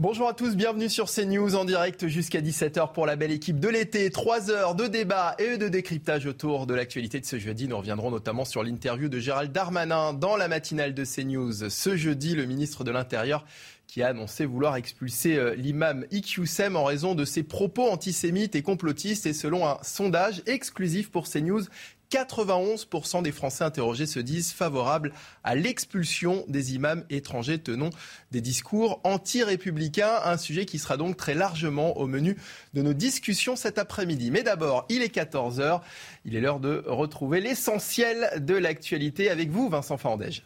Bonjour à tous, bienvenue sur CNews en direct jusqu'à 17h pour la belle équipe de l'été. Trois heures de débat et de décryptage autour de l'actualité de ce jeudi. Nous reviendrons notamment sur l'interview de Gérald Darmanin dans la matinale de CNews. Ce jeudi, le ministre de l'Intérieur qui a annoncé vouloir expulser euh, l'imam Iqiyoussem en raison de ses propos antisémites et complotistes. Et selon un sondage exclusif pour CNews, 91% des Français interrogés se disent favorables à l'expulsion des imams étrangers tenant des discours anti-républicains, un sujet qui sera donc très largement au menu de nos discussions cet après-midi. Mais d'abord, il est 14h, il est l'heure de retrouver l'essentiel de l'actualité avec vous, Vincent Fandège.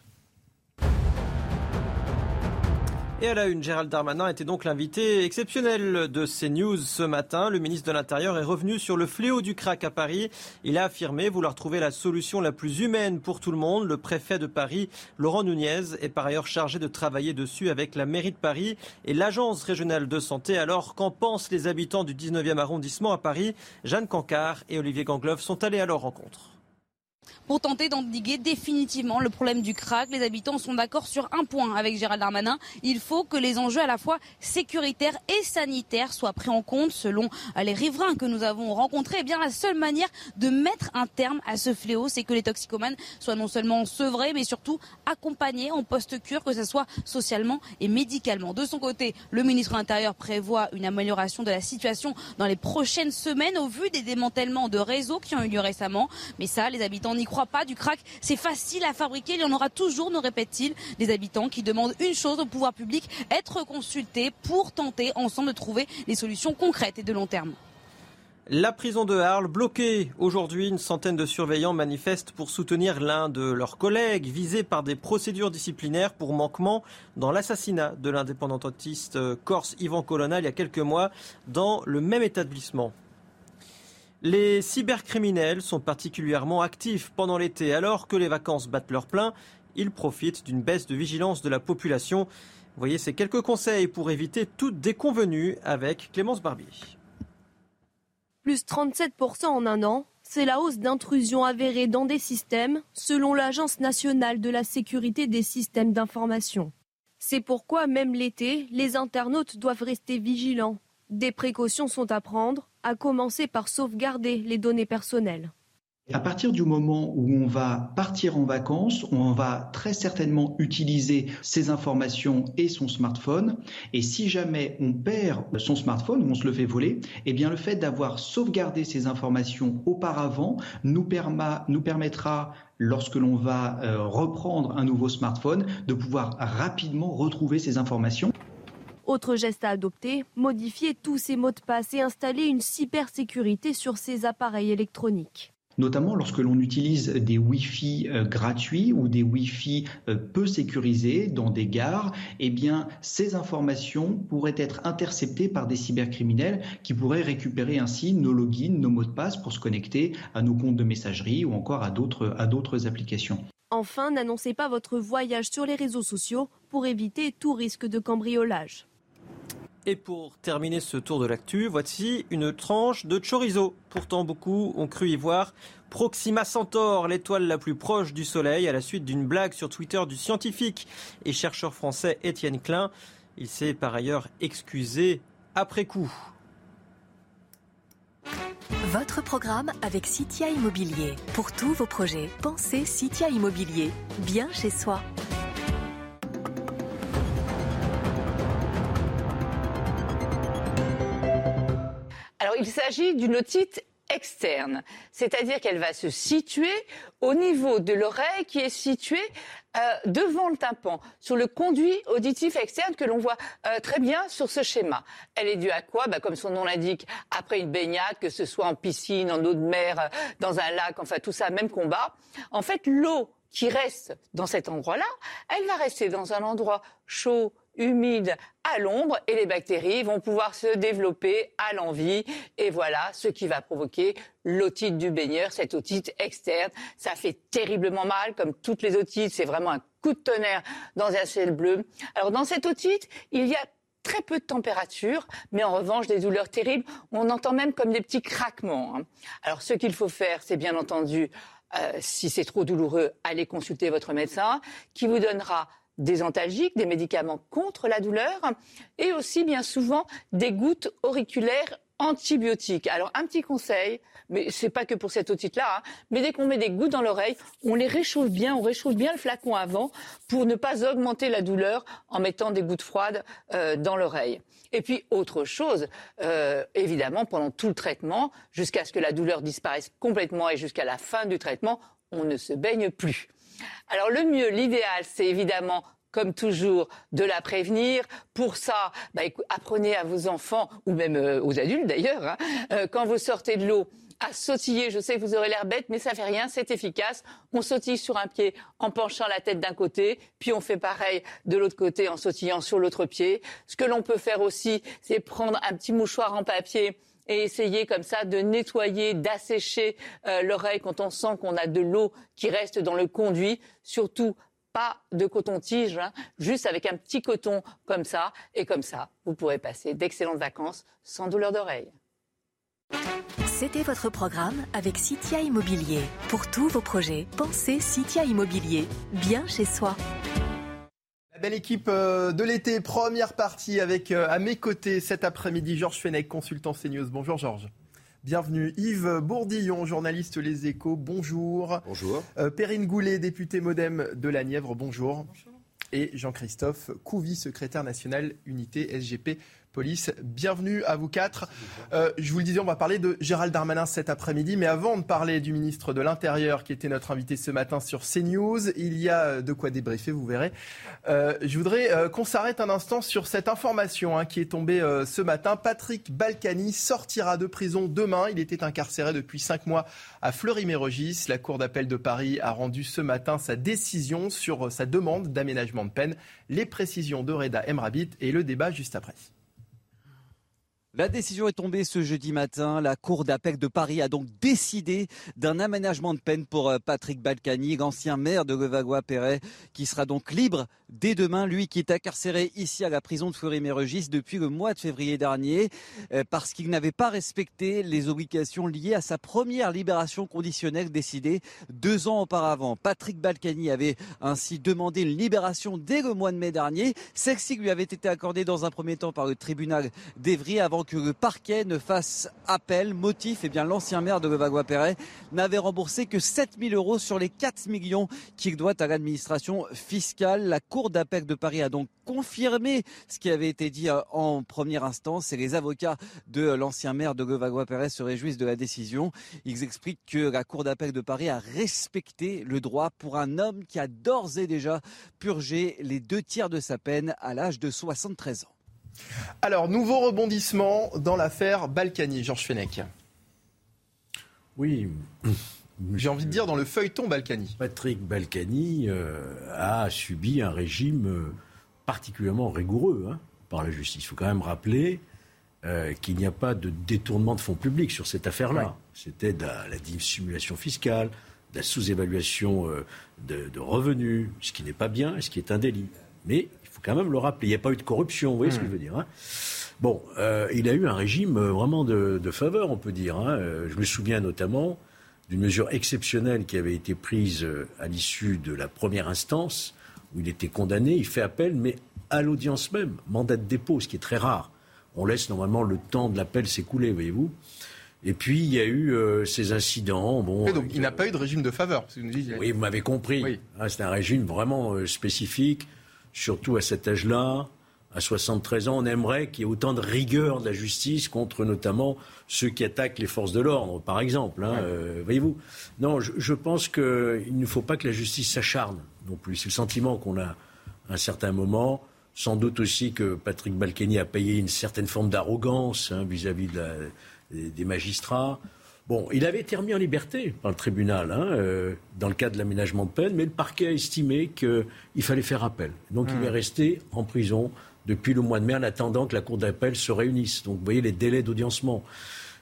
Et à la une, Gérald Darmanin était donc l'invité exceptionnel de CNews ce matin. Le ministre de l'Intérieur est revenu sur le fléau du crack à Paris. Il a affirmé vouloir trouver la solution la plus humaine pour tout le monde. Le préfet de Paris, Laurent Nunez, est par ailleurs chargé de travailler dessus avec la mairie de Paris et l'agence régionale de santé. Alors, qu'en pensent les habitants du 19e arrondissement à Paris? Jeanne Cancard et Olivier Gangloff sont allés à leur rencontre. Pour tenter d'endiguer définitivement le problème du crack, les habitants sont d'accord sur un point avec Gérald Darmanin. Il faut que les enjeux à la fois sécuritaires et sanitaires soient pris en compte. Selon les riverains que nous avons rencontrés, eh bien la seule manière de mettre un terme à ce fléau, c'est que les toxicomanes soient non seulement sevrés, mais surtout accompagnés en post-cure, que ce soit socialement et médicalement. De son côté, le ministre de l'Intérieur prévoit une amélioration de la situation dans les prochaines semaines au vu des démantèlements de réseaux qui ont eu lieu récemment. Mais ça, les habitants n'y croient pas. Du crack, c'est facile à fabriquer. Il y en aura toujours, nous répète-t-il, des habitants qui demandent une chose au pouvoir public, être consultés pour tenter ensemble de trouver des solutions concrètes et de long terme. La prison de Arles bloquée. Aujourd'hui, une centaine de surveillants manifestent pour soutenir l'un de leurs collègues visé par des procédures disciplinaires pour manquement dans l'assassinat de l'indépendantiste corse Yvan Colonna il y a quelques mois dans le même établissement. Les cybercriminels sont particulièrement actifs pendant l'été. Alors que les vacances battent leur plein, ils profitent d'une baisse de vigilance de la population. Voyez ces quelques conseils pour éviter toute déconvenue avec Clémence Barbier. Plus 37% en un an, c'est la hausse d'intrusion avérée dans des systèmes, selon l'Agence nationale de la sécurité des systèmes d'information. C'est pourquoi même l'été, les internautes doivent rester vigilants. Des précautions sont à prendre, à commencer par sauvegarder les données personnelles. À partir du moment où on va partir en vacances, on va très certainement utiliser ces informations et son smartphone. Et si jamais on perd son smartphone ou on se le fait voler, eh bien le fait d'avoir sauvegardé ces informations auparavant nous, nous permettra, lorsque l'on va euh, reprendre un nouveau smartphone, de pouvoir rapidement retrouver ces informations. Autre geste à adopter, modifier tous ces mots de passe et installer une cybersécurité sur ces appareils électroniques notamment lorsque l'on utilise des Wi-Fi euh, gratuits ou des Wi-Fi euh, peu sécurisés dans des gares, eh bien, ces informations pourraient être interceptées par des cybercriminels qui pourraient récupérer ainsi nos logins, nos mots de passe pour se connecter à nos comptes de messagerie ou encore à d'autres, à d'autres applications. Enfin, n'annoncez pas votre voyage sur les réseaux sociaux pour éviter tout risque de cambriolage. Et pour terminer ce tour de l'actu, voici une tranche de chorizo. Pourtant, beaucoup ont cru y voir Proxima Centaure, l'étoile la plus proche du Soleil, à la suite d'une blague sur Twitter du scientifique et chercheur français Étienne Klein. Il s'est par ailleurs excusé après coup. Votre programme avec Citia Immobilier. Pour tous vos projets, pensez Citia Immobilier. Bien chez soi. Il s'agit d'une otite externe, c'est-à-dire qu'elle va se situer au niveau de l'oreille qui est située euh, devant le tympan, sur le conduit auditif externe que l'on voit euh, très bien sur ce schéma. Elle est due à quoi? Bah, Comme son nom l'indique, après une baignade, que ce soit en piscine, en eau de mer, euh, dans un lac, enfin tout ça, même combat. En fait, l'eau qui reste dans cet endroit-là, elle va rester dans un endroit chaud, humide à l'ombre et les bactéries vont pouvoir se développer à l'envie et voilà ce qui va provoquer l'otite du baigneur, cette otite externe. Ça fait terriblement mal comme toutes les otites, c'est vraiment un coup de tonnerre dans un ciel bleu. Alors dans cette otite, il y a très peu de température, mais en revanche des douleurs terribles. On entend même comme des petits craquements. Hein. Alors ce qu'il faut faire, c'est bien entendu, euh, si c'est trop douloureux, aller consulter votre médecin, qui vous donnera des antalgiques, des médicaments contre la douleur et aussi bien souvent des gouttes auriculaires antibiotiques. Alors un petit conseil, mais c'est pas que pour cette otite-là, hein, mais dès qu'on met des gouttes dans l'oreille, on les réchauffe bien, on réchauffe bien le flacon avant pour ne pas augmenter la douleur en mettant des gouttes froides euh, dans l'oreille. Et puis autre chose, euh, évidemment, pendant tout le traitement, jusqu'à ce que la douleur disparaisse complètement et jusqu'à la fin du traitement, on ne se baigne plus. Alors le mieux, l'idéal, c'est évidemment comme toujours, de la prévenir. Pour ça, bah, apprenez à vos enfants, ou même euh, aux adultes d'ailleurs, hein, euh, quand vous sortez de l'eau, à sautiller. Je sais que vous aurez l'air bête, mais ça fait rien, c'est efficace. On sautille sur un pied en penchant la tête d'un côté, puis on fait pareil de l'autre côté en sautillant sur l'autre pied. Ce que l'on peut faire aussi, c'est prendre un petit mouchoir en papier et essayer comme ça de nettoyer, d'assécher euh, l'oreille quand on sent qu'on a de l'eau qui reste dans le conduit. Surtout pas de coton-tige, hein, juste avec un petit coton comme ça. Et comme ça, vous pourrez passer d'excellentes vacances sans douleur d'oreille. C'était votre programme avec Citia Immobilier. Pour tous vos projets, pensez Citia Immobilier, bien chez soi. La belle équipe euh, de l'été, première partie avec euh, à mes côtés cet après-midi Georges Fenech, consultant CNews. Bonjour Georges. Bienvenue. Yves Bourdillon, journaliste Les Échos, bonjour. Bonjour. Euh, Perrine Goulet, députée modem de la Nièvre, bonjour. bonjour. Et Jean-Christophe Couvi, secrétaire national unité SGP police. Bienvenue à vous quatre. Euh, je vous le disais, on va parler de Gérald Darmanin cet après-midi, mais avant de parler du ministre de l'Intérieur qui était notre invité ce matin sur CNews, il y a de quoi débriefer, vous verrez. Euh, je voudrais euh, qu'on s'arrête un instant sur cette information hein, qui est tombée ce matin. Patrick Balkany sortira de prison demain. Il était incarcéré depuis cinq mois à Fleury-Mérogis. La Cour d'appel de Paris a rendu ce matin sa décision sur sa demande d'aménagement de peine. Les précisions de Reda Emrabit et le débat juste après. La décision est tombée ce jeudi matin. La Cour d'appel de Paris a donc décidé d'un aménagement de peine pour euh, Patrick Balkany, ancien maire de Levallois-Perret, qui sera donc libre dès demain, lui qui est incarcéré ici à la prison de Fleury-Mérogis depuis le mois de février dernier, euh, parce qu'il n'avait pas respecté les obligations liées à sa première libération conditionnelle décidée deux ans auparavant. Patrick Balkany avait ainsi demandé une libération dès le mois de mai dernier. Celle-ci lui avait été accordée dans un premier temps par le tribunal d'Evry avant que le parquet ne fasse appel. Motif, eh bien, l'ancien maire de Levallois-Perret n'avait remboursé que 7 000 euros sur les 4 millions qu'il doit à l'administration fiscale. La Cour d'appel de Paris a donc confirmé ce qui avait été dit euh, en première instance et les avocats de l'ancien maire de Levallois-Perret se réjouissent de la décision. Ils expliquent que la Cour d'appel de Paris a respecté le droit pour un homme qui a d'ores et déjà purgé les deux tiers de sa peine à l'âge de 73 ans. Alors, nouveau rebondissement dans l'affaire Balkany, Georges Fenech. Oui. J'ai envie de dire dans le feuilleton Balkany. Patrick Balkany euh, a subi un régime euh, particulièrement rigoureux hein, par la justice. Il faut quand même rappeler euh, qu'il n'y a pas de détournement de fonds publics sur cette affaire-là. C'était de la, dissimulation fiscale, de la sous-évaluation de, de, revenus, ce qui n'est pas bien et ce qui est un délit. Mais quand même le rappeler. Il n'y a pas eu de corruption, vous voyez ce que je veux dire. Hein. bon, euh, il a eu un régime euh, vraiment de, faveur, on peut dire. Hein. Euh, je me souviens notamment d'une mesure exceptionnelle qui avait été prise à l'issue de la première instance, où il était condamné, il fait appel, mais à l'audience même, mandat de dépôt, ce qui est très rare. On laisse normalement le temps de l'appel s'écouler, voyez-vous. Et puis il y a eu ces incidents. Bon, donc il n'a pas eu de régime de faveur. Oui, vous m'avez compris. Ah, c'est un régime vraiment spécifique surtout à cet âge-là, à 73 ans, on aimerait qu'il y ait autant de rigueur de la justice contre notamment ceux qui attaquent les forces de l'ordre, par exemple. Hein, euh, voyez-vous Non, je, pense qu'il ne faut pas que la justice s'acharne non plus. C'est le sentiment qu'on a à un certain moment. Sans doute aussi que Patrick Balkany a payé une certaine forme d'arrogance hein, vis-à-vis des magistrats. Bon, il avait été remis en liberté par le tribunal hein, euh, dans le cadre de l'aménagement de peine, mais le parquet a estimé qu'il fallait faire appel. Donc il hmm. est resté en prison depuis le mois de mai en attendant que la Cour d'appel se réunisse. Donc vous voyez les délais d'audiencement.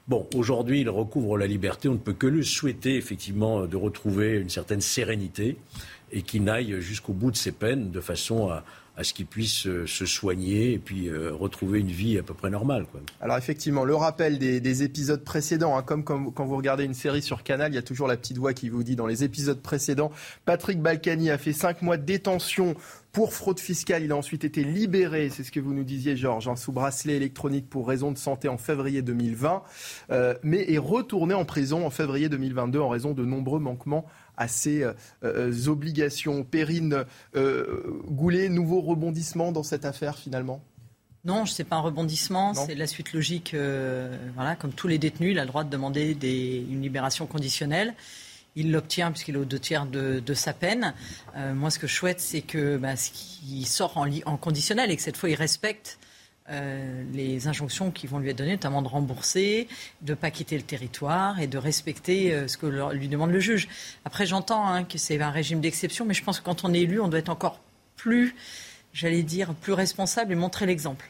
Bon, aujourd'hui, il recouvre la liberté. On ne peut que le souhaiter, effectivement, de retrouver une certaine sérénité et qu'il n'aille jusqu'au bout de ses peines de façon à ce qu'ils puissent euh, se soigner et puis euh, retrouver une vie à peu près normale. Alors effectivement, le rappel des, épisodes précédents, hein, comme, quand vous regardez une série sur Canal, il y a toujours la petite voix qui vous dit dans les épisodes précédents, Patrick Balkany a fait cinq mois de détention pour fraude fiscale. Il a ensuite été libéré, c'est ce que vous nous disiez Georges, hein, sous bracelet électronique pour raison de santé en février 2020, euh, mais est retourné en prison en février 2022 en raison de nombreux manquements à ses euh, euh, obligations. Perrine euh, Goulet, nouveau rebondissement dans cette affaire finalement? Non, ce n'est pas un rebondissement, c'est la suite logique. voilà, comme tous les détenus, il a le droit de demander une libération conditionnelle. Il l'obtient puisqu'il est aux deux tiers de, sa peine. moi, ce que je souhaite, c'est que bah, qu'il sort en, en, conditionnel et que cette fois, il respecte euh, les injonctions qui vont lui être données, notamment de rembourser, de ne pas quitter le territoire et de respecter euh, ce que lui demande le juge. Après, j'entends hein, que c'est un régime d'exception, mais je pense que quand on est élu, on doit être encore plus, j'allais dire, plus responsable et montrer l'exemple.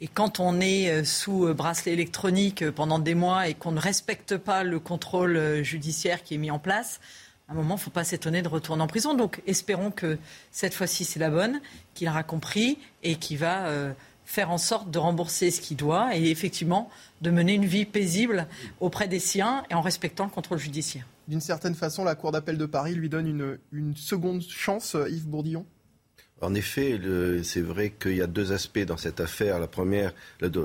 Et quand on est euh, sous bracelet électronique pendant des mois et qu'on ne respecte pas le contrôle judiciaire qui est mis en place, à un moment, il ne faut pas s'étonner de retourner en prison. Donc, espérons que cette fois-ci, c'est la bonne, qu'il aura compris et qu'il va faire en sorte de rembourser ce qu'il doit et effectivement de mener une vie paisible auprès des siens et en respectant le contrôle judiciaire. D'une certaine façon, la Cour d'appel de Paris lui donne une, une seconde chance, Yves Bourdillon? En effet, c'est vrai qu'il y a deux aspects dans cette affaire. La première,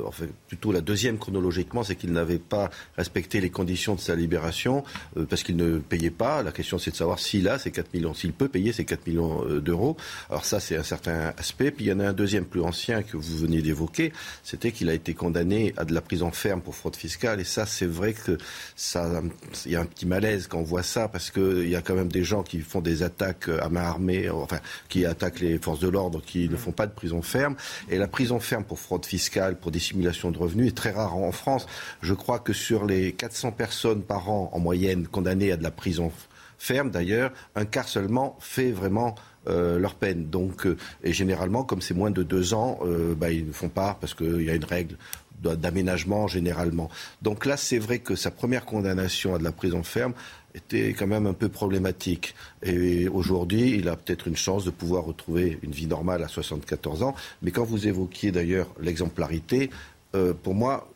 enfin, plutôt la deuxième chronologiquement, c'est qu'il n'avait pas respecté les conditions de sa libération euh, parce qu'il ne payait pas. La question, c'est de savoir s'il a ces 4 millions, s'il peut payer ces 4 millions euh, d'euros. Alors ça, c'est un certain aspect. Puis il y en a un deuxième plus ancien que vous venez d'évoquer, c'était qu'il a été condamné à de la prison ferme pour fraude fiscale. Et ça, c'est vrai que ça, il y a un petit malaise quand on voit ça parce qu'il y a quand même des gens qui font des attaques à main armée, enfin, qui attaquent les forces de l'ordre qui ne font pas de prison ferme. Et la prison ferme pour fraude fiscale, pour dissimulation de revenus est très rare en France. Je crois que sur les 400 personnes par an en moyenne condamnées à de la prison ferme, d'ailleurs, un quart seulement fait vraiment euh, leur peine. Donc, euh, et généralement, comme c'est moins de deux ans, euh, bah, ils ne font pas parce qu'il y a une règle d'aménagement généralement. Donc là, c'est vrai que sa première condamnation à de la prison ferme était quand même un peu problématique. Et aujourd'hui, il a peut-être une chance de pouvoir retrouver une vie normale à 74 ans. Mais quand vous évoquiez d'ailleurs l'exemplarité, euh, pour moi,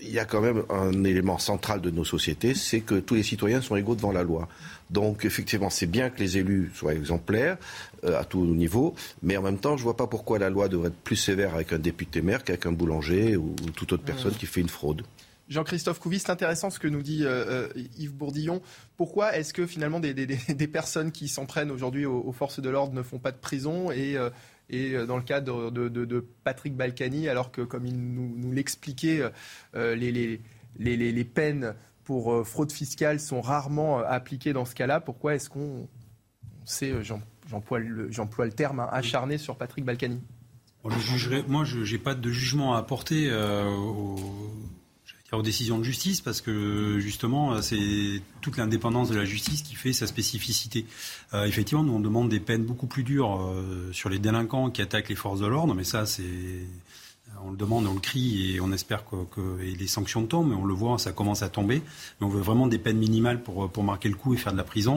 il y a quand même un élément central de nos sociétés, c'est que tous les citoyens sont égaux devant la loi. Donc effectivement, c'est bien que les élus soient exemplaires euh, à tout niveau, mais en même temps, je ne vois pas pourquoi la loi devrait être plus sévère avec un député maire qu'avec un boulanger ou, toute autre personne qui fait une fraude. Jean-Christophe Couvis, c'est intéressant ce que nous dit euh, euh, Yves Bourdillon. Pourquoi est-ce que finalement des, personnes qui s'en prennent aujourd'hui aux, forces de l'ordre ne font pas de prison et, euh, dans le cas de, Patrick Balkany, alors que comme il nous, l'expliquait, les, peines pour fraude fiscale sont rarement appliquées dans ce cas-là, pourquoi est-ce qu'on sait, j'emploie le, terme, hein, acharné sur Patrick Balkany? Moi, je n'ai pas de jugement à apporter aux décisions de justice parce que justement c'est toute l'indépendance de la justice qui fait sa spécificité. Euh, effectivement, nous on demande des peines beaucoup plus dures euh, sur les délinquants qui attaquent les forces de l'ordre, mais ça c'est on le demande, on le crie et on espère que, les sanctions tombent, mais on le voit, ça commence à tomber. Mais on veut vraiment des peines minimales pour, pour marquer le coup et faire de la prison.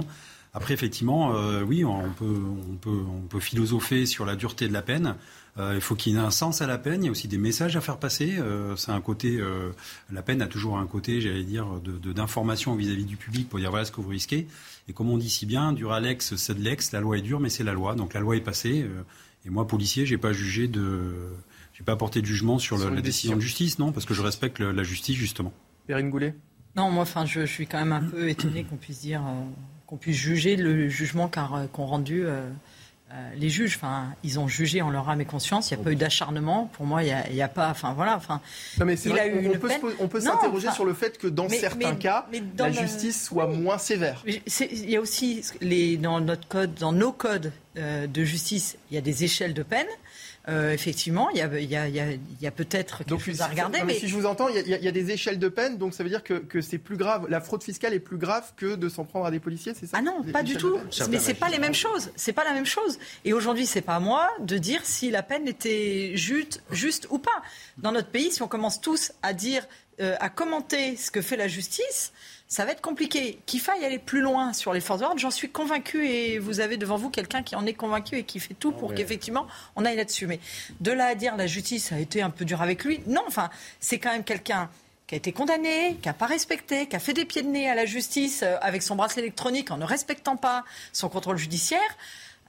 Après, effectivement, euh, oui, on peut, on, peut, on peut philosopher sur la dureté de la peine. Euh, il faut qu'il y ait un sens à la peine. Il y a aussi des messages à faire passer. Euh, c'est un côté, euh, la peine a toujours un côté, j'allais dire, de, d'information vis-à-vis du public pour dire voilà ce que vous risquez. Et comme on dit si bien, dur Alex, c'est de l'ex. La loi est dure, mais c'est la loi. Donc la loi est passée. et moi, policier, j'ai pas jugé de, j'ai pas apporté de jugement sur, la décision de justice, non, parce que je respecte la justice justement. Perrine Goulet? Non, moi, enfin, je, suis quand même un peu étonné qu'on puisse dire, qu'on puisse juger le jugement qu'ont rendu euh, les juges, enfin, ils ont jugé en leur âme et conscience. Il n'y a pas eu d'acharnement. Pour moi, il n'y a, pas, enfin voilà, enfin. mais il a eu on, peut s'interroger sur le fait que dans certains cas, la justice soit moins sévère. Il y a aussi les, dans notre code, dans nos codes euh, de justice, il y a des échelles de peine. Euh, effectivement, il y a, peut-être quelque chose à regarder. mais, si je vous entends, il y, a des échelles de peine, donc ça veut dire que, c'est plus grave. La fraude fiscale est plus grave que de s'en prendre à des policiers, c'est ça Ah non, pas du tout. Mais c'est pas les mêmes choses. C'est pas la même chose. Et aujourd'hui, c'est pas à moi de dire si la peine était juste, juste ou pas. Dans notre pays, si on commence tous à dire, euh, à commenter ce que fait la justice, ça va être compliqué. Qu'il faille aller plus loin sur les forces de l'ordre, j'en suis convaincu et vous avez devant vous quelqu'un qui en est convaincu et qui fait tout pour qu'effectivement on aille là-dessus. Mais de là à dire la justice a été un peu dure avec lui, non, enfin, c'est quand même quelqu'un qui a été condamné, qui n'a pas respecté, qui a fait des pieds de nez à la justice euh, avec son bracelet électronique en ne respectant pas son contrôle judiciaire.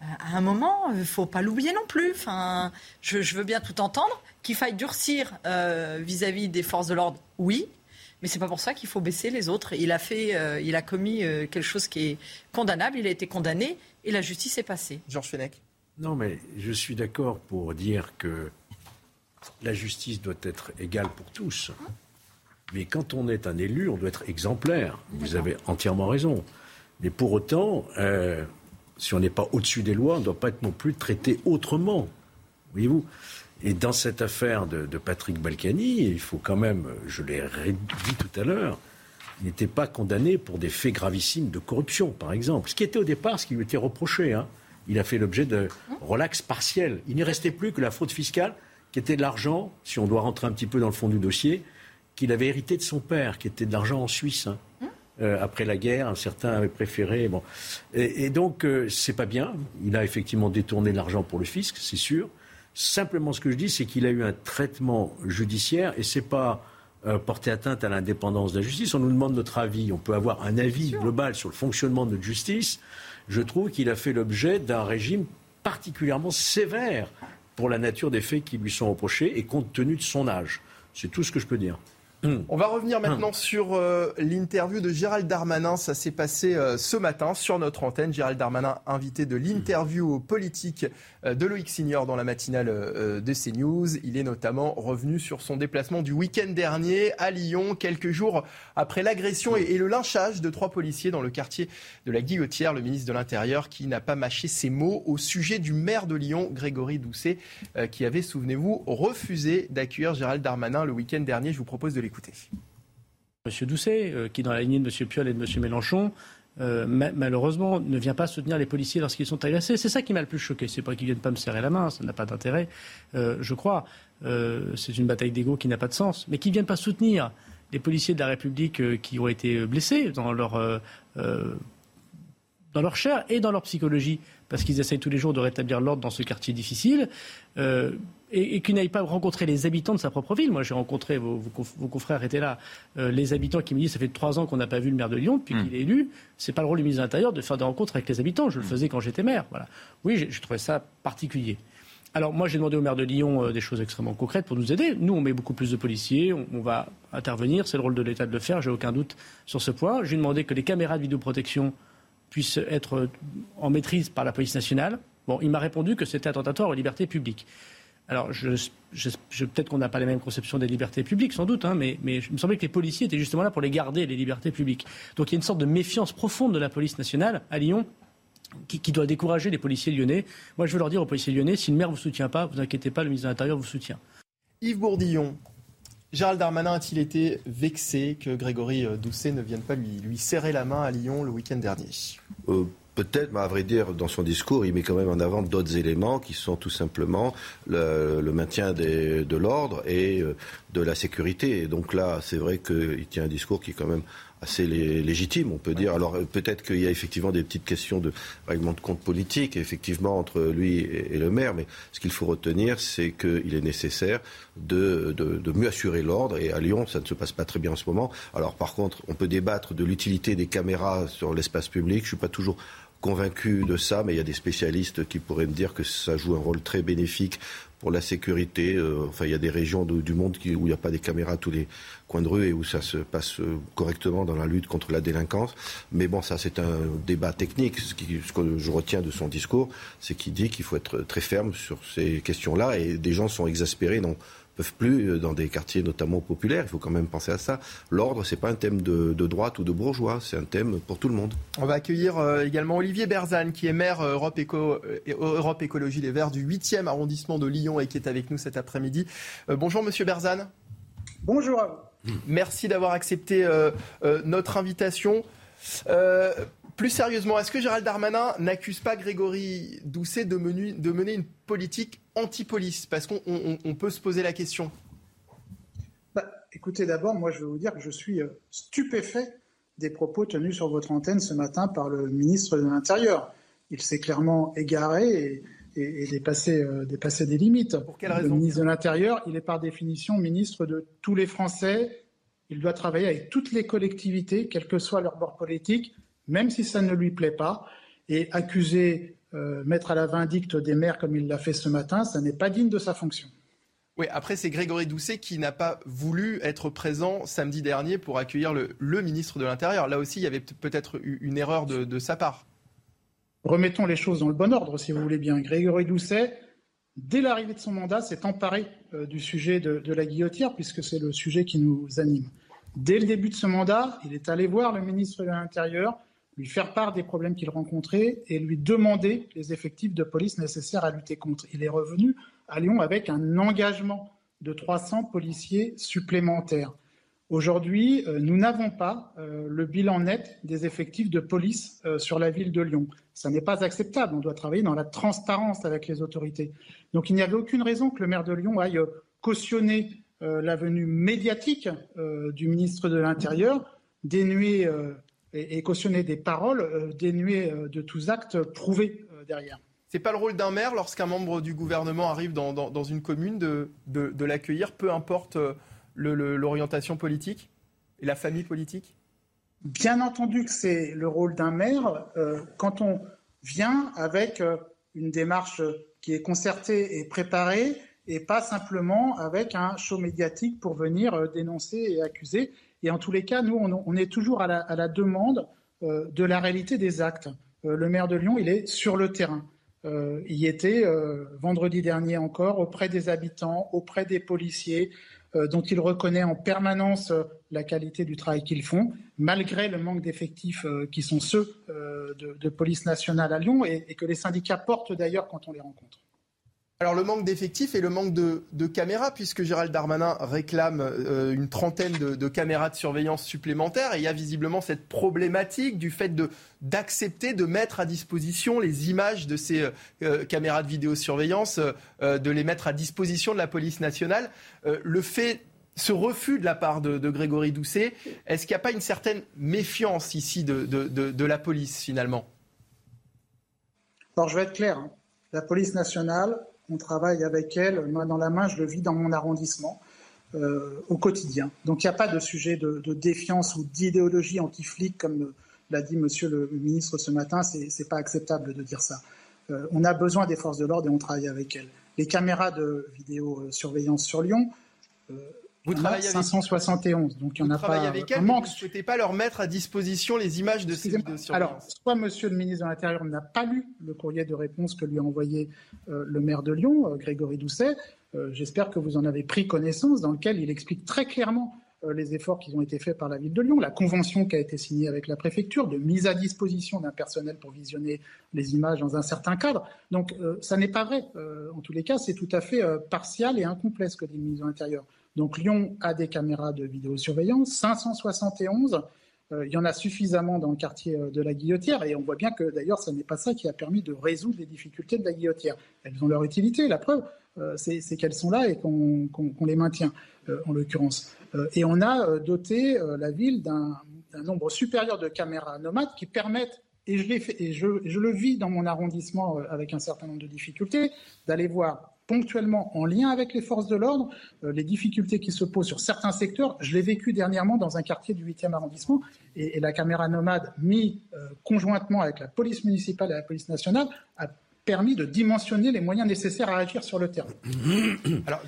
Euh, à un moment, il ne faut pas l'oublier non plus. Enfin, je, veux bien tout entendre. Qu'il faille durcir euh, vis-à-vis des forces de l'ordre, oui. Mais c'est pas pour ça qu'il faut baisser les autres. Il a fait, euh, il a commis euh, quelque chose qui est condamnable. Il a été condamné et la justice est passée. Georges Fenech. Non, mais je suis d'accord pour dire que la justice doit être égale pour tous. Mais quand on est un élu, on doit être exemplaire. Vous avez entièrement raison. Mais pour autant, euh, si on n'est pas au-dessus des lois, on ne doit pas être non plus traité autrement. Voyez-vous? Et dans cette affaire de, Patrick Balkany, il faut quand même, je l'ai dit tout à l'heure, il n'était pas condamné pour des faits gravissimes de corruption, par exemple. Ce qui était au départ ce qui lui était reproché. Hein. Il a fait l'objet de relax partiel. Il n'y restait plus que la fraude fiscale, qui était de l'argent, si on doit rentrer un petit peu dans le fond du dossier, qu'il avait hérité de son père, qui était de l'argent en Suisse. Hein. Euh, après la guerre, certains avaient préféré. Et, donc, euh, c'est pas bien. Il a effectivement détourné l'argent pour le fisc, c'est sûr. Simplement, ce que je dis, c'est qu'il a eu un traitement judiciaire et c'est pas euh, porter atteinte à l'indépendance de la justice. On nous demande notre avis. On peut avoir un avis global sur le fonctionnement de notre justice. Je trouve qu'il a fait l'objet d'un régime particulièrement sévère pour la nature des faits qui lui sont reprochés et compte tenu de son âge. C'est tout ce que je peux dire. On va revenir maintenant sur euh, l'interview de Gérald Darmanin. Ça s'est passé euh, ce matin sur notre antenne. Gérald Darmanin, invité de l'interview politique euh, de Loïc Signor dans la matinale de CNews. Il est notamment revenu sur son déplacement du week-end dernier à Lyon, quelques jours après l'agression et, le lynchage de trois policiers dans le quartier de la Guillotière. Le ministre de l'Intérieur qui n'a pas mâché ses mots au sujet du maire de Lyon, Grégory Doucet, qui avait, souvenez-vous, refusé d'accueillir Gérald Darmanin le week-end dernier. Je vous propose de l'écouter. Monsieur Doucet, euh, qui dans la lignée de Monsieur Piolle et de Monsieur Mélenchon, euh, malheureusement, ne vient pas soutenir les policiers lorsqu'ils sont agressés. C'est ça qui m'a le plus choqué. C'est pas qu'ils viennent pas me serrer la main, ça n'a pas d'intérêt, euh, je crois. c'est une bataille d'ego qui n'a pas de sens. Mais qu'ils viennent pas soutenir les policiers de la République qui ont été blessés dans leur dans leur chair et dans leur psychologie, parce qu'ils essayent tous les jours de rétablir l'ordre dans ce quartier difficile et, et qu'il n'aille pas rencontrer les habitants de sa propre ville. Moi, j'ai rencontré, vos, confrères étaient là, euh, les habitants qui me disent ça fait trois ans qu'on n'a pas vu le maire de Lyon depuis hmm. qu'il est élu. C'est pas le rôle du ministre de l'Intérieur de faire des rencontres avec les habitants. Je le hmm. faisais quand j'étais maire. Voilà. Oui, je trouvais ça particulier. Alors moi, j'ai demandé au maire de Lyon euh, des choses extrêmement concrètes pour nous aider. Nous, on met beaucoup plus de policiers, on, va intervenir. C'est le rôle de l'État de le faire. J'ai aucun doute sur ce point. J'ai demandé que les caméras de vidéoprotection puissent être en maîtrise par la police nationale. Bon, il m'a répondu que c'était attentatoire aux libertés publiques. Alors, peut-être qu'on n'a pas les mêmes conceptions des libertés publiques, sans doute, hein, mais, il me semblait que les policiers étaient justement là pour les garder, les libertés publiques. Donc il y a une sorte de méfiance profonde de la police nationale à Lyon qui, doit décourager les policiers lyonnais. Moi, je veux leur dire aux policiers lyonnais, si le maire ne vous soutient pas, vous inquiétez pas, le ministre de l'Intérieur vous soutient. Yves Bourdillon, Gérald Darmanin a-t-il été vexé que Grégory Doucet ne vienne pas lui, serrer la main à Lyon le week-end dernier? Euh, Peut-être, mais à vrai dire, dans son discours, il met quand même en avant d'autres éléments qui sont tout simplement le, maintien de l'ordre et euh, de la sécurité. Et donc là, c'est vrai qu'il tient un discours qui est quand même assez légitime, on peut dire. Alors peut-être qu'il y a effectivement des petites questions de règlement de compte politique, effectivement, entre lui et, le maire, mais ce qu'il faut retenir, c'est qu'il est nécessaire de, de, mieux assurer l'ordre. Et à Lyon, ça ne se passe pas très bien en ce moment. Alors par contre, on peut débattre de l'utilité des caméras sur l'espace public. Je ne suis pas toujours convaincu de ça, mais il y a des spécialistes qui pourraient me dire que ça joue un rôle très bénéfique pour la sécurité. Euh, enfin, il y a des régions du monde où il n'y a pas des caméras à tous les coins de rue et où ça se passe euh, correctement dans la lutte contre la délinquance. Mais bon, ça, c'est un débat technique. Ce, que je retiens de son discours, c'est qu'il dit qu'il faut être très ferme sur ces questions-là et des gens sont exaspérés. Peuvent plus euh, dans des quartiers notamment populaires. Il faut quand même penser à ça. L'ordre, c'est pas un thème de, droite ou de bourgeois, c'est un thème pour tout le monde. On va accueillir euh, également Olivier Berzane, qui est maire euh, Europe, Europe Écologie Les Verts du 8e arrondissement de Lyon et qui est avec nous cet après-midi. bonjour Monsieur Berzane. Bonjour à vous. Merci d'avoir accepté notre invitation. Plus sérieusement, est-ce que Gérald Darmanin n'accuse pas Grégory Doucet de mener, une politique anti-police? Parce qu'on peut se poser la question. Bah, écoutez, d'abord, moi je vais vous dire que je suis euh, stupéfait des propos tenus sur votre antenne ce matin par le ministre de l'Intérieur. Il s'est clairement égaré et, dépassé, dépassé, des limites. Pour quelle raison? Le ministre de l'Intérieur, il est par définition ministre de tous les Français. Il doit travailler avec toutes les collectivités, quel que soit leur bord politique, même si ça ne lui plaît pas. Et accuser, mettre à la vindicte des maires comme il l'a fait ce matin, ça n'est pas digne de sa fonction. Oui, après, c'est Grégory Doucet qui n'a pas voulu être présent samedi dernier pour accueillir le, ministre de l'Intérieur. Là aussi, il y avait peut-être eu une erreur de, sa part. Remettons les choses dans le bon ordre, si vous voulez bien. Grégory Doucet, dès l'arrivée de son mandat, s'est emparé euh, du sujet de, de la guillotière, puisque c'est le sujet qui nous anime. Dès le début de ce mandat, il est allé voir le ministre de l'Intérieur, lui faire part des problèmes qu'il rencontrait et lui demander les effectifs de police nécessaires à lutter contre. Il est revenu à Lyon avec un engagement de 300 policiers supplémentaires. Aujourd'hui, euh, nous n'avons pas euh, le bilan net des effectifs de police euh, sur la ville de Lyon. Ça n'est pas acceptable. On doit travailler dans la transparence avec les autorités. Donc il n'y avait aucune raison que le maire de Lyon aille cautionner la venue médiatique du ministre de l'Intérieur, dénuer et, cautionner des paroles dénuées de tous actes prouvés derrière. C'est pas le rôle d'un maire lorsqu'un membre du gouvernement arrive dans, une commune de, de, l'accueillir, peu importe euh, l'orientation politique et la famille politique? Bien entendu que c'est le rôle d'un maire euh, quand on vient avec euh, une démarche qui est concertée et préparée et pas simplement avec un show médiatique pour venir dénoncer et accuser. Et en tous les cas, nous, on, est toujours à la, demande de la réalité des actes. le maire de Lyon, il est sur le terrain. Euh, y était euh, vendredi dernier encore auprès des habitants, auprès des policiers, euh, dont il reconnaît en permanence la qualité du travail qu'ils font, malgré le manque d'effectifs qui sont ceux de, police nationale à Lyon et que les syndicats portent d'ailleurs quand on les rencontre. Alors le manque d'effectifs et le manque de, caméras, puisque Gérald Darmanin réclame euh, une trentaine de, caméras de surveillance supplémentaires, et il y a visiblement cette problématique du fait d'accepter de mettre à disposition les images de ces euh, caméras de vidéosurveillance, euh, de les mettre à disposition de la police nationale. le fait ce refus de la part de, Grégory Doucet, est-ce qu'il n'y a pas une certaine méfiance ici de, de la police finalement? Alors je vais être clair, hein. la police nationale, on travaille avec elle, main dans la main, je le vis dans mon arrondissement. Euh, au quotidien. Donc il n'y a pas de sujet de, défiance ou d'idéologie anti-flic, comme l'a dit Monsieur le ministre ce matin. C'est n'est pas acceptable de dire ça. Euh, on a besoin des forces de l'ordre et on travaille avec elles. Les caméras de vidéosurveillance sur Lyon, euh, vous travaillez 571. Donc il y en a pas avec elles, Vous ne souhaitez pas leur mettre à disposition les images de ces vidéos Alors, soit Monsieur le ministre de l'Intérieur n'a pas lu le courrier de réponse que lui a envoyé euh, le maire de Lyon, euh, Grégory Doucet. Euh, j'espère que vous en avez pris connaissance, dans lequel il explique très clairement les efforts qui ont été faits par la ville de Lyon, la convention qui a été signée avec la préfecture de mise à disposition d'un personnel pour visionner les images dans un certain cadre. Donc ça n'est pas vrai. en tous les cas, c'est tout à fait partial et incomplet ce que dit le ministre de l'Intérieur. Donc Lyon a des caméras de vidéosurveillance, 571. Euh, il y en a suffisamment dans le quartier euh, de la Guillotière et on voit bien que d'ailleurs ce n'est pas ça qui a permis de résoudre les difficultés de la Guillotière. Elles ont leur utilité, la preuve, euh, c'est qu'elles sont là et qu'on les maintient en l'occurrence. et on a doté la ville d'un nombre supérieur de caméras nomades qui permettent et je, le vis dans mon arrondissement avec un certain nombre de difficultés, d'aller voir ponctuellement en lien avec les forces de l'ordre, euh, les difficultés qui se posent sur certains secteurs. Je l'ai vécu dernièrement dans un quartier du 8e arrondissement et, la caméra nomade mise euh, conjointement avec la police municipale et la police nationale a permis de dimensionner les moyens nécessaires à agir sur le terrain. Alors,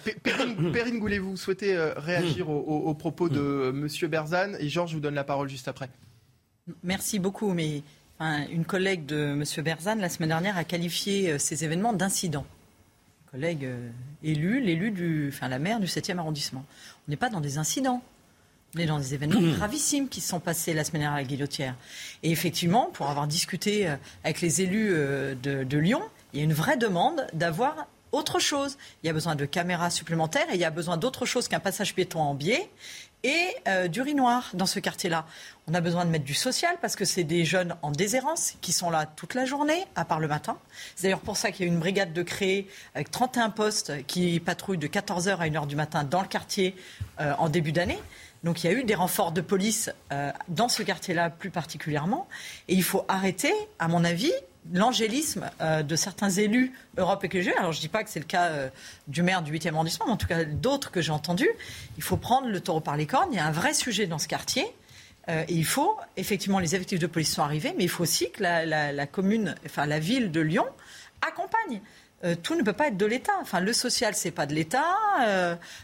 Perrine, Goulet, vous souhaitez euh, réagir aux, propos de M. Berzane et Georges vous donne la parole juste après. Merci beaucoup, mais une collègue de M. Berzane la semaine dernière a qualifié ces événements d'incidents collègue euh, élu, l'élu du, enfin la maire du 7e arrondissement. On n'est pas dans des incidents. On est dans des événements gravissimes qui se sont passés la semaine dernière à la Guillotière. Et effectivement, pour avoir discuté euh, avec les élus euh, de, Lyon, il y a une vraie demande d'avoir autre chose. Il y a besoin de caméras supplémentaires et il y a besoin d'autre chose qu'un passage piéton en biais et euh, du riz noir dans ce quartier-là. On a besoin de mettre du social parce que c'est des jeunes en déshérence qui sont là toute la journée, à part le matin. C'est d'ailleurs pour ça qu'il y a une brigade de créer avec 31 postes qui patrouillent de 14h à 1h du matin dans le quartier euh, en début d'année. Donc il y a eu des renforts de police euh, dans ce quartier-là plus particulièrement. Et il faut arrêter, à mon avis, l'angélisme euh, de certains élus Europe écologie. Alors je ne dis pas que c'est le cas euh, du maire du 8e arrondissement, mais en tout cas d'autres que j'ai entendus. Il faut prendre le taureau par les cornes. Il y a un vrai sujet dans ce quartier. et il faut, effectivement, les effectifs de police sont arrivés, mais il faut aussi que la, commune, enfin la ville de Lyon accompagne. tout ne peut pas être de l'État. Enfin, le social, c'est pas de l'État.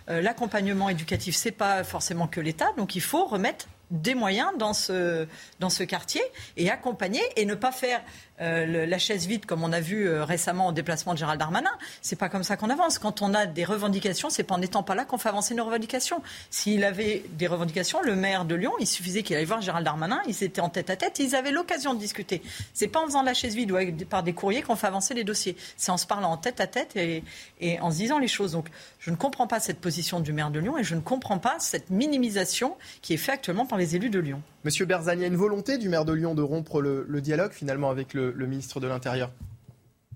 L'accompagnement éducatif, c'est pas forcément que l'État. Donc, il faut remettre des moyens dans ce, dans ce quartier et accompagner et ne pas faire euh, la chaise vide, comme on a vu euh, récemment au déplacement de Gérald Darmanin. C'est pas comme ça qu'on avance. Quand on a des revendications, c'est pas en n'étant pas là qu'on fait avancer nos revendications. S'il avait des revendications, le maire de Lyon, il suffisait qu'il aille voir Gérald Darmanin. Ils étaient en tête à tête. Ils avaient l'occasion de discuter. C'est pas en faisant la chaise vide ou par des courriers qu'on fait avancer les dossiers. C'est en se parlant en tête à tête et, et en se disant les choses. Donc, je ne comprends pas cette position du maire de Lyon et je ne comprends pas cette minimisation qui est faite actuellement par les élus de Lyon. Monsieur Berzani, il y a une volonté du maire de Lyon de rompre le, dialogue finalement avec le, ministre de l'Intérieur?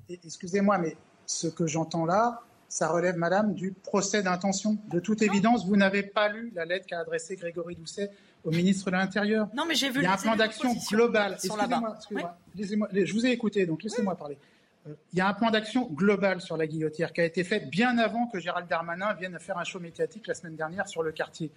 Excusez-moi, mais ce que j'entends là, ça relève, madame, du procès d'intention. De toute évidence, vous n'avez pas lu la lettre qu'a adressée Grégory Doucet au ministre de l'Intérieur. Non, mais j'ai vu. Il y a un plan d'action global. Excusez-moi, je vous ai écouté, donc laissez-moi parler. Euh, il y a un plan d'action global sur la guillotière qui a été fait bien avant que Gérald Darmanin vienne faire un show médiatique la semaine dernière sur le quartier.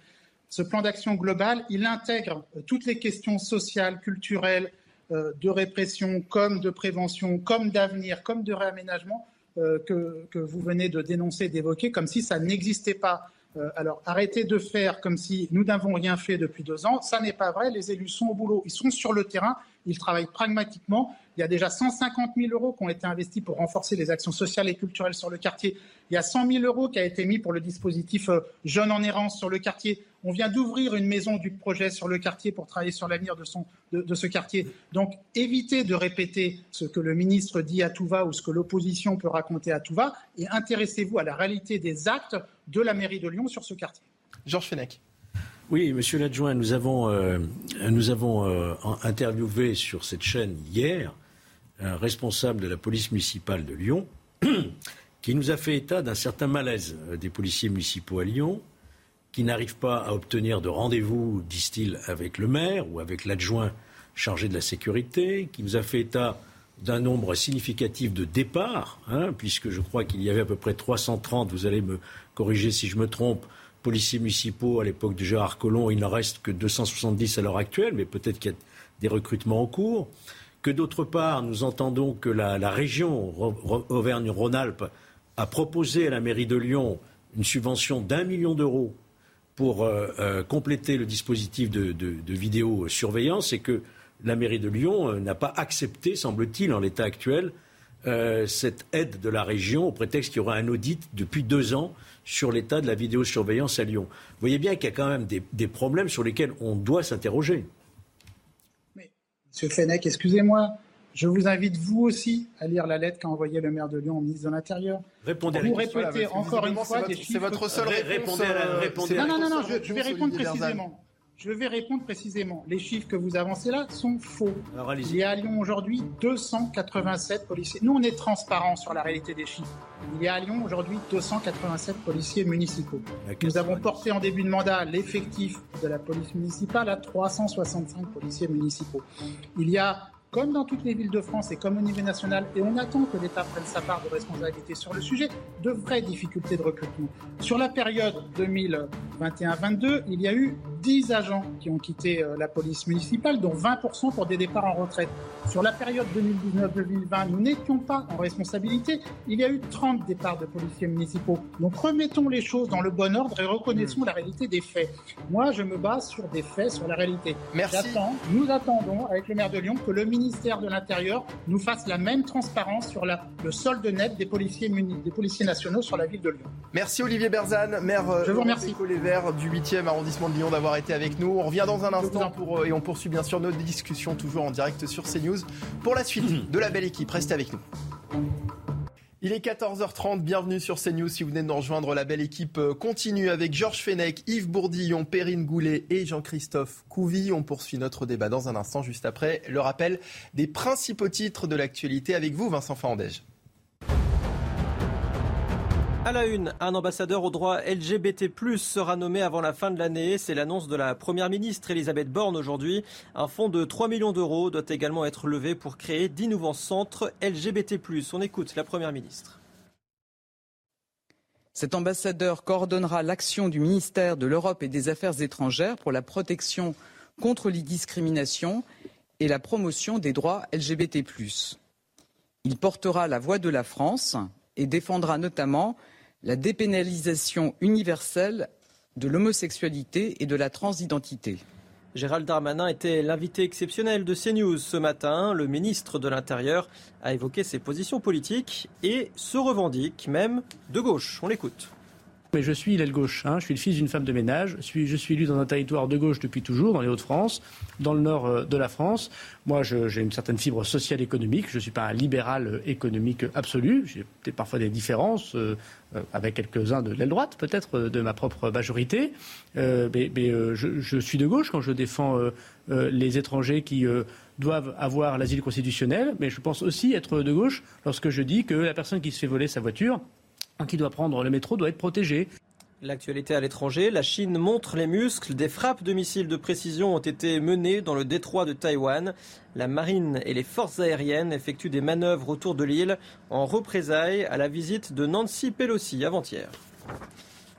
Ce plan d'action global, il intègre euh, toutes les questions sociales, culturelles, euh, de répression, comme de prévention, comme d'avenir, comme de réaménagement euh, que, vous venez de dénoncer, d'évoquer, comme si ça n'existait pas. alors arrêtez de faire comme si nous n'avons rien fait depuis deux ans. Ça n'est pas vrai. Les élus sont au boulot, ils sont sur le terrain, ils travaillent pragmatiquement. Il y a déjà 150 000 euros qui ont été investis pour renforcer les actions sociales et culturelles sur le quartier. Il y a 100 000 euros qui a été mis pour le dispositif Jeunes en errance sur le quartier. On vient d'ouvrir une maison du projet sur le quartier pour travailler sur l'avenir de, de, ce quartier. Donc, évitez de répéter ce que le ministre dit à tout va ou ce que l'opposition peut raconter à tout va et intéressez-vous à la réalité des actes de la mairie de Lyon sur ce quartier. Georges Fenech. Oui, monsieur l'adjoint, nous avons, euh, nous avons euh, interviewé sur cette chaîne hier un responsable de la police municipale de Lyon qui nous a fait état d'un certain malaise euh, des policiers municipaux à Lyon qui n'arrivent pas à obtenir de rendez-vous, disent-ils, avec le maire ou avec l'adjoint chargé de la sécurité, qui nous a fait état d'un nombre significatif de départs, hein, puisque je crois qu'il y avait à peu près 330, vous allez me corriger si je me trompe, policiers municipaux à l'époque de Gérard Collomb, il n'en reste que 270 à l'heure actuelle, mais peut-être qu'il y a des recrutements en cours. Que d'autre part, nous entendons que la, la région Auvergne-Rhône-Alpes a proposé à la mairie de Lyon une subvention d'un million d'euros pour euh, euh, compléter le dispositif de, vidéosurveillance et que la mairie de Lyon euh, n'a pas accepté, semble-t-il, en l'état actuel, cette aide de la région au prétexte qu'il y aura un audit depuis deux ans sur l'état de la vidéosurveillance à Lyon. Vous voyez bien qu'il y a quand même des, problèmes sur lesquels on doit s'interroger. Monsieur Fenech, excusez-moi, je vous invite vous aussi à lire la lettre qu'a envoyée le maire de Lyon au ministre de l'Intérieur. Répondez vous répétez encore une fois des chiffres. C'est votre seule réponse. Répondez, non, non, non, non, je, vais répondre précisément. Je vais répondre précisément. Les chiffres que vous avancez là sont faux. il y a à Lyon aujourd'hui 287 policiers. Nous, on est transparent sur la réalité des chiffres. Il y a à Lyon aujourd'hui 287 policiers municipaux. Nous avons porté en début de mandat l'effectif de la police municipale à 365 policiers municipaux. Il y a comme dans toutes les villes de France et comme au niveau national, et on attend que l'État prenne sa part de responsabilité sur le sujet, de vraies difficultés de recrutement. Sur la période 2021-22, il y a eu 10 agents qui ont quitté euh, la police municipale, dont 20% pour des départs en retraite. Sur la période 2019-2020, nous n'étions pas en responsabilité. Il y a eu 30 départs de policiers municipaux. Donc remettons les choses dans le bon ordre et reconnaissons la réalité des faits. Moi, je me base sur des faits, sur la réalité. Merci. Nous attendons, avec le maire de Lyon, que le ministère de l'Intérieur nous fasse la même transparence sur la, le solde net des policiers, des policiers nationaux sur la ville de Lyon. Merci Olivier Berzane, maire euh, Je vous remercie. Les Verts du 8e arrondissement de Lyon d'avoir été avec nous. On revient dans un instant pour, euh, et on poursuit bien sûr nos discussions toujours en direct sur CNews. Pour la suite de la belle équipe, restez avec nous. Il est 14h30, bienvenue sur CNews. Si vous venez de nous rejoindre, la belle équipe euh, continue avec Georges Fenech, Yves Bourdillon, Perrine Goulet et Jean-Christophe Couvi. On poursuit notre débat dans un instant, juste après le rappel des principaux titres de l'actualité avec vous, Vincent Fandège. À la une, un ambassadeur au droit LGBT+, sera nommé avant la fin de l'année. C'est l'annonce de la première ministre Elisabeth Borne aujourd'hui. Un fonds de 3 millions d'euros doit également être levé pour créer 10 nouveaux centres LGBT+. On écoute la première ministre. Cet ambassadeur coordonnera l'action du ministère de l'Europe et des Affaires étrangères pour la protection contre les discriminations et la promotion des droits LGBT+. Il portera la voix de la France et défendra notamment la dépénalisation universelle de l'homosexualité et de la transidentité. Gérald Darmanin était l'invité exceptionnel de CNews ce matin. Le ministre de l'Intérieur a évoqué ses positions politiques et se revendique même de gauche. On l'écoute. Mais je suis l'aile gauche. Hein. Je suis le fils d'une femme de ménage. Je suis, élu dans un territoire de gauche depuis toujours, dans les Hauts-de-France, dans le nord euh, de la France. Moi, j'ai une certaine fibre sociale économique. Je ne suis pas un libéral euh, économique absolu. J'ai peut-être parfois des différences euh, avec quelques-uns de l'aile droite, peut-être de ma propre majorité. mais, je, je, suis de gauche quand je défends les étrangers qui doivent avoir l'asile constitutionnel. Mais je pense aussi être de gauche lorsque je dis que la personne qui se fait voler sa voiture qui doit prendre le métro doit être protégé. L'actualité à l'étranger, la Chine montre les muscles. Des frappes de missiles de précision ont été menées dans le détroit de Taïwan. La marine et les forces aériennes effectuent des manœuvres autour de l'île en représailles à la visite de Nancy Pelosi avant-hier.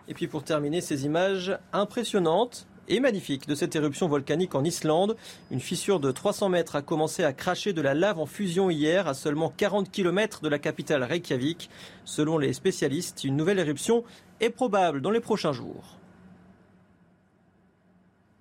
Et puis pour terminer, ces images impressionnantes et magnifique de cette éruption volcanique en Islande. Une fissure de 300 mètres a commencé à cracher de la lave en fusion hier à seulement 40 km de la capitale Reykjavik. Selon les spécialistes, une nouvelle éruption est probable dans les prochains jours.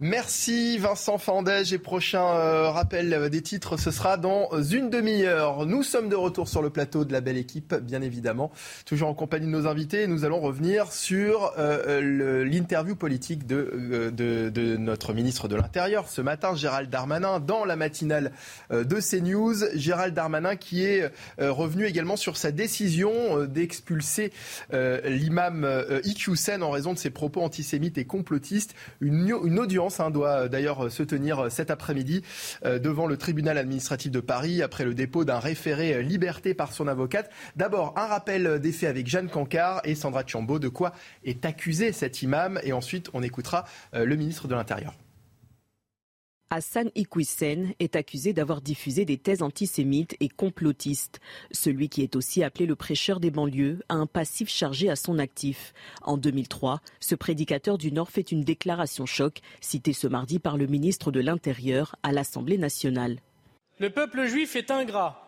Merci Vincent Fandège et prochain euh, rappel euh, des titres, ce sera dans une demi-heure. Nous sommes de retour sur le plateau de la belle équipe, bien évidemment, toujours en compagnie de nos invités. Nous allons revenir sur euh, l'interview politique de, notre ministre de l'Intérieur ce matin, Gérald Darmanin, dans la matinale de CNews. Gérald Darmanin qui est revenu également sur sa décision d'expulser l'imam Iqiyoussen en raison de ses propos antisémites et complotistes. Une audience Hein, doit euh, d'ailleurs euh, se tenir euh, cet après-midi devant le tribunal administratif de Paris après le dépôt d'un référé liberté par son avocate. D'abord, un rappel des faits avec Jeanne Cancard et Sandra Chambaud. De quoi est accusé cet imam? Et ensuite, on écoutera le ministre de l'Intérieur. Hassan Iquissen est accusé d'avoir diffusé des thèses antisémites et complotistes. Celui qui est aussi appelé le prêcheur des banlieues a un passif chargé à son actif. En 2003, ce prédicateur du Nord fait une déclaration choc, citée ce mardi par le ministre de l'Intérieur à l'Assemblée nationale. Le peuple juif est ingrat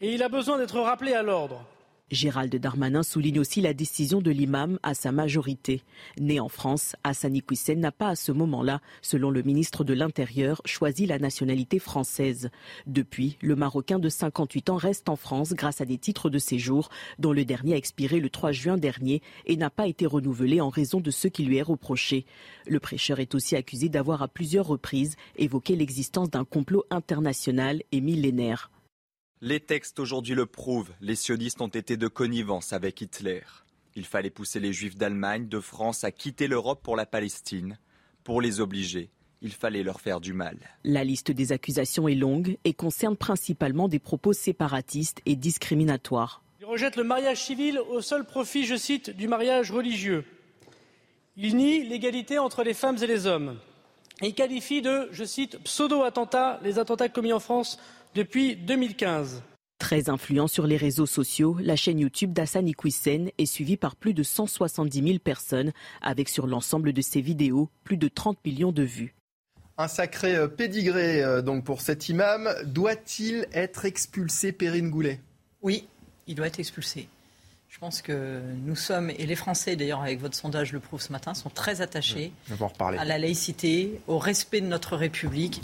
et il a besoin d'être rappelé à l'ordre. Gérald Darmanin souligne aussi la décision de l'imam à sa majorité. Né en France, Hassani Iquissen n'a pas à ce moment-là, selon le ministre de l'Intérieur, choisi la nationalité française. Depuis, le Marocain de 58 ans reste en France grâce à des titres de séjour, dont le dernier a expiré le 3 juin dernier et n'a pas été renouvelé en raison de ce qui lui est reproché. Le prêcheur est aussi accusé d'avoir à plusieurs reprises évoqué l'existence d'un complot international et millénaire. Les textes aujourd'hui le prouvent, les sionistes ont été de connivence avec Hitler. Il fallait pousser les juifs d'Allemagne, de France à quitter l'Europe pour la Palestine. Pour les obliger, il fallait leur faire du mal. La liste des accusations est longue et concerne principalement des propos séparatistes et discriminatoires. Il rejette le mariage civil au seul profit, je cite, du mariage religieux. Il nie l'égalité entre les femmes et les hommes. Il qualifie de, je cite, pseudo-attentats les attentats commis en France depuis 2015. Très influent sur les réseaux sociaux, la chaîne YouTube d'Hassan Iquissen est suivie par plus de 170 000 personnes, avec sur l'ensemble de ses vidéos plus de 30 millions de vues. Un sacré euh, pédigré euh, donc pour cet imam. Doit-il être expulsé, Perrine Goulet? Oui, il doit être expulsé. Je pense que nous sommes, et les Français d'ailleurs avec votre sondage le prouve ce matin, sont très attachés à la laïcité, au respect de notre République,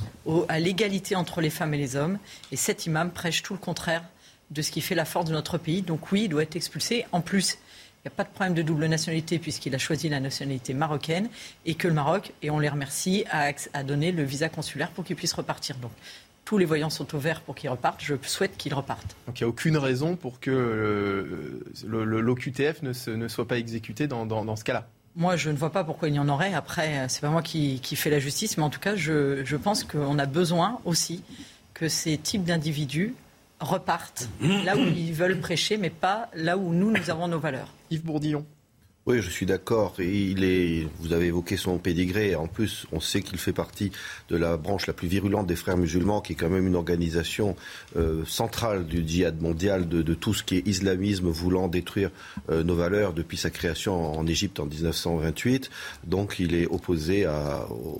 à l'égalité entre les femmes et les hommes. Et cet imam prêche tout le contraire de ce qui fait la force de notre pays. Donc oui, il doit être expulsé. En plus, il n'y a pas de problème de double nationalité puisqu'il a choisi la nationalité marocaine et que le Maroc, et on les remercie, a, a donné le visa consulaire pour qu'il puisse repartir. Donc tous les voyants sont au vert pour qu'ils repartent. Je souhaite qu'ils repartent. Donc il n'y a aucune raison pour que l'OQTF ne, ne, soit pas exécuté dans, dans, ce cas-là. Moi, je ne vois pas pourquoi il y en aurait. Après, c'est pas moi qui, qui fais la justice, mais en tout cas, je, je pense qu'on a besoin aussi que ces types d'individus repartent là où ils veulent prêcher, mais pas là où nous, nous avons nos valeurs. Yves Bourdillon. Oui, je suis d'accord. Il est, vous avez évoqué son pédigré. En plus, on sait qu'il fait partie de la branche la plus virulente des frères musulmans, qui est quand même une organisation euh, centrale du djihad mondial, de, tout ce qui est islamisme voulant détruire euh, nos valeurs depuis sa création en Égypte en 1928. Donc, il est opposé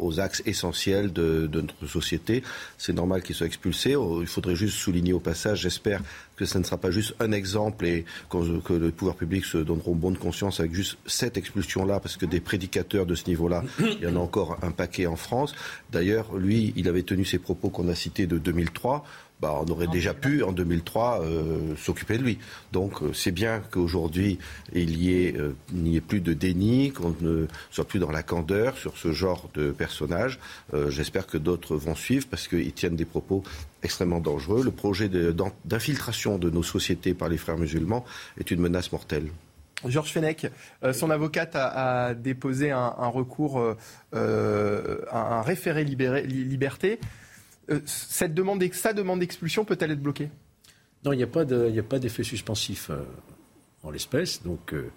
aux axes essentiels de, de notre société. C'est normal qu'il soit expulsé. Il faudrait juste souligner au passage, j'espère, que ce ne sera pas juste un exemple et que le pouvoir public se donneront bonne conscience avec juste cette expulsion-là, parce que des prédicateurs de ce niveau-là, il y en a encore un paquet en France. D'ailleurs, lui, il avait tenu ses propos qu'on a cités de 2003. Bah, on aurait déjà pu, en 2003, euh, s'occuper de lui. Donc euh, c'est bien qu'aujourd'hui, il n'y ait, euh, plus de déni, qu'on ne soit plus dans la candeur sur ce genre de personnage. Euh, j'espère que d'autres vont suivre parce qu'ils tiennent des propos extrêmement dangereux. Le projet d'infiltration de, nos sociétés par les frères musulmans est une menace mortelle. Georges Fenech, euh, son avocate a, déposé un, recours, euh, un référé liberté. Euh, cette demande, sa demande d'expulsion peut-elle être bloquée? Non, il n'y a pas d'effet suspensif euh, en l'espèce, donc euh,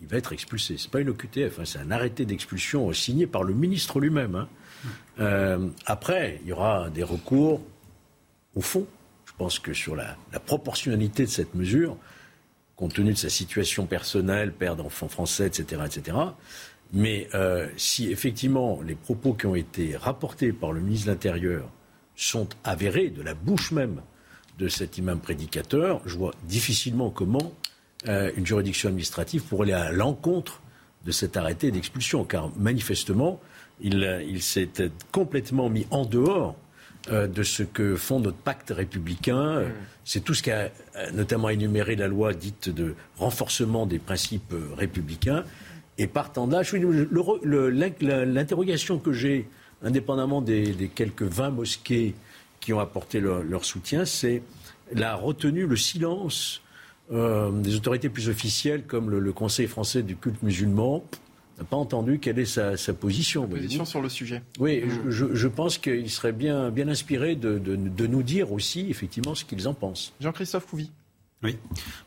il va être expulsé. Ce n'est pas une OQTF, hein, c'est un arrêté d'expulsion signé par le ministre lui-même. Hein. après, il y aura des recours au fond. Je pense que sur la, la proportionnalité de cette mesure, compte tenu de sa situation personnelle, père d'enfants français, etc., etc. Mais euh, si effectivement les propos qui ont été rapportés par le ministre de l'Intérieur sont avérés de la bouche même de cet imam prédicateur, je vois difficilement comment euh, une juridiction administrative pourrait aller à l'encontre de cet arrêté d'expulsion, car manifestement, il, il s'est complètement mis en dehors euh, de ce que font notre pacte républicain. Mmh. C'est tout ce qu'a notamment énuméré la loi dite de renforcement des principes républicains. Et partant de là, l'interrogation que j'ai, indépendamment des, des, quelques 20 mosquées qui ont apporté leur, leur soutien, c'est la retenue, le silence euh, des autorités plus officielles comme le, le, Conseil français du culte musulman. n'a pas entendu quelle est sa, sa position. Position sur le sujet. Oui, mmh. je, je, pense qu'il serait bien, bien inspiré de, de, de, nous dire aussi, effectivement, ce qu'ils en pensent. Jean-Christophe Couvi. Oui.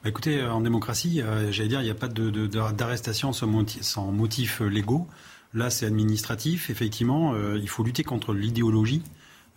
Bah écoutez, en démocratie, euh, j'allais dire, il n'y a pas d'arrestation sans, motif, sans motifs légaux. Là, c'est administratif. Effectivement, euh, il faut lutter contre l'idéologie.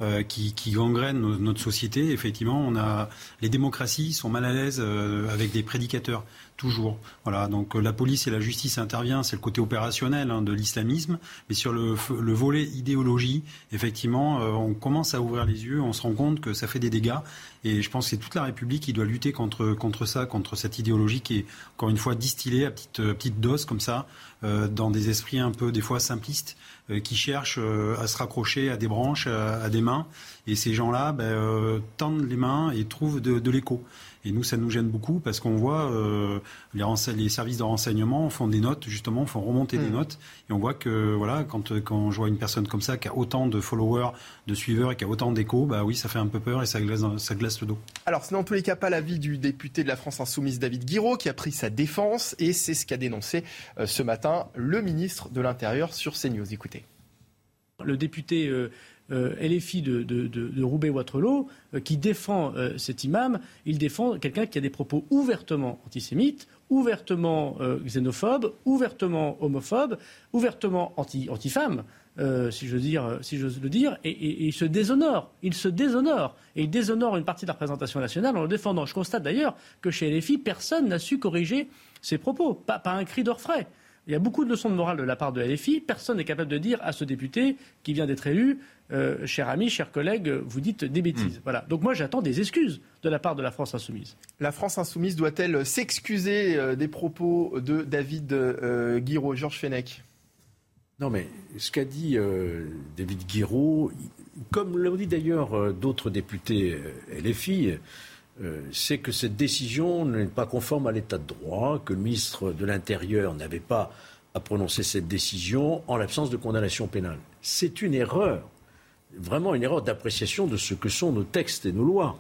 Euh, qui, qui, gangrène notre société. Effectivement, on a les démocraties sont mal à l'aise euh, avec des prédicateurs toujours. Voilà, donc euh, la police et la justice interviennent, c'est le côté opérationnel hein, de l'islamisme, mais sur le, le, volet idéologie, effectivement, euh, on commence à ouvrir les yeux, on se rend compte que ça fait des dégâts, et je pense que c'est toute la République qui doit lutter contre contre ça, contre cette idéologie qui est encore une fois distillée à petite petite dose comme ça, euh, dans des esprits un peu des fois simplistes qui cherchent à se raccrocher à des branches, à, à des mains. Et ces gens-là ben, euh, tendent les mains et trouvent de, de l'écho. Et nous, ça nous gêne beaucoup parce qu'on voit euh, les, les, services de renseignement font des notes, justement, font remonter mmh. des notes. Et on voit que, voilà, quand, quand je vois une personne comme ça qui a autant de followers, de suiveurs et qui a autant d'échos, bah oui, ça fait un peu peur et ça glace, ça glace le dos. Alors, c'est dans tous les cas pas l'avis du député de la France Insoumise, David Guiraud, qui a pris sa défense et c'est ce qu'a dénoncé euh, ce matin le ministre de l'Intérieur sur CNews. Écoutez. Le député euh, LFI de, Roubaix-Waterloo, euh, qui défend euh, cet imam, il défend quelqu'un qui a des propos ouvertement antisémites, ouvertement euh, xénophobes, ouvertement homophobes, ouvertement anti, anti-femmes. Euh, si j'ose le dire, et, il se déshonore, il se déshonore, et il déshonore une partie de la représentation nationale en le défendant. Je constate d'ailleurs que chez LFI, personne n'a su corriger ses propos, pas, pas un cri d'orfraie. Il y a beaucoup de leçons de morale de la part de LFI. Personne n'est capable de dire à ce député qui vient d'être élu, euh, cher ami, cher collègue, vous dites des bêtises. Mmh. Voilà. Donc moi, j'attends des excuses de la part de la France insoumise. La France insoumise doit-elle s'excuser euh, des propos de David euh, Guiraud, Georges Fenech? Non, mais ce qu'a dit euh, David Guiraud, comme l'ont dit d'ailleurs d'autres députés LFI, euh, c'est que cette décision n'est pas conforme à l'état de droit, que le ministre de l'Intérieur n'avait pas à prononcer cette décision en l'absence de condamnation pénale. C'est une erreur, vraiment une erreur d'appréciation de ce que sont nos textes et nos lois.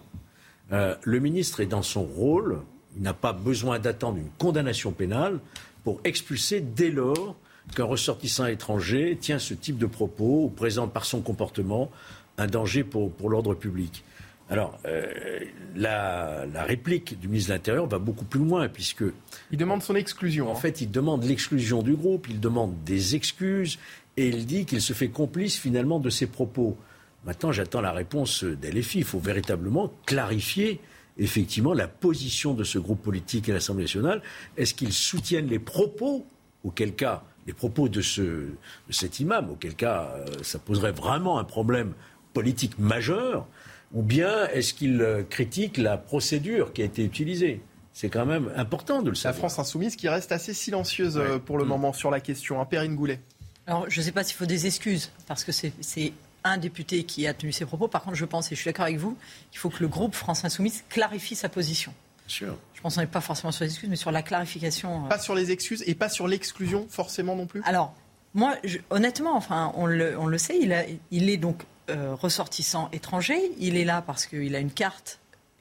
Euh, le ministre est dans son rôle, il n'a pas besoin d'attendre une condamnation pénale pour expulser dès lors qu'un ressortissant étranger tient ce type de propos ou présente par son comportement un danger pour, pour l'ordre public. Alors, euh, la, réplique du ministre de l'Intérieur va beaucoup plus loin, puisque... Il demande son exclusion. En hein. fait, il demande l'exclusion du groupe, il demande des excuses, et il dit qu'il se fait complice finalement de ses propos. Maintenant, j'attends la réponse d'LFI. Il faut véritablement clarifier effectivement la position de ce groupe politique à l'Assemblée nationale. Est-ce qu'ils soutiennent les propos, auquel cas, les propos de, ce, cet imam, auquel cas euh, ça poserait vraiment un problème politique majeur, ou bien est-ce qu'ils euh, critiquent la procédure qui a été utilisée? C'est quand même important de le savoir. La France insoumise qui reste assez silencieuse euh, pour le mm. moment sur la question. Hein, Perrine Goulet. Alors, je ne sais pas s'il faut des excuses, parce que c'est un député qui a tenu ses propos. Par contre, je pense, et je suis d'accord avec vous, qu'il faut que le groupe France Insoumise clarifie sa position. Sûr. Je pense qu'on n'est pas forcément sur les excuses, mais sur la clarification. Euh. Pas sur les excuses et pas sur l'exclusion, forcément non plus? Alors, moi, honnêtement, enfin, on le, on le sait, il, a, il est donc euh, ressortissant étranger. Il est là parce qu'il a une carte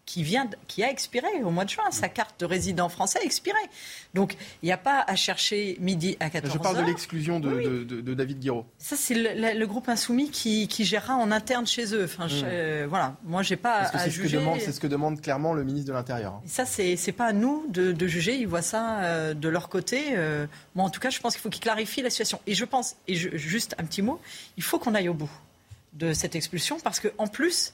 qui, vient, qui a expiré au mois de juin. Sa carte de résident français a expiré. Donc, il n'y a pas à chercher midi à 14h. Je parle de l'exclusion de, de, David Guiraud. Ça, c'est le, groupe insoumis qui, qui, gérera en interne chez eux. Enfin, hmm. euh, voilà. Moi, j'ai pas Parce que à juger. C'est ce que demande clairement le ministre de l'Intérieur. Ça, c'est n'est pas à nous de, juger. Ils voient ça euh, de leur côté. Euh, moi, en tout cas, je pense qu'il faut qu'ils clarifient la situation. Et je pense, et juste un petit mot, il faut qu'on aille au bout de cette expulsion parce qu'en plus,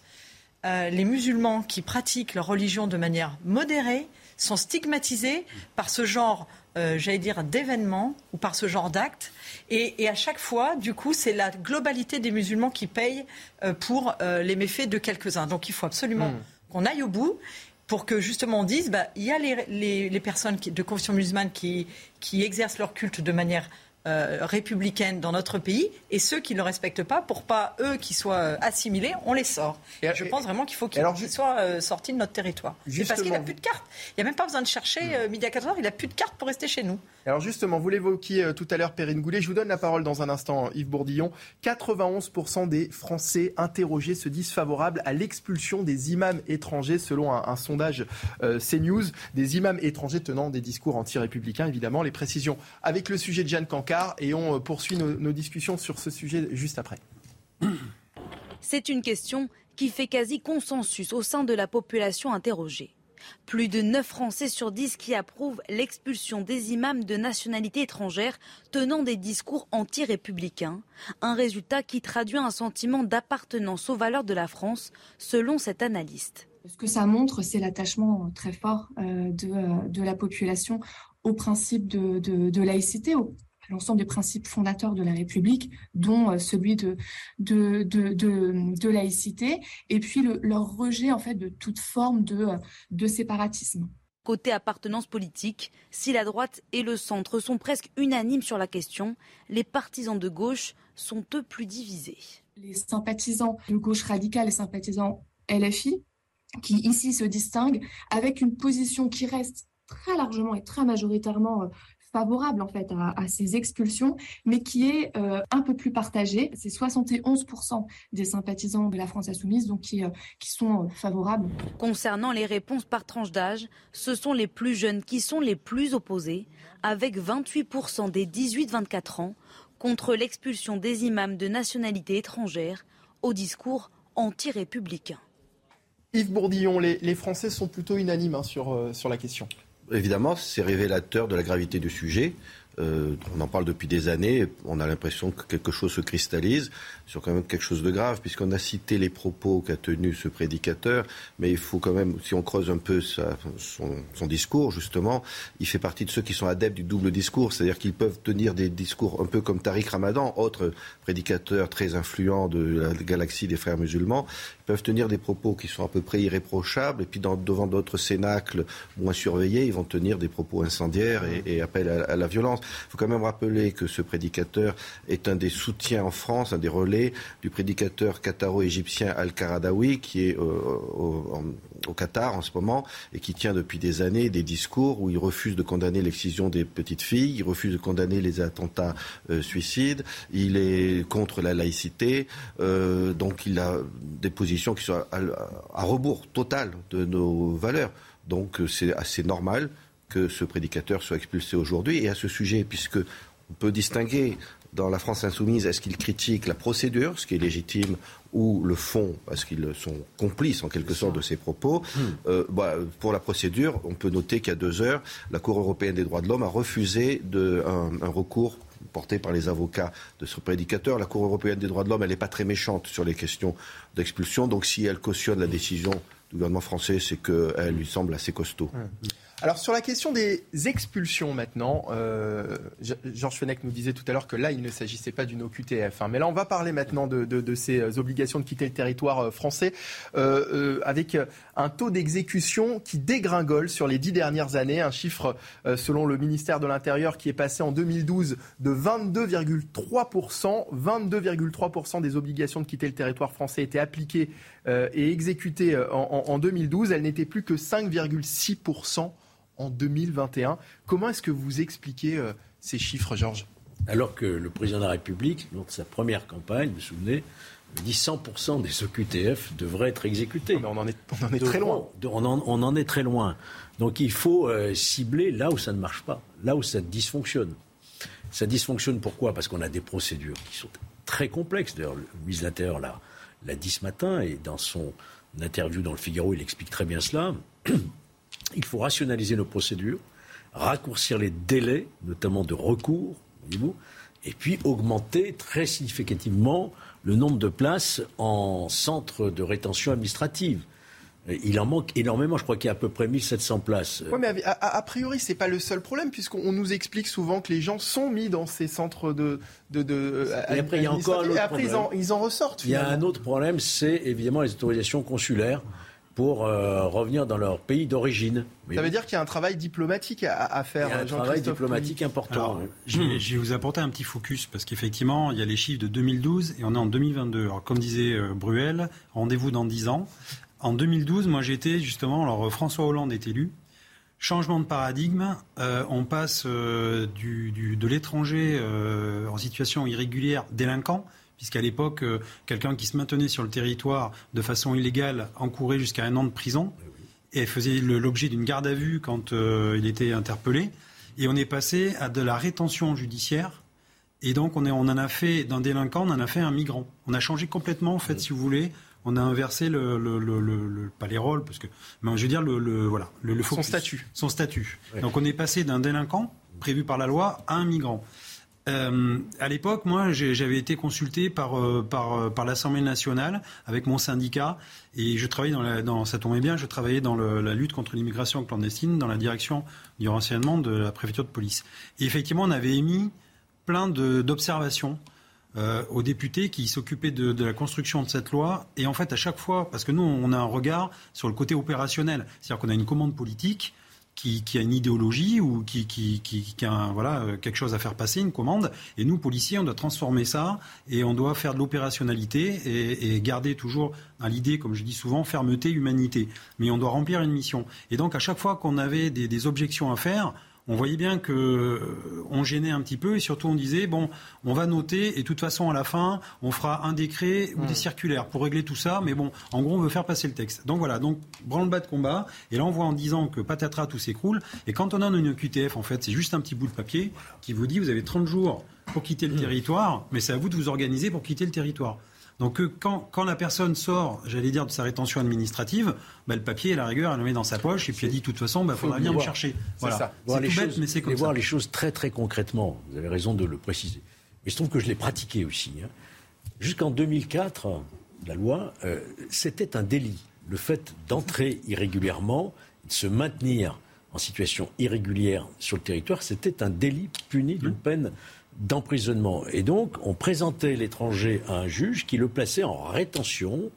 euh, les musulmans qui pratiquent leur religion de manière modérée sont stigmatisés par ce genre, euh, j'allais dire, d'événements ou par ce genre d'actes. Et, à chaque fois, du coup, c'est la globalité des musulmans qui payent euh, pour les méfaits de quelques-uns. Donc il faut absolument hmm. qu'on aille au bout pour que justement on dise, bah, il y a les, personnes de confession musulmane qui, qui exercent leur culte de manière euh, républicaine dans notre pays et ceux qui ne le respectent pas, pour pas eux qui soient euh, assimilés, on les sort. Et, je pense vraiment qu'il faut qu'ils soient euh, sortis de notre territoire. C'est parce qu'il n'a plus de carte. Il n'y a même pas besoin de chercher hmm. midi à 14h, il n'a plus de carte pour rester chez nous. Alors justement, vous l'évoquiez tout à l'heure, Perrine Goulet. Je vous donne la parole dans un instant, Yves Bourdillon. 91% des Français interrogés se disent favorables à l'expulsion des imams étrangers, selon un, sondage CNews. Des imams étrangers tenant des discours anti-républicains, évidemment. Les précisions avec le sujet de Jeanne Et on euh, poursuit nos, discussions sur ce sujet juste après. C'est une question qui fait quasi consensus au sein de la population interrogée. Plus de 9 Français sur 10 qui approuvent l'expulsion des imams de nationalité étrangère tenant des discours anti-républicains. Un résultat qui traduit un sentiment d'appartenance aux valeurs de la France, selon cet analyste. Ce que ça montre, c'est l'attachement très fort euh, euh, de, la population au principe de, de laïcité, l'ensemble des principes fondateurs de la République, dont euh, celui de, de, de, laïcité, et puis leur rejet en fait de toute forme de, de séparatisme. Côté appartenance politique, si la droite et le centre sont presque unanimes sur la question, les partisans de gauche sont eux plus divisés. Les sympathisants de gauche radicale, les sympathisants LFI, qui ici se distinguent avec une position qui reste très largement et très majoritairement euh, favorable en fait à, ces expulsions, mais qui est euh, un peu plus partagé. C'est 71% des sympathisants de la France insoumise donc qui, euh, qui sont euh, favorables. Concernant les réponses par tranche d'âge, ce sont les plus jeunes qui sont les plus opposés, avec 28% des 18-24 ans contre l'expulsion des imams de nationalité étrangère au discours anti-républicain. Yves Bourdillon, les, les, Français sont plutôt unanimes hein, sur, sur la question. Évidemment, c'est révélateur de la gravité du sujet. Euh, on en parle depuis des années. On a l'impression que quelque chose se cristallise sur quand même quelque chose de grave, puisqu'on a cité les propos qu'a tenus ce prédicateur, mais il faut quand même, si on creuse un peu son, discours, justement, il fait partie de ceux qui sont adeptes du double discours, c'est-à-dire qu'ils peuvent tenir des discours un peu comme Tariq Ramadan, autre prédicateur très influent de la galaxie des frères musulmans, ils peuvent tenir des propos qui sont à peu près irréprochables, et puis devant d'autres cénacles moins surveillés, ils vont tenir des propos incendiaires et, appel à, à la violence. Il faut quand même rappeler que ce prédicateur est un des soutiens en France, un des relais du prédicateur qataro-égyptien Al-Qaradawi, qui est euh, au, Qatar en ce moment et qui tient depuis des années des discours où il refuse de condamner l'excision des petites filles, il refuse de condamner les attentats euh, suicides, il est contre la laïcité, euh, donc il a des positions qui sont à, rebours total de nos valeurs. Donc c'est assez normal que ce prédicateur soit expulsé aujourd'hui. Et à ce sujet, puisque on peut distinguer dans la France insoumise, est-ce qu'ils critiquent la procédure, ce qui est légitime, ou le fond, parce qu'ils sont complices en quelque sorte de ces propos hmm. euh, bah, Pour la procédure, on peut noter qu'il y a deux heures, la Cour européenne des droits de l'homme a refusé de, un, recours porté par les avocats de ce prédicateur. La Cour européenne des droits de l'homme, elle n'est pas très méchante sur les questions d'expulsion. Donc si elle cautionne la décision du gouvernement français, c'est qu'elle lui semble assez costaud. Alors sur la question des expulsions maintenant, euh, Georges Fenech nous disait tout à l'heure que là, il ne s'agissait pas d'une OQTF. Hein. mais là, on va parler maintenant de, ces obligations de quitter le territoire euh, français euh, euh, avec un taux d'exécution qui dégringole sur les dix dernières années. Un chiffre, selon le ministère de l'Intérieur, qui est passé en 2012 de 22,3%. 22,3% des obligations de quitter le territoire français étaient appliquées et exécutées en, en 2012. Elles n'étaient plus que 5,6% en 2021. Comment est-ce que vous expliquez euh, ces chiffres, Georges? Alors que le président de la République, lors de sa première campagne, vous vous souvenez, dit 100% des OQTF devraient être exécutés. Mais on en est, on en est très loin. On en, on en, est très loin. Donc il faut euh, cibler là où ça ne marche pas, là où ça dysfonctionne. Ça dysfonctionne pourquoi? Parce qu'on a des procédures qui sont très complexes. D'ailleurs, le ministre de l'Intérieur l'a dit ce matin et dans son interview dans le Figaro, il explique très bien cela. Il faut rationaliser nos procédures, raccourcir les délais, notamment de recours, voyez-vous, et puis augmenter très significativement le nombre de places en centre de rétention administrative. Il en manque énormément. Je crois qu'il y a à peu près 1700 places. Oui, mais a, priori, ce n'est pas le seul problème, puisqu'on nous explique souvent que les gens sont mis dans ces centres de. de, de et après, il y a encore un autre après, Ils, en, ils en, ressortent. Il y a un autre problème, c'est évidemment les autorisations consulaires pour euh, revenir dans leur pays d'origine. Ça veut dire qu'il y a un travail diplomatique à, faire. Il y a un travail diplomatique important. je, vais, vous apporter un petit focus parce qu'effectivement, il y a les chiffres de 2012 et on est en 2022. Alors, comme disait euh, Bruel, rendez-vous dans 10 ans. En 2012, moi j'étais justement, alors François Hollande est élu. Changement de paradigme, euh, on passe du, de l'étranger en situation irrégulière délinquant puisqu'à l'époque, euh, quelqu'un qui se maintenait sur le territoire de façon illégale encourait jusqu'à un an de prison et faisait l'objet d'une garde à vue quand euh, il était interpellé. Et on est passé à de la rétention judiciaire. Et donc, on, est, on en a fait, d'un délinquant, on en a fait un migrant. On a changé complètement, en fait, si vous voulez. On a inversé le, le, pas les rôles, parce que, mais je veux dire le, voilà, le, son statut. Son statut. Donc, on est passé d'un délinquant prévu par la loi à un migrant. Euh, à l'époque, moi, j'avais été consulté par, euh, par, euh, par l'Assemblée nationale avec mon syndicat et je travaillais dans, la, dans ça tombait bien, je travaillais dans le, la lutte contre l'immigration clandestine dans la direction du renseignement de la préfecture de police. Et effectivement, on avait émis plein d'observations euh, aux députés qui s'occupaient de, la construction de cette loi. Et en fait, à chaque fois, parce que nous, on a un regard sur le côté opérationnel, c'est-à-dire qu'on a une commande politique qui, a une idéologie ou qui, qui, a voilà, euh, quelque chose à faire passer, une commande. Et nous, policiers, on doit transformer ça et on doit faire de l'opérationnalité et, garder toujours l'idée, comme je dis souvent, fermeté, humanité. Mais on doit remplir une mission. Et donc, à chaque fois qu'on avait des objections à faire, on voyait bien que euh, on gênait un petit peu et surtout on disait bon, on va noter et de toute façon à la fin on fera un décret ou des hmm. circulaires pour régler tout ça. Mais bon, en gros on veut faire passer le texte. Donc voilà, donc branle-bas de combat. Et là on voit en disant que patatras tout s'écroule. Et quand on a une QTF en fait, c'est juste un petit bout de papier qui vous dit vous avez 30 jours pour quitter le hmm. territoire, mais c'est à vous de vous organiser pour quitter le territoire. Donc euh, quand, quand, la personne sort, j'allais dire, de sa rétention administrative, bah, le papier, à la rigueur, elle le met dans sa poche et puis elle dit de toute façon, il bah, faudra bien me chercher. Voilà. Mais c'est comme voir les choses très très concrètement. Vous avez raison de le préciser. Mais je trouve que je l'ai pratiqué aussi. Hein. Jusqu'en 2004, la loi, euh, c'était un délit. Le fait d'entrer irrégulièrement, de se maintenir en situation irrégulière sur le territoire, c'était un délit puni d'une peine d'emprisonnement. Et donc, on présentait l'étranger à un juge qui le plaçait en rétention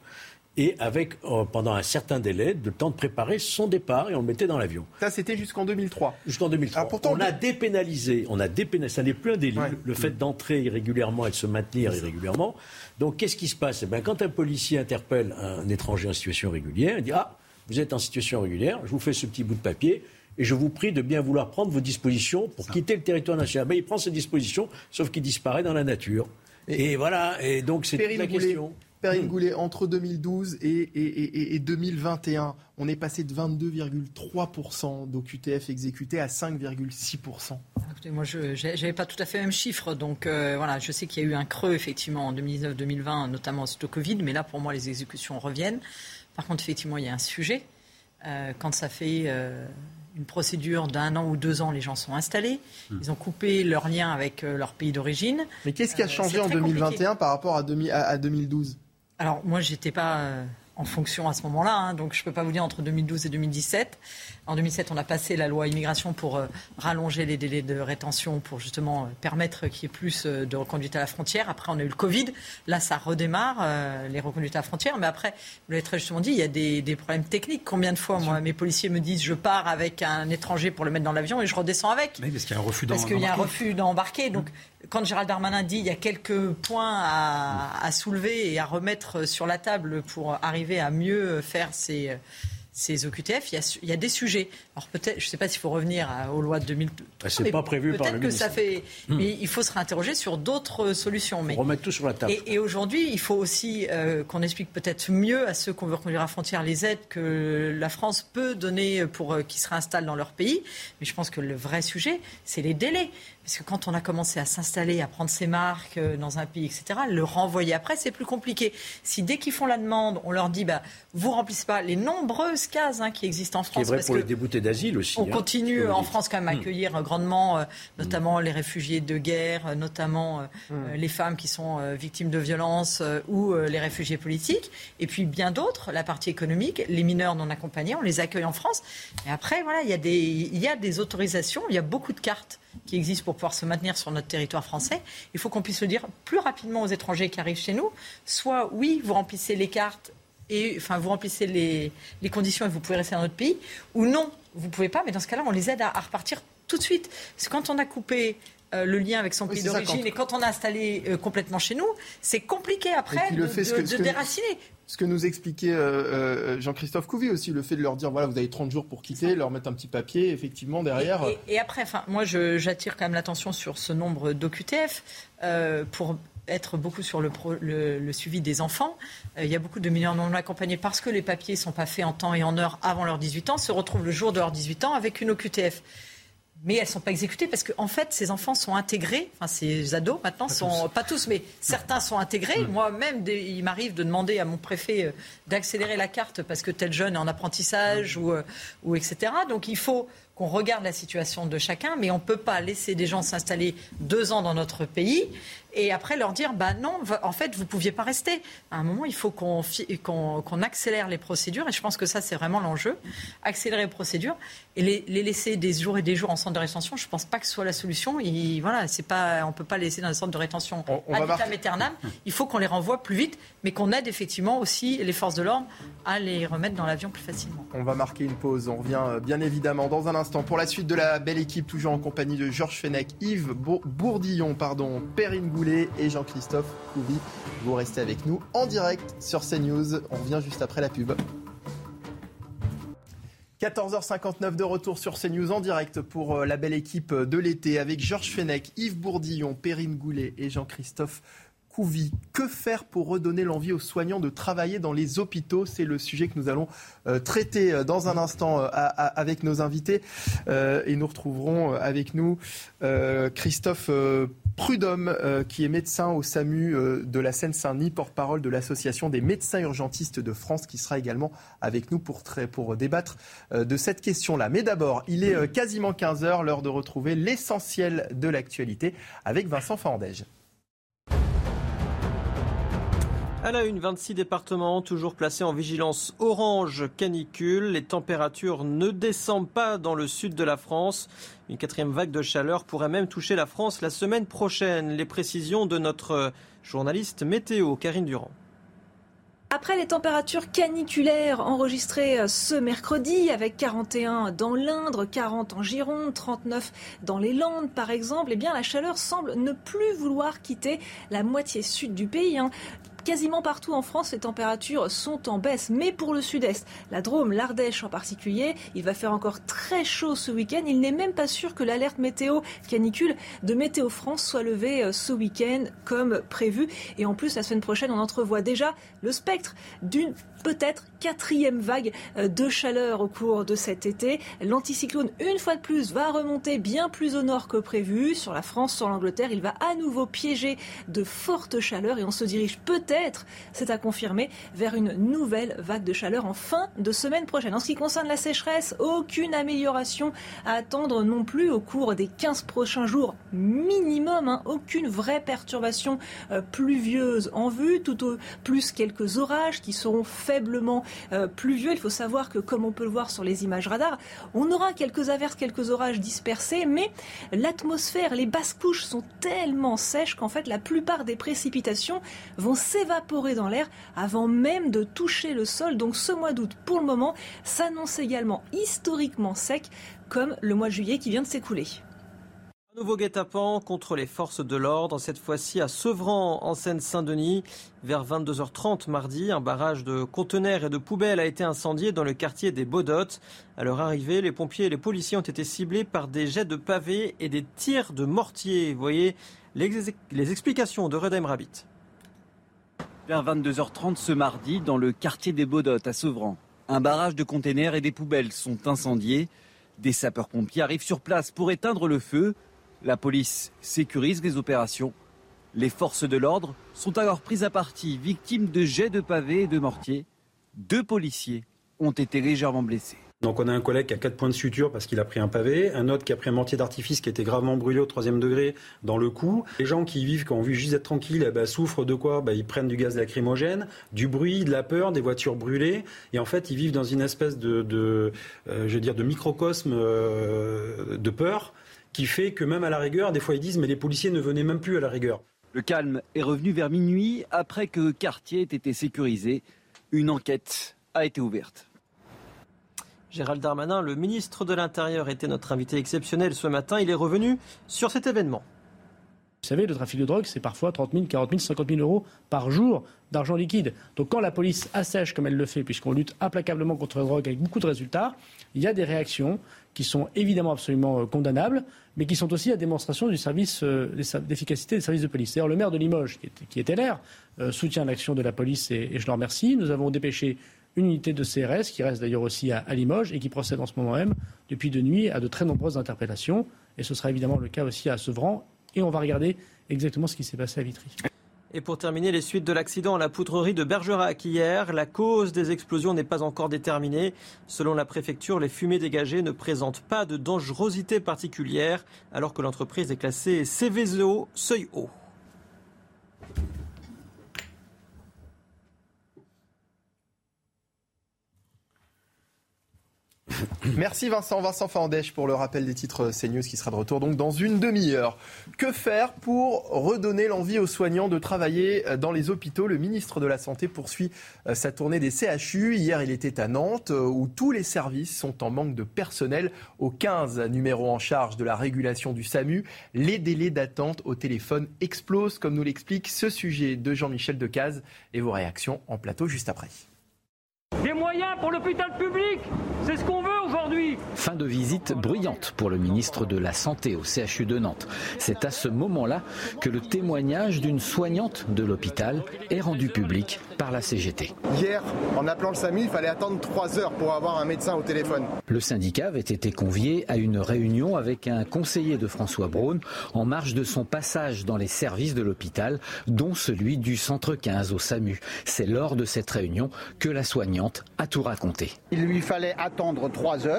et avec, euh, pendant un certain délai, de temps de préparer son départ et on le mettait dans l'avion. Ça, c'était jusqu'en 2003. Jusqu'en 2003. Alors, pourtant, on a dépénalisé, on a dépénalisé, ça n'est plus un délit, le fait d'entrer irrégulièrement et de se maintenir irrégulièrement. Donc, qu'est-ce qui se passe? Eh bien, Quand un policier interpelle un étranger en situation régulière, il dit Ah, vous êtes en situation régulière, je vous fais ce petit bout de papier, et je vous prie de bien vouloir prendre vos dispositions pour quitter le territoire national. Mais il prend ses dispositions, sauf qu'il disparaît dans la nature. Et, voilà, et donc c'est la question. Perrine hmm. Goulet, entre 2012 et, et, 2021, on est passé de 22,3% d'OQTF exécutés à 5,6%. moi, je n'avais pas tout à fait le même chiffre. Donc, euh, voilà, je sais qu'il y a eu un creux, effectivement, en 2019-2020, notamment suite au Covid. Mais là, pour moi, les exécutions reviennent. Par contre, effectivement, il y a un sujet. Euh, quand ça fait euh, une procédure d'un an ou deux ans, les gens sont installés. Hmm. Ils ont coupé leur lien avec leur pays d'origine. Mais qu'est-ce qui a changé en 2021 par rapport à, à 2012 Alors, moi, j'étais pas en fonction à ce moment-là. Hein, donc je ne peux pas vous dire entre 2012 et 2017. En 2007, on a passé la loi immigration pour euh, rallonger les délais de rétention, pour justement euh, permettre qu'il y ait plus euh, de reconduite à la frontière. Après, on a eu le Covid. Là, ça redémarre, les reconduites à la frontière. Mais après, vous l'avez très justement dit, il y a des, problèmes techniques. Combien de fois, moi, mes policiers me disent, je pars avec un étranger pour le mettre dans l'avion et je redescends avec. parce qu'il y a un refus d'embarquer. Parce qu'il y a un refus d'embarquer. Donc, quand Gérald Darmanin dit il y a quelques points à, soulever et à remettre sur la table pour arriver à mieux faire ces, ces OQTF, il y, a, des sujets. Alors peut-être, je ne sais pas s'il faut revenir aux lois de 2000. Bah, c'est pas prévu par le que ça fait. Hmm. Mais il faut se réinterroger sur d'autres solutions. Mais remettre tout sur la table. Et, aujourd'hui, il faut aussi euh, qu'on explique peut-être mieux à ceux qu'on veut reconduire à frontière les aides que la France peut donner pour euh, qu'ils se réinstallent dans leur pays. Mais je pense que le vrai sujet, c'est les délais. Parce que quand on a commencé à s'installer, à prendre ses marques euh, dans un pays, etc., le renvoyer après, c'est plus compliqué. Si dès qu'ils font la demande, on leur dit, bah, vous remplissez pas les nombreuses cases hein, qui existent en France. C'est vrai pour les déboutés d'asile aussi. On hein, continue en France quand même à hmm. accueillir grandement, euh, notamment les réfugiés de guerre, euh, notamment hmm. les femmes qui sont victimes de violences ou les réfugiés politiques. Et puis bien d'autres, la partie économique, les mineurs non accompagnés, on les accueille en France. Et après, voilà, il y, a des, il y a des autorisations, il y a beaucoup de cartes qui existent pour pouvoir se maintenir sur notre territoire français. Il faut qu'on puisse le dire plus rapidement aux étrangers qui arrivent chez nous. Soit, oui, vous remplissez les cartes et enfin vous remplissez les, conditions et vous pouvez rester dans notre pays, ou non, vous ne pouvez pas, mais dans ce cas-là, on les aide à, repartir tout de suite. Parce que quand on a coupé euh, le lien avec son pays d'origine et quand on a installé euh, complètement chez nous, c'est compliqué après de, de, déraciner ce que nous expliquait euh, euh, Jean-Christophe Couvi aussi, le fait de leur dire voilà, vous avez 30 jours pour quitter, leur mettre un petit papier, effectivement, derrière. Et, après, moi, j'attire quand même l'attention sur ce nombre d'OQTF euh, pour être beaucoup sur le, le, suivi des enfants. il y a beaucoup de mineurs non accompagnés parce que les papiers ne sont pas faits en temps et en heure avant leurs 18 ans, se retrouvent le jour de leurs 18 ans avec une OQTF mais elles ne sont pas exécutées parce qu'en en fait, ces enfants sont intégrés, enfin ces ados maintenant, sont pas tous, mais certains sont intégrés. Mm. Moi-même, il m'arrive de demander à mon préfet euh, d'accélérer la carte parce que tel jeune est en apprentissage mm. ou, euh, ou etc. Donc il faut qu'on regarde la situation de chacun, mais on ne peut pas laisser des gens s'installer deux ans dans notre pays et après leur dire bah non, en fait, vous ne pouviez pas rester. À un moment, il faut qu'on qu'on accélère les procédures, et je pense que ça, c'est vraiment l'enjeu. Accélérer les procédures et les, les, laisser des jours et des jours en centre de rétention, je ne pense pas que ce soit la solution. Et voilà, c'est pas, on ne peut pas laisser dans un centre de rétention à vitam aeternam. Il faut qu'on les renvoie plus vite, mais qu'on aide effectivement aussi les forces de l'ordre à les remettre dans l'avion plus facilement. On va marquer une pause. On revient euh, bien évidemment dans un instant pour la suite de la belle équipe, toujours en compagnie de Georges Fenech, Yves Bourdillon, pardon, Perrine Et Jean-Christophe Couvi. Vous restez avec nous en direct sur CNews. On revient juste après la pub. 14h59 de retour sur CNews en direct pour euh, la belle équipe de l'été avec Georges Fenech, Yves Bourdillon, Perrine Goulet et Jean-Christophe que faire pour redonner l'envie aux soignants de travailler dans les hôpitaux? C'est le sujet que nous allons euh, traiter euh, dans un instant avec nos invités. et nous retrouverons avec nous Christophe Prudhomme, qui est médecin au SAMU de la Seine-Saint-Denis, porte-parole de l'Association des médecins urgentistes de France, qui sera également avec nous pour, débattre de cette question-là. Mais d'abord, il est quasiment 15 heures, l'heure de retrouver l'essentiel de l'actualité avec Vincent Fandège. À la une, 26 départements toujours placés en vigilance orange canicule. Les températures ne descendent pas dans le sud de la France. Une quatrième vague de chaleur pourrait même toucher la France la semaine prochaine. Les précisions de notre journaliste météo, Karine Durand. Après les températures caniculaires enregistrées ce mercredi avec 41 dans l'Indre, 40 en Gironde, 39 dans les Landes par exemple, eh bien la chaleur semble ne plus vouloir quitter la moitié sud du pays. Quasiment partout en France, les températures sont en baisse, mais pour le sud-est, la Drôme, l'Ardèche en particulier, il va faire encore très chaud ce week-end. Il n'est même pas sûr que l'alerte météo canicule de Météo France soit levée euh, ce week-end comme prévu. Et en plus, la semaine prochaine, on entrevoit déjà le spectre d'une peut-être quatrième vague euh, de chaleur au cours de cet été. L'anticyclone, une fois de plus, va remonter bien plus au nord que prévu. Sur la France, sur l'Angleterre, il va à nouveau piéger de fortes chaleurs et on se dirige peut-être, c'est à confirmer, vers une nouvelle vague de chaleur en fin de semaine prochaine. En ce qui concerne la sécheresse, aucune amélioration à attendre non plus au cours des 15 prochains jours minimum. Hein. aucune vraie perturbation euh, pluvieuse en vue, tout au plus quelques orages qui seront faiblement euh, pluvieux. Il faut savoir que, comme on peut le voir sur les images radar, on aura quelques averses, quelques orages dispersés, mais l'atmosphère, les basses couches sont tellement sèches qu'en fait, la plupart des précipitations vont s'évaporer dans l'air avant même de toucher le sol. Donc, ce mois d'août, pour le moment, s'annonce également historiquement sec, comme le mois de juillet qui vient de s'écouler. Nouveau guet-apens contre les forces de l'ordre, cette fois-ci à Sevran, en Seine-Saint-Denis. Vers 22h30 mardi, un barrage de conteneurs et de poubelles a été incendié dans le quartier des Baudottes. À leur arrivée, les pompiers et les policiers ont été ciblés par des jets de pavés et des tirs de mortier. Vous voyez les, explications de Redem Rabbit. Vers 22h30 ce mardi, dans le quartier des Baudottes à Sevran, un barrage de conteneurs et des poubelles sont incendiés. Des sapeurs-pompiers arrivent sur place pour éteindre le feu. La police sécurise les opérations. Les forces de l'ordre sont alors prises à partie, victimes de jets de pavés et de mortiers. Deux policiers ont été légèrement blessés. Donc on a un collègue qui a quatre points de suture parce qu'il a pris un pavé, un autre qui a pris un mortier d'artifice qui été gravement brûlé au troisième degré dans le cou. Les gens qui vivent, qui ont vu juste être tranquilles, eh ben, souffrent de quoi? Ben, Ils prennent du gaz lacrymogène, du bruit, de la peur, des voitures brûlées. Et en fait, ils vivent dans une espèce de, euh, microcosme euh, de peur qui fait que même à la rigueur, des fois ils disent mais les policiers ne venaient même plus à la rigueur. Le calme est revenu vers minuit après que le quartier ait été sécurisé. Une enquête a été ouverte. Gérald Darmanin, le ministre de l'Intérieur, était notre invité exceptionnel ce matin. Il est revenu sur cet événement. Vous savez, le trafic de drogue, c'est parfois 30 000, 40 000, 50 000 euros par jour d'argent liquide. Donc quand la police assèche comme elle le fait, puisqu'on lutte implacablement contre la drogue avec beaucoup de résultats, il y a des réactions qui sont évidemment absolument euh, condamnables, mais qui sont aussi la démonstration du service euh, d'efficacité des services de police. D'ailleurs, le maire de Limoges, qui est, LR, euh, soutient l'action de la police et, je le remercie. Nous avons dépêché une unité de CRS, qui reste d'ailleurs aussi à, Limoges et qui procède en ce moment même, depuis de nuit, à de très nombreuses interpellations. Et ce sera évidemment le cas aussi à Sevran. Et on va regarder exactement ce qui s'est passé à Vitry. Et pour terminer, les suites de l'accident à la poudrerie de Bergerac hier. La cause des explosions n'est pas encore déterminée. Selon la préfecture, les fumées dégagées ne présentent pas de dangerosité particulière, alors que l'entreprise est classée Céveso seuil haut. Merci Vincent, Vincent Fandèche pour le rappel des titres CNews qui sera de retour donc dans une demi-heure. Que faire pour redonner l'envie aux soignants de travailler dans les hôpitaux? Le ministre de la Santé poursuit euh, sa tournée des CHU. Hier, il était à Nantes euh, où tous les services sont en manque de personnel. Au 15 numéro en charge de la régulation du SAMU, les délais d'attente au téléphone explosent, comme nous l'explique ce sujet de Jean-Michel Decaze et vos réactions en plateau juste après. Des moyens pour l'hôpital public, c'est ce qu'on veut aujourd'hui. Fin de visite bruyante pour le ministre de la Santé au CHU de Nantes. C'est à ce moment-là que le témoignage d'une soignante de l'hôpital est rendu public par la CGT. Hier, en appelant le SAMU, il fallait attendre trois heures pour avoir un médecin au téléphone. Le syndicat avait été convié à une réunion avec un conseiller de François Braun en marge de son passage dans les services de l'hôpital, dont celui du centre 15 au SAMU. C'est lors de cette réunion que la soignante à tout raconter. Il lui fallait attendre trois heures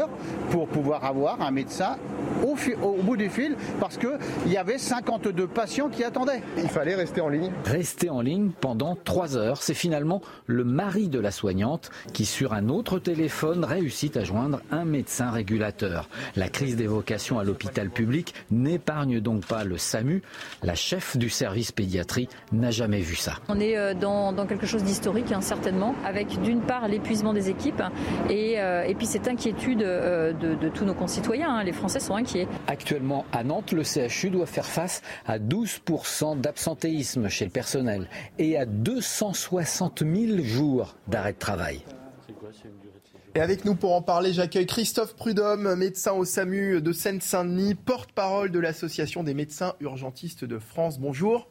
pour pouvoir avoir un médecin au, au bout du fil parce qu'il y avait 52 patients qui attendaient. Il fallait rester en ligne. Rester en ligne pendant trois heures, c'est finalement le mari de la soignante qui, sur un autre téléphone, réussit à joindre un médecin régulateur. La crise des vocations à l'hôpital public n'épargne donc pas le SAMU. La chef du service pédiatrie n'a jamais vu ça. On est euh, dans, quelque chose d'historique, hein, certainement, avec d'une part l'épuisement des équipes et, euh, et puis cette inquiétude l'inquiétude de, tous nos concitoyens. Hein. Les Français sont inquiets. Actuellement, à Nantes, le CHU doit faire face à 12% d'absentéisme chez le personnel et à 260 000 jours d'arrêt de travail. Et avec nous pour en parler, j'accueille Christophe Prudhomme, médecin au SAMU de Seine-Saint-Denis, porte-parole de l'Association des médecins urgentistes de France. Bonjour.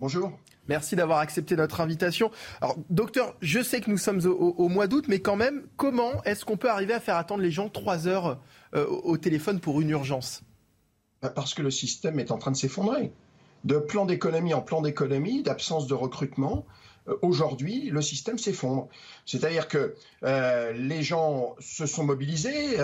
Bonjour. Merci d'avoir accepté notre invitation. Alors, docteur, je sais que nous sommes au, mois d'août, mais quand même, comment est-ce qu'on peut arriver à faire attendre les gens trois heures euh, au téléphone pour une urgence? Bah, Parce que le système est en train de s'effondrer. De plan d'économie en plan d'économie, d'absence de recrutement, euh, aujourd'hui, le système s'effondre. C'est-à-dire que euh, les gens se sont mobilisés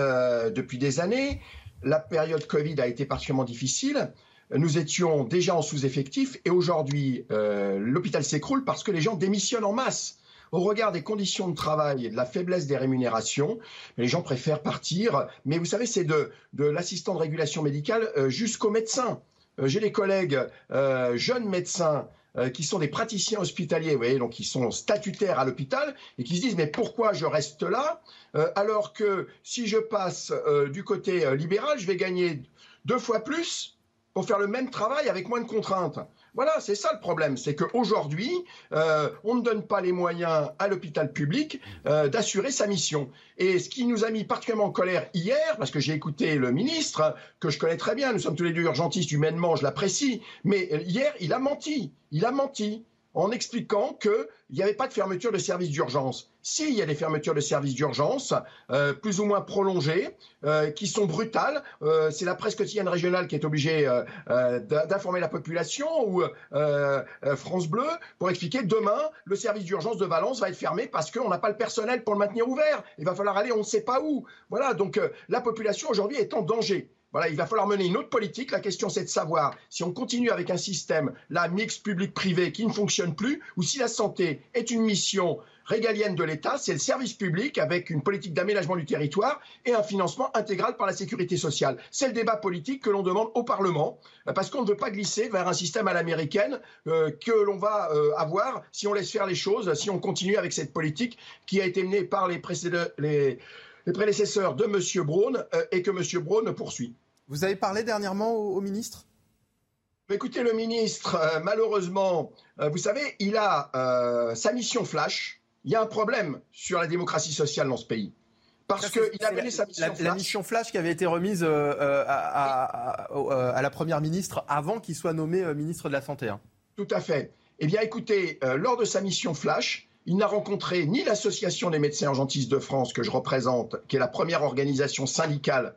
depuis des années. La période Covid a été particulièrement difficile. Nous étions déjà en sous-effectif et aujourd'hui, l'hôpital s'écroule parce que les gens démissionnent en masse. Au regard des conditions de travail et de la faiblesse des rémunérations, les gens préfèrent partir. Mais vous savez, c'est de, de l'assistant de régulation médicale jusqu'au médecin. J'ai des collègues jeunes médecins euh, qui sont des praticiens hospitaliers, vous voyez, donc qui sont statutaires à l'hôpital et qui se disent mais pourquoi je reste là euh, alors que si je passe euh, du côté libéral, je vais gagner deux fois plus pour faire le même travail avec moins de contraintes. Voilà, c'est ça le problème, c'est qu'aujourd'hui, euh, on ne donne pas les moyens à l'hôpital public euh, d'assurer sa mission. Et ce qui nous a mis particulièrement en colère hier, parce que j'ai écouté le ministre, que je connais très bien, nous sommes tous les deux urgentistes humainement, je l'apprécie, mais hier, il a menti. Il a menti en expliquant qu'il n'y avait pas de fermeture de services d'urgence. S'il y a des fermetures de services d'urgence, euh, plus ou moins prolongées, euh, qui sont brutales, euh, c'est la presse quotidienne régionale qui est obligée d'informer la population ou France Bleu pour expliquer demain, le service d'urgence de Valence va être fermé parce qu'on n'a pas le personnel pour le maintenir ouvert. Il va falloir aller on ne sait pas où. Voilà, donc la population aujourd'hui est en danger. Voilà, il va falloir mener une autre politique. La question, c'est de savoir si on continue avec un système, la mix public-privé, qui ne fonctionne plus, ou si la santé est une mission régalienne de l'État, c'est le service public avec une politique d'aménagement du territoire et un financement intégral par la sécurité sociale. C'est le débat politique que l'on demande au Parlement, euh, parce qu'on ne veut pas glisser vers un système à l'américaine euh, que l'on va euh, avoir si on laisse faire les choses, si on continue avec cette politique qui a été menée par les précédents. Les prédécesseurs de M. Braun euh, et que M. Braun poursuit. Vous avez parlé dernièrement au, ministre? Écoutez, le ministre, euh, malheureusement, euh, vous savez, il a sa mission flash. Il y a un problème sur la démocratie sociale dans ce pays. Parce qu'il a mené sa mission la, flash. La mission flash qui avait été remise à, la Première ministre avant qu'il soit nommé ministre de la Santé. Hein. Tout à fait. Eh bien, écoutez, lors de sa mission flash, il n'a rencontré ni l'Association des médecins urgentistes de France, que je représente, qui est la première organisation syndicale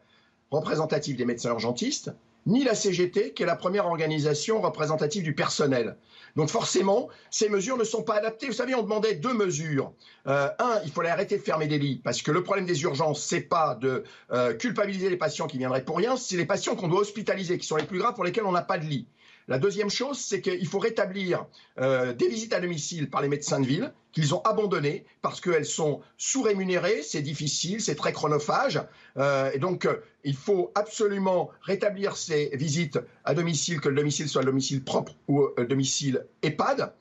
représentative des médecins urgentistes, ni la CGT, qui est la première organisation représentative du personnel. Donc forcément, ces mesures ne sont pas adaptées. Vous savez, on demandait deux mesures. Euh, un, il fallait arrêter de fermer des lits, parce que le problème des urgences, c'est pas de euh, culpabiliser les patients qui viendraient pour rien, c'est les patients qu'on doit hospitaliser, qui sont les plus graves pour lesquels on n'a pas de lit. La deuxième chose, c'est qu'il faut rétablir euh, des visites à domicile par les médecins de ville qu'ils ont abandonnées parce qu'elles sont sous-rémunérées, c'est difficile, c'est très chronophage. Euh, et donc, euh, il faut absolument rétablir ces visites à domicile, que le domicile soit le domicile propre ou le domicile EHPAD,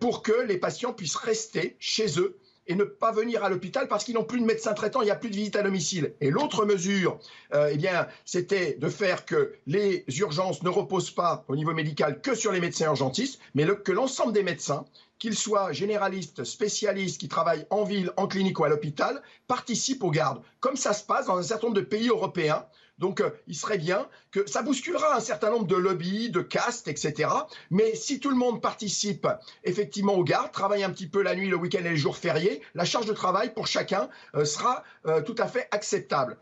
pour que les patients puissent rester chez eux et ne pas venir à l'hôpital parce qu'ils n'ont plus de médecin traitant, il n'y a plus de visite à domicile. Et l'autre mesure, euh, eh bien, c'était de faire que les urgences ne reposent pas au niveau médical que sur les médecins urgentistes, mais que l'ensemble des médecins, qu'ils soient généralistes, spécialistes, qui travaillent en ville, en clinique ou à l'hôpital, participent aux gardes, comme ça se passe dans un certain nombre de pays européens donc, euh, il serait bien que ça bousculera un certain nombre de lobbies, de castes, etc. Mais si tout le monde participe effectivement aux gardes, travaille un petit peu la nuit, le week-end et les jours fériés, la charge de travail pour chacun euh, sera euh, tout à fait acceptable.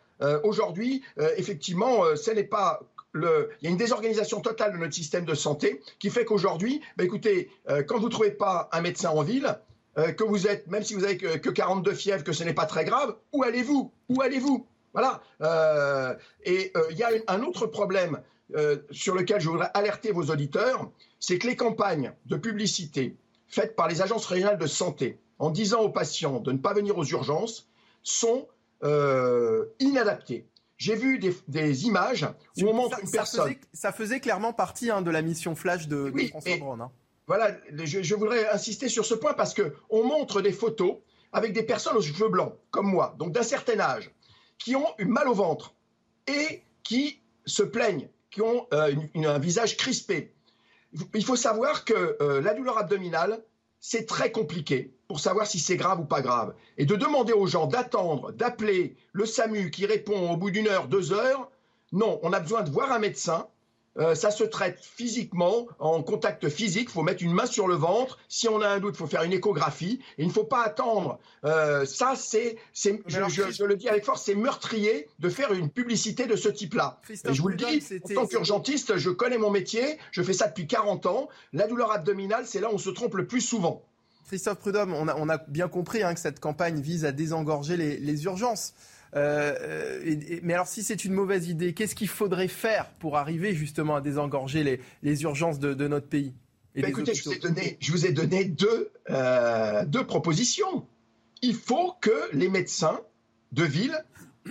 Aujourd'hui, effectivement, ce n'est pas le, il y a une désorganisation totale de notre système de santé qui fait qu'aujourd'hui, bah, écoutez, quand vous ne trouvez pas un médecin en ville, que vous êtes, même si vous avez que, que 42 fièvres, que ce n'est pas très grave, où allez-vous? Où allez-vous? Voilà. Euh, et euh, il y a un autre problème euh, sur lequel je voudrais alerter vos auditeurs, c'est que les campagnes de publicité faites par les agences régionales de santé en disant aux patients de ne pas venir aux urgences sont inadaptées. J'ai vu des, images où on montre une personne. ça faisait clairement partie hein, de la mission flash de, François Braun. Hein. Voilà, je, je, voudrais insister sur ce point parce qu'on montre des photos avec des personnes aux cheveux blancs, comme moi, donc d'un certain âge, qui ont eu mal au ventre et qui se plaignent, qui ont euh, un visage crispé. Il faut savoir que euh, la douleur abdominale, c'est très compliqué pour savoir si c'est grave ou pas grave. Et de demander aux gens d'attendre, d'appeler le SAMU qui répond au bout d'une heure, deux heures, non, on a besoin de voir un médecin euh, ça se traite physiquement, en contact physique. Il faut mettre une main sur le ventre. Si on a un doute, il faut faire une échographie. Et il ne faut pas attendre. Euh, ça, c'est, je, le dis avec force, c'est meurtrier de faire une publicité de ce type-là. Et je vous le dis, en tant qu'urgentiste, je connais mon métier. Je fais ça depuis 40 ans. La douleur abdominale, c'est là où on se trompe le plus souvent. Christophe Prudhomme, on a, bien compris hein, que cette campagne vise à désengorger les urgences. Euh, euh, mais alors, si c'est une mauvaise idée, qu'est-ce qu'il faudrait faire pour arriver justement à désengorger les, urgences de, notre pays bah, Écoutez, je vous ai donné, deux, euh, deux propositions. Il faut que les médecins de ville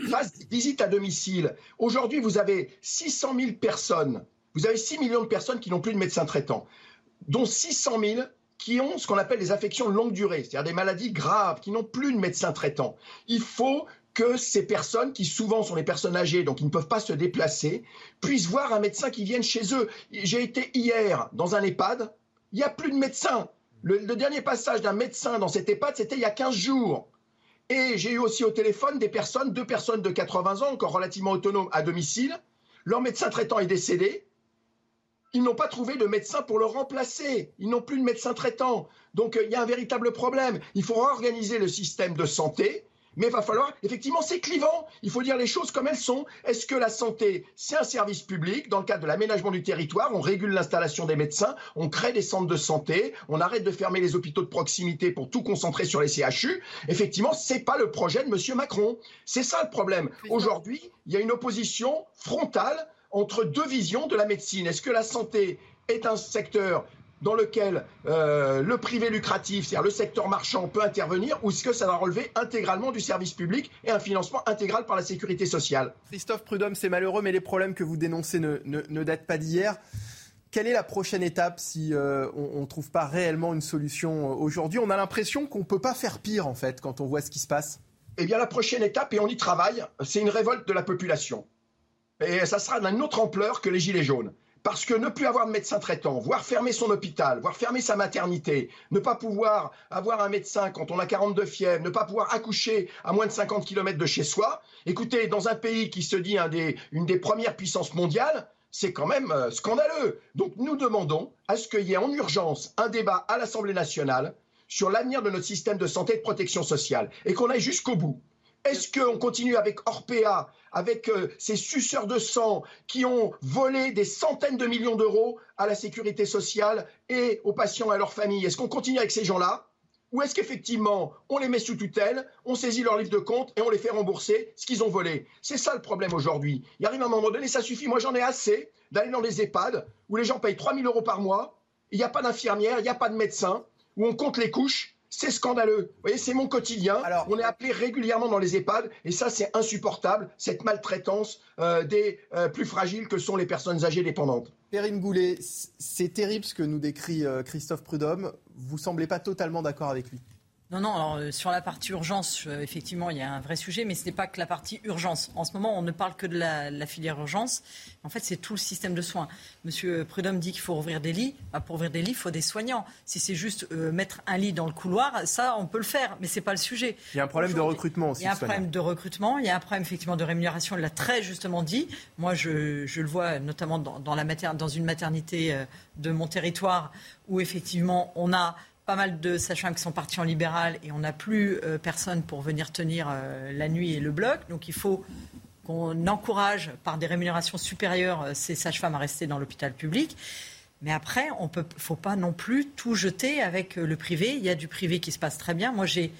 fassent des visites à domicile. Aujourd'hui, vous avez 600 000 personnes, vous avez 6 millions de personnes qui n'ont plus de médecin traitant, dont 600 000 qui ont ce qu'on appelle des affections de longue durée, c'est-à-dire des maladies graves, qui n'ont plus de médecin traitant. Il faut que ces personnes, qui souvent sont des personnes âgées, donc ils ne peuvent pas se déplacer, puissent voir un médecin qui vienne chez eux. J'ai été hier dans un EHPAD, il n'y a plus de médecin. Le, dernier passage d'un médecin dans cet EHPAD, c'était il y a 15 jours. Et j'ai eu aussi au téléphone des personnes, deux personnes de 80 ans, encore relativement autonomes à domicile. Leur médecin traitant est décédé. Ils n'ont pas trouvé de médecin pour le remplacer. Ils n'ont plus de médecin traitant. Donc euh, il y a un véritable problème. Il faut organiser le système de santé mais il va falloir, effectivement, c'est clivant. Il faut dire les choses comme elles sont. Est-ce que la santé, c'est un service public? Dans le cadre de l'aménagement du territoire, on régule l'installation des médecins, on crée des centres de santé, on arrête de fermer les hôpitaux de proximité pour tout concentrer sur les CHU. Effectivement, c'est pas le projet de M. Macron. C'est ça le problème. Aujourd'hui, il y a une opposition frontale entre deux visions de la médecine. Est-ce que la santé est un secteur dans lequel euh, le privé lucratif, c'est-à-dire le secteur marchand, peut intervenir, ou est-ce que ça va relever intégralement du service public et un financement intégral par la sécurité sociale? Christophe Prudhomme, c'est malheureux, mais les problèmes que vous dénoncez ne, ne, datent pas d'hier. Quelle est la prochaine étape si euh, on ne trouve pas réellement une solution euh, aujourd'hui? On a l'impression qu'on ne peut pas faire pire, en fait, quand on voit ce qui se passe. Eh bien, la prochaine étape, et on y travaille, c'est une révolte de la population. Et ça sera d'une autre ampleur que les Gilets jaunes. Parce que ne plus avoir de médecin traitant, voire fermer son hôpital, voire fermer sa maternité, ne pas pouvoir avoir un médecin quand on a 42 fièvres, ne pas pouvoir accoucher à moins de 50 km de chez soi, écoutez, dans un pays qui se dit une des premières puissances mondiales, c'est quand même euh, scandaleux. Donc nous demandons à ce qu'il y ait en urgence un débat à l'Assemblée nationale sur l'avenir de notre système de santé et de protection sociale et qu'on aille jusqu'au bout. Est-ce qu'on continue avec Orpea, avec euh, ces suceurs de sang qui ont volé des centaines de millions d'euros à la sécurité sociale et aux patients et à leurs familles? Est-ce qu'on continue avec ces gens-là? Ou est-ce qu'effectivement, on les met sous tutelle, on saisit leur livre de compte et on les fait rembourser ce qu'ils ont volé? C'est ça le problème aujourd'hui. Il arrive un moment donné, ça suffit. Moi, j'en ai assez d'aller dans des EHPAD où les gens payent 3 000 euros par mois, il n'y a pas d'infirmière, il n'y a pas de médecin, où on compte les couches c'est scandaleux. Vous voyez, c'est mon quotidien. Alors, on est appelé régulièrement dans les EHPAD et ça, c'est insupportable, cette maltraitance euh, des euh, plus fragiles que sont les personnes âgées dépendantes. Perrine Goulet, c'est terrible ce que nous décrit euh, Christophe Prudhomme. Vous semblez pas totalement d'accord avec lui non, non, alors, euh, sur la partie urgence, euh, effectivement, il y a un vrai sujet, mais ce n'est pas que la partie urgence. En ce moment, on ne parle que de la, filière urgence. En fait, c'est tout le système de soins. Monsieur Prudhomme dit qu'il faut ouvrir des lits. Bah, pour ouvrir des lits, il faut des soignants. Si c'est juste euh, mettre un lit dans le couloir, ça, on peut le faire, mais ce n'est pas le sujet. Il y a un problème de recrutement aussi. Il y a un problème de recrutement, il y a un problème effectivement de rémunération, il l'a très justement dit. Moi, je, le vois notamment dans, la dans une maternité de mon territoire où effectivement, on a pas mal de sages-femmes qui sont partis en libéral et on n'a plus euh, personne pour venir tenir euh, la nuit et le bloc. Donc il faut qu'on encourage par des rémunérations supérieures euh, ces sages-femmes à rester dans l'hôpital public. Mais après, on ne faut pas non plus tout jeter avec le privé. Il y a du privé qui se passe très bien. Moi, j'ai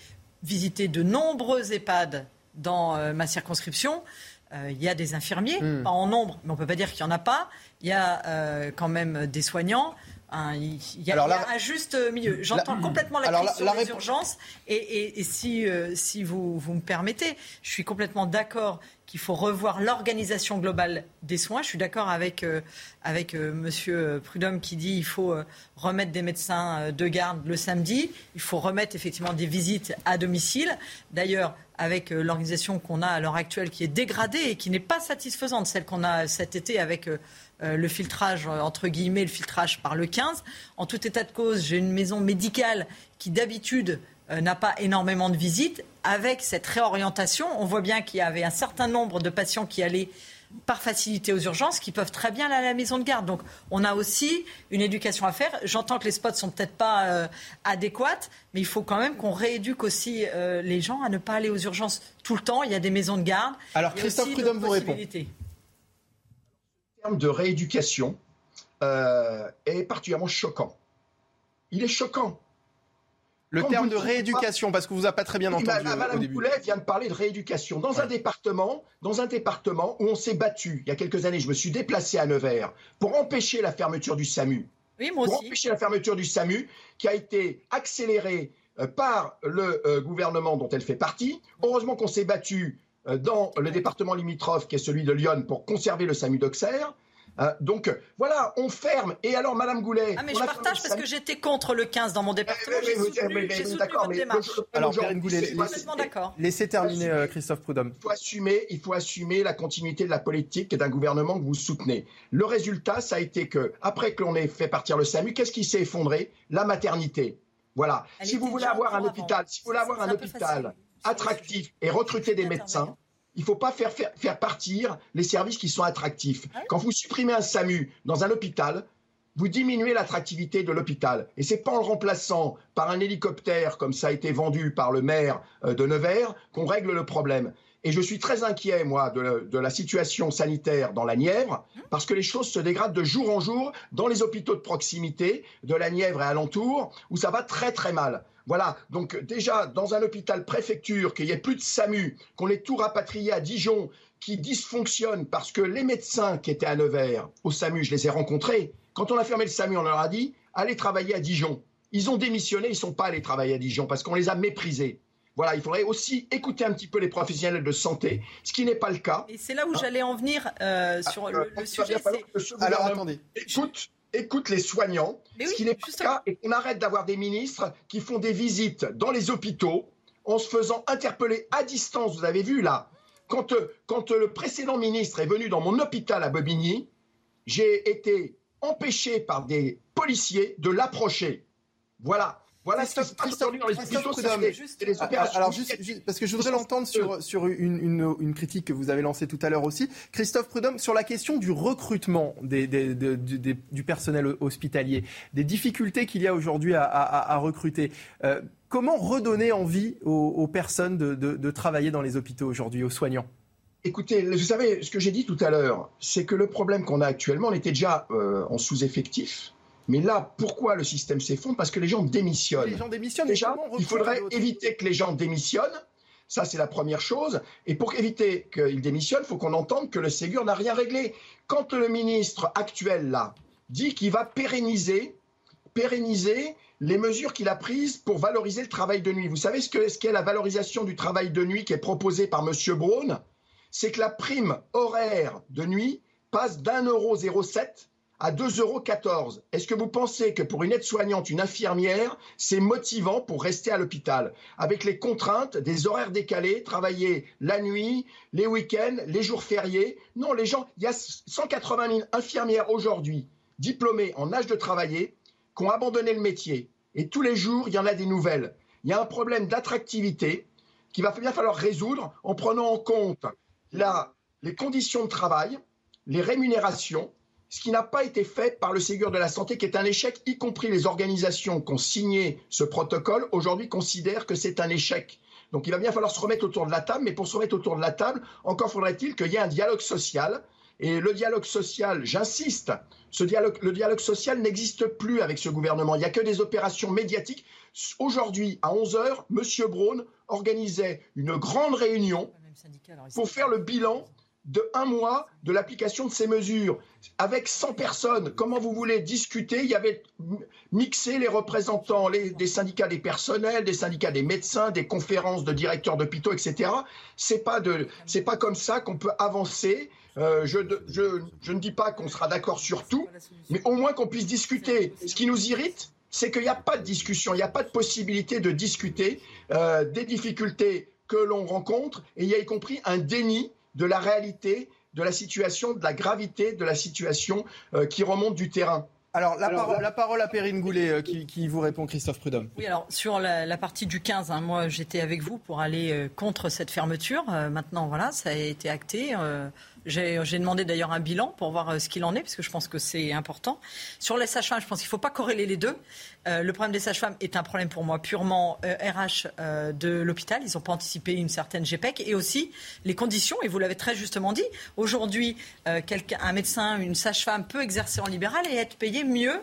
visité de nombreux EHPAD dans ma circonscription. Il y a des infirmiers, hmm. pas en nombre, mais on ne peut pas dire qu'il n'y en a pas. Il y a quand même des soignants il y a, un juste milieu. J'entends complètement la crise sur les urgences et, si, euh, si vous, vous me permettez, je suis complètement d'accord qu'il faut revoir l'organisation globale des soins. Je suis d'accord avec, euh, euh, Monsieur Prudhomme qui dit qu'il faut euh, remettre des médecins de garde le samedi. Il faut remettre effectivement des visites à domicile. D'ailleurs, avec l'organisation qu'on a à l'heure actuelle qui est dégradée et qui n'est pas satisfaisante, celle qu'on a cet été avec le filtrage, entre guillemets, le filtrage par le 15. En tout état de cause, j'ai une maison médicale qui d'habitude euh, n'a pas énormément de visites. Avec cette réorientation, on voit bien qu'il y avait un certain nombre de patients qui allaient par facilité aux urgences qui peuvent très bien aller à la maison de garde. Donc on a aussi une éducation à faire. J'entends que les spots sont peut-être pas euh, adéquates, mais il faut quand même qu'on rééduque aussi euh, les gens à ne pas aller aux urgences tout le temps. Il y a des maisons de garde. Alors Christophe Prudhomme vous répond. En termes de rééducation, est particulièrement choquant. Il est choquant. Le terme de rééducation, parce que vous n'avez pas très bien entendu Madame au début. Poulet vient de parler de rééducation. Dans un département, dans un département où on s'est battu, il y a quelques années, je me suis déplacé à Nevers pour empêcher la fermeture du SAMU. Oui, moi pour aussi. empêcher la fermeture du SAMU, qui a été accélérée euh, par le euh, gouvernement dont elle fait partie. Heureusement qu'on s'est battu euh, dans le département limitrophe, qui est celui de Lyon, pour conserver le SAMU d'Auxerre. Hein, donc voilà, on ferme. Et alors, Madame Goulet. Ah, mais je partage parce que j'étais contre le 15 dans mon département. J'ai soutenu, votre démarche. alors, Goulet, laissez terminer euh, Christophe Prudhomme. Il faut, assumer, il faut assumer la continuité de la politique d'un gouvernement que vous soutenez. Le résultat, ça a été que, après que l'on ait fait partir le SAMU, qu'est-ce qui s'est effondré? La maternité. Voilà. si vous voulez avoir un hôpital, si vous voulez avoir un hôpital attractif et recruter des médecins, il ne faut pas faire, faire, partir les services qui sont attractifs. Ah Quand vous supprimez un SAMU dans un hôpital, vous diminuez l'attractivité de l'hôpital. Et c'est pas en le remplaçant par un hélicoptère, comme ça a été vendu par le maire euh, de Nevers, qu'on règle le problème. Et je suis très inquiet, moi, de, de, la situation sanitaire dans la Nièvre, parce que les choses se dégradent de jour en jour dans les hôpitaux de proximité de la Nièvre et alentour, où ça va très très mal. Voilà, donc déjà, dans un hôpital préfecture, qu'il n'y ait plus de SAMU, qu'on ait tout rapatrié à Dijon, qui dysfonctionne parce que les médecins qui étaient à Nevers, au SAMU, je les ai rencontrés. Quand on a fermé le SAMU, on leur a dit allez travailler à Dijon. Ils ont démissionné, ils ne sont pas allés travailler à Dijon parce qu'on les a méprisés. Voilà, il faudrait aussi écouter un petit peu les professionnels de santé, ce qui n'est pas le cas. Et c'est là où j'allais en venir euh, sur le, le sujet. Alors attendez. Écoute, écoute les soignants, ce qui n'est pas le cas, et qu'on arrête d'avoir des ministres qui font des visites dans les hôpitaux en se faisant interpeller à distance. Vous avez vu là, quand, euh, quand euh, le précédent ministre est venu dans mon hôpital à Bobigny, j'ai été empêché par des policiers de l'approcher. Voilà. Voilà ce qui se passe aujourd'hui dans les hôpitaux, c'est les opérations. Alors, juste, parce que je voudrais l'entendre sur, sur une, une, une, critique que vous avez lancée tout à l'heure aussi. Christophe Prudhomme, sur la question du recrutement des, des, des, du personnel hospitalier, des difficultés qu'il y a aujourd'hui à, à, à, recruter. Euh, comment redonner envie aux, aux personnes de, de, de, travailler dans les hôpitaux aujourd'hui, aux soignants? Écoutez, vous savez, ce que j'ai dit tout à l'heure, c'est que le problème qu'on a actuellement, on était déjà euh, en sous-effectif. Mais là, pourquoi le système s'effondre? Parce que les gens démissionnent. Les gens démissionnent. Déjà, il faudrait éviter que les gens démissionnent. Ça, c'est la première chose. Et pour éviter qu'ils démissionnent, il faut qu'on entende que le Ségur n'a rien réglé. Quand le ministre actuel, là, dit qu'il va pérenniser, pérenniser les mesures qu'il a prises pour valoriser le travail de nuit. Vous savez ce qu'est ce la valorisation du travail de nuit qui est proposée par M. Braun? C'est que la prime horaire de nuit passe d'un euro 07 à 2,14 euros. Est-ce que vous pensez que pour une aide-soignante, une infirmière, c'est motivant pour rester à l'hôpital avec les contraintes des horaires décalés, travailler la nuit, les week-ends, les jours fériés? Non, les gens, il y a 180 000 infirmières aujourd'hui diplômées en âge de travailler qui ont abandonné le métier. Et tous les jours, il y en a des nouvelles. Il y a un problème d'attractivité qu'il va bien falloir résoudre en prenant en compte les conditions de travail, les rémunérations, ce qui n'a pas été fait par le Ségur de la Santé, qui est un échec, y compris les organisations qui ont signé ce protocole, aujourd'hui considèrent que c'est un échec. Donc il va bien falloir se remettre autour de la table, mais pour se remettre autour de la table, encore faudrait-il qu'il y ait un dialogue social. Et le dialogue social, j'insiste, ce dialogue, le dialogue social n'existe plus avec ce gouvernement. Il n'y a que des opérations médiatiques. Aujourd'hui, à 11h, M. Braun organisait une grande réunion pour faire le bilan de un mois de l'application de ces mesures. Avec 100 personnes, comment vous voulez discuter? Il y avait mixé les représentants des syndicats des personnels, des syndicats des médecins, des conférences de directeurs d'hôpitaux, etc. C'est pas pas comme ça qu'on peut avancer. Euh, je, je, je ne dis pas qu'on sera d'accord sur tout, mais au moins qu'on puisse discuter. Ce qui nous irrite, c'est qu'il n'y a pas de discussion, il n'y a pas de possibilité de discuter euh, des difficultés que l'on rencontre, et il y a y compris un déni de la réalité, de la situation, de la gravité de la situation euh, qui remonte du terrain. Alors, la, parole, la, parole, à Perrine Goulet euh, qui, vous répond, Christophe Prudhomme. Oui, alors sur la, partie du 15, hein, moi j'étais avec vous pour aller contre cette fermeture. maintenant, voilà, ça a été acté. J'ai demandé d'ailleurs un bilan pour voir euh, ce qu'il en est, parce que je pense que c'est important. Sur les sages-femmes, je pense qu'il ne faut pas corréler les deux. Euh, le problème des sages-femmes est un problème pour moi purement RH euh, de l'hôpital. Ils n'ont pas anticipé une certaine GPEC. Et aussi les conditions, et vous l'avez très justement dit, aujourd'hui, un médecin, une sage-femme peut exercer en libéral et être payé mieux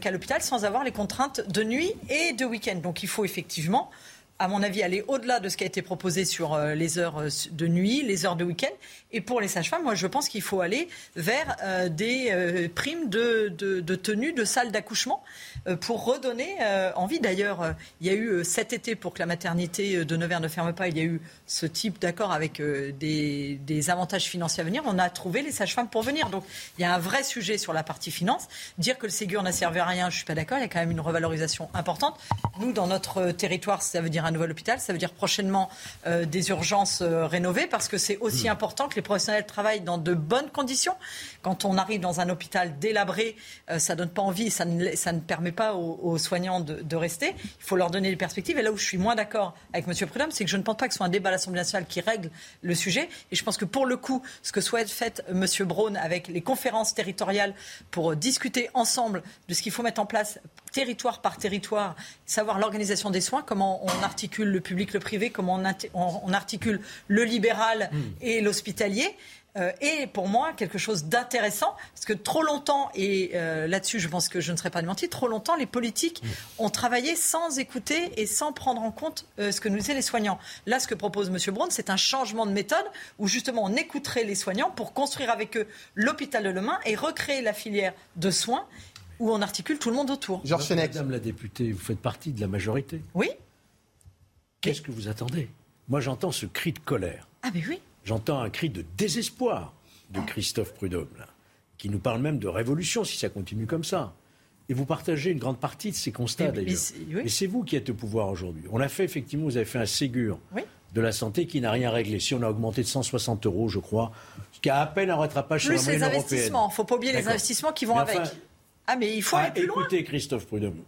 qu'à l'hôpital sans avoir les contraintes de nuit et de week-end. Donc il faut effectivement à mon avis, aller au-delà de ce qui a été proposé sur les heures de nuit, les heures de week-end, et pour les sages-femmes, moi, je pense qu'il faut aller vers euh, des euh, primes de, de, tenue de salle d'accouchement euh, pour redonner envie. D'ailleurs, il y a eu cet été, pour que la maternité de Nevers ne ferme pas, il y a eu ce type d'accord avec des, des, avantages financiers à venir. On a trouvé les sages-femmes pour venir. Donc, il y a un vrai sujet sur la partie finance. Dire que le Ségur n'a servi à rien, je ne suis pas d'accord. Il y a quand même une revalorisation importante. Nous, dans notre territoire, ça veut dire un nouvel hôpital. Ça veut dire prochainement des urgences rénovées parce que c'est aussi mmh. important que les professionnels travaillent dans de bonnes conditions. Quand on arrive dans un hôpital délabré, ça euh, ça donne pas envie, ça ne, ça ne permet pas aux, soignants de, rester. Il faut leur donner des perspectives. Et là où je suis moins d'accord avec M. Prudhomme, c'est que je ne pense pas que ce soit un débat à l'Assemblée nationale qui règle le sujet. Et je pense que pour le coup, ce que souhaite faire M. Braun avec les conférences territoriales pour discuter ensemble de ce qu'il faut mettre en place territoire par territoire, savoir l'organisation des soins, comment on articule le public, le privé, comment on, articule le libéral hmm. et l'hospitalier. Euh, et pour moi quelque chose d'intéressant, parce que trop longtemps, et euh, là-dessus je pense que je ne serai pas démenti, trop longtemps les politiques hmm. ont travaillé sans écouter et sans prendre en compte euh, ce que nous disaient les soignants. Là, ce que propose M. Braun, c'est un changement de méthode où justement on écouterait les soignants pour construire avec eux l'hôpital de demain et recréer la filière de soins où on articule tout le monde autour. Georges Madame la députée, vous faites partie de la majorité. Oui. Qu'est-ce que vous attendez? Moi, j'entends ce cri de colère. Ah, mais oui. J'entends un cri de désespoir de Christophe Prudhomme, qui nous parle même de révolution si ça continue comme ça. Et vous partagez une grande partie de ces constats, d'ailleurs. Mais c'est vous qui êtes au pouvoir aujourd'hui. On a fait, effectivement, vous avez fait un Ségur de la santé qui n'a rien réglé. Si on a augmenté de 160 euros, je crois, ce qui a à peine un rattrapage sur la moyenne européenne. Plus les investissements. Il ne faut pas oublier les investissements qui vont avec. Ah, mais il faut aller plus écoutez, Christophe Prudhomme,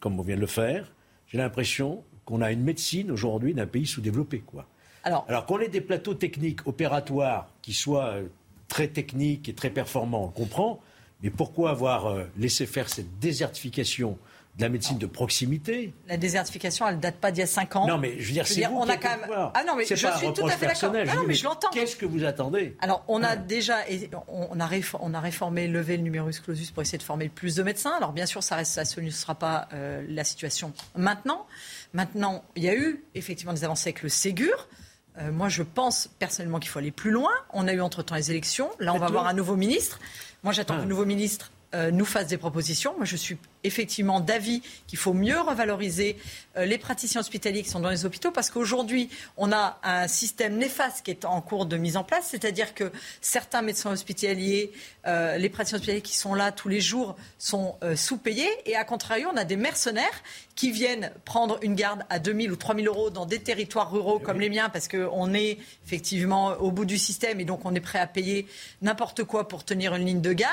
comme on vient de le faire, j'ai l'impression qu'on a une médecine aujourd'hui d'un pays sous-développé, quoi. Alors, Alors qu'on ait des plateaux techniques opératoires qui soient euh, très techniques et très performants, on comprend. Mais pourquoi avoir euh, laissé faire cette désertification de la médecine de proximité. La désertification, elle ne date pas d'il y a 5 ans. Non, mais je veux dire, c'est vous on a quand même... Ah non, mais je suis tout à fait d'accord. Ah non, mais je l'entends. Qu'est-ce que vous attendez? Alors, on a déjà, on a, on a réformé, levé le numerus clausus pour essayer de former plus de médecins. Alors, bien sûr, ça reste, ça ne sera pas euh, la situation maintenant. Maintenant, il y a eu effectivement des avancées avec le Ségur. Euh, moi, je pense personnellement qu'il faut aller plus loin. On a eu entre-temps les élections. Là, on va avoir un nouveau ministre. Moi, j'attends que le nouveau ministre euh, nous fasse des propositions. Moi, je suis effectivement d'avis qu'il faut mieux revaloriser. Euh, les praticiens hospitaliers qui sont dans les hôpitaux parce qu'aujourd'hui, on a un système néfaste qui est en cours de mise en place, c'est-à-dire que certains médecins hospitaliers, euh, les praticiens hospitaliers qui sont là tous les jours sont sous-payés. Et à contrario, on a des mercenaires qui viennent prendre une garde à 2000 ou 3000 euros dans des territoires ruraux comme les miens parce qu'on est effectivement au bout du système et donc on est prêt à payer n'importe quoi pour tenir une ligne de garde.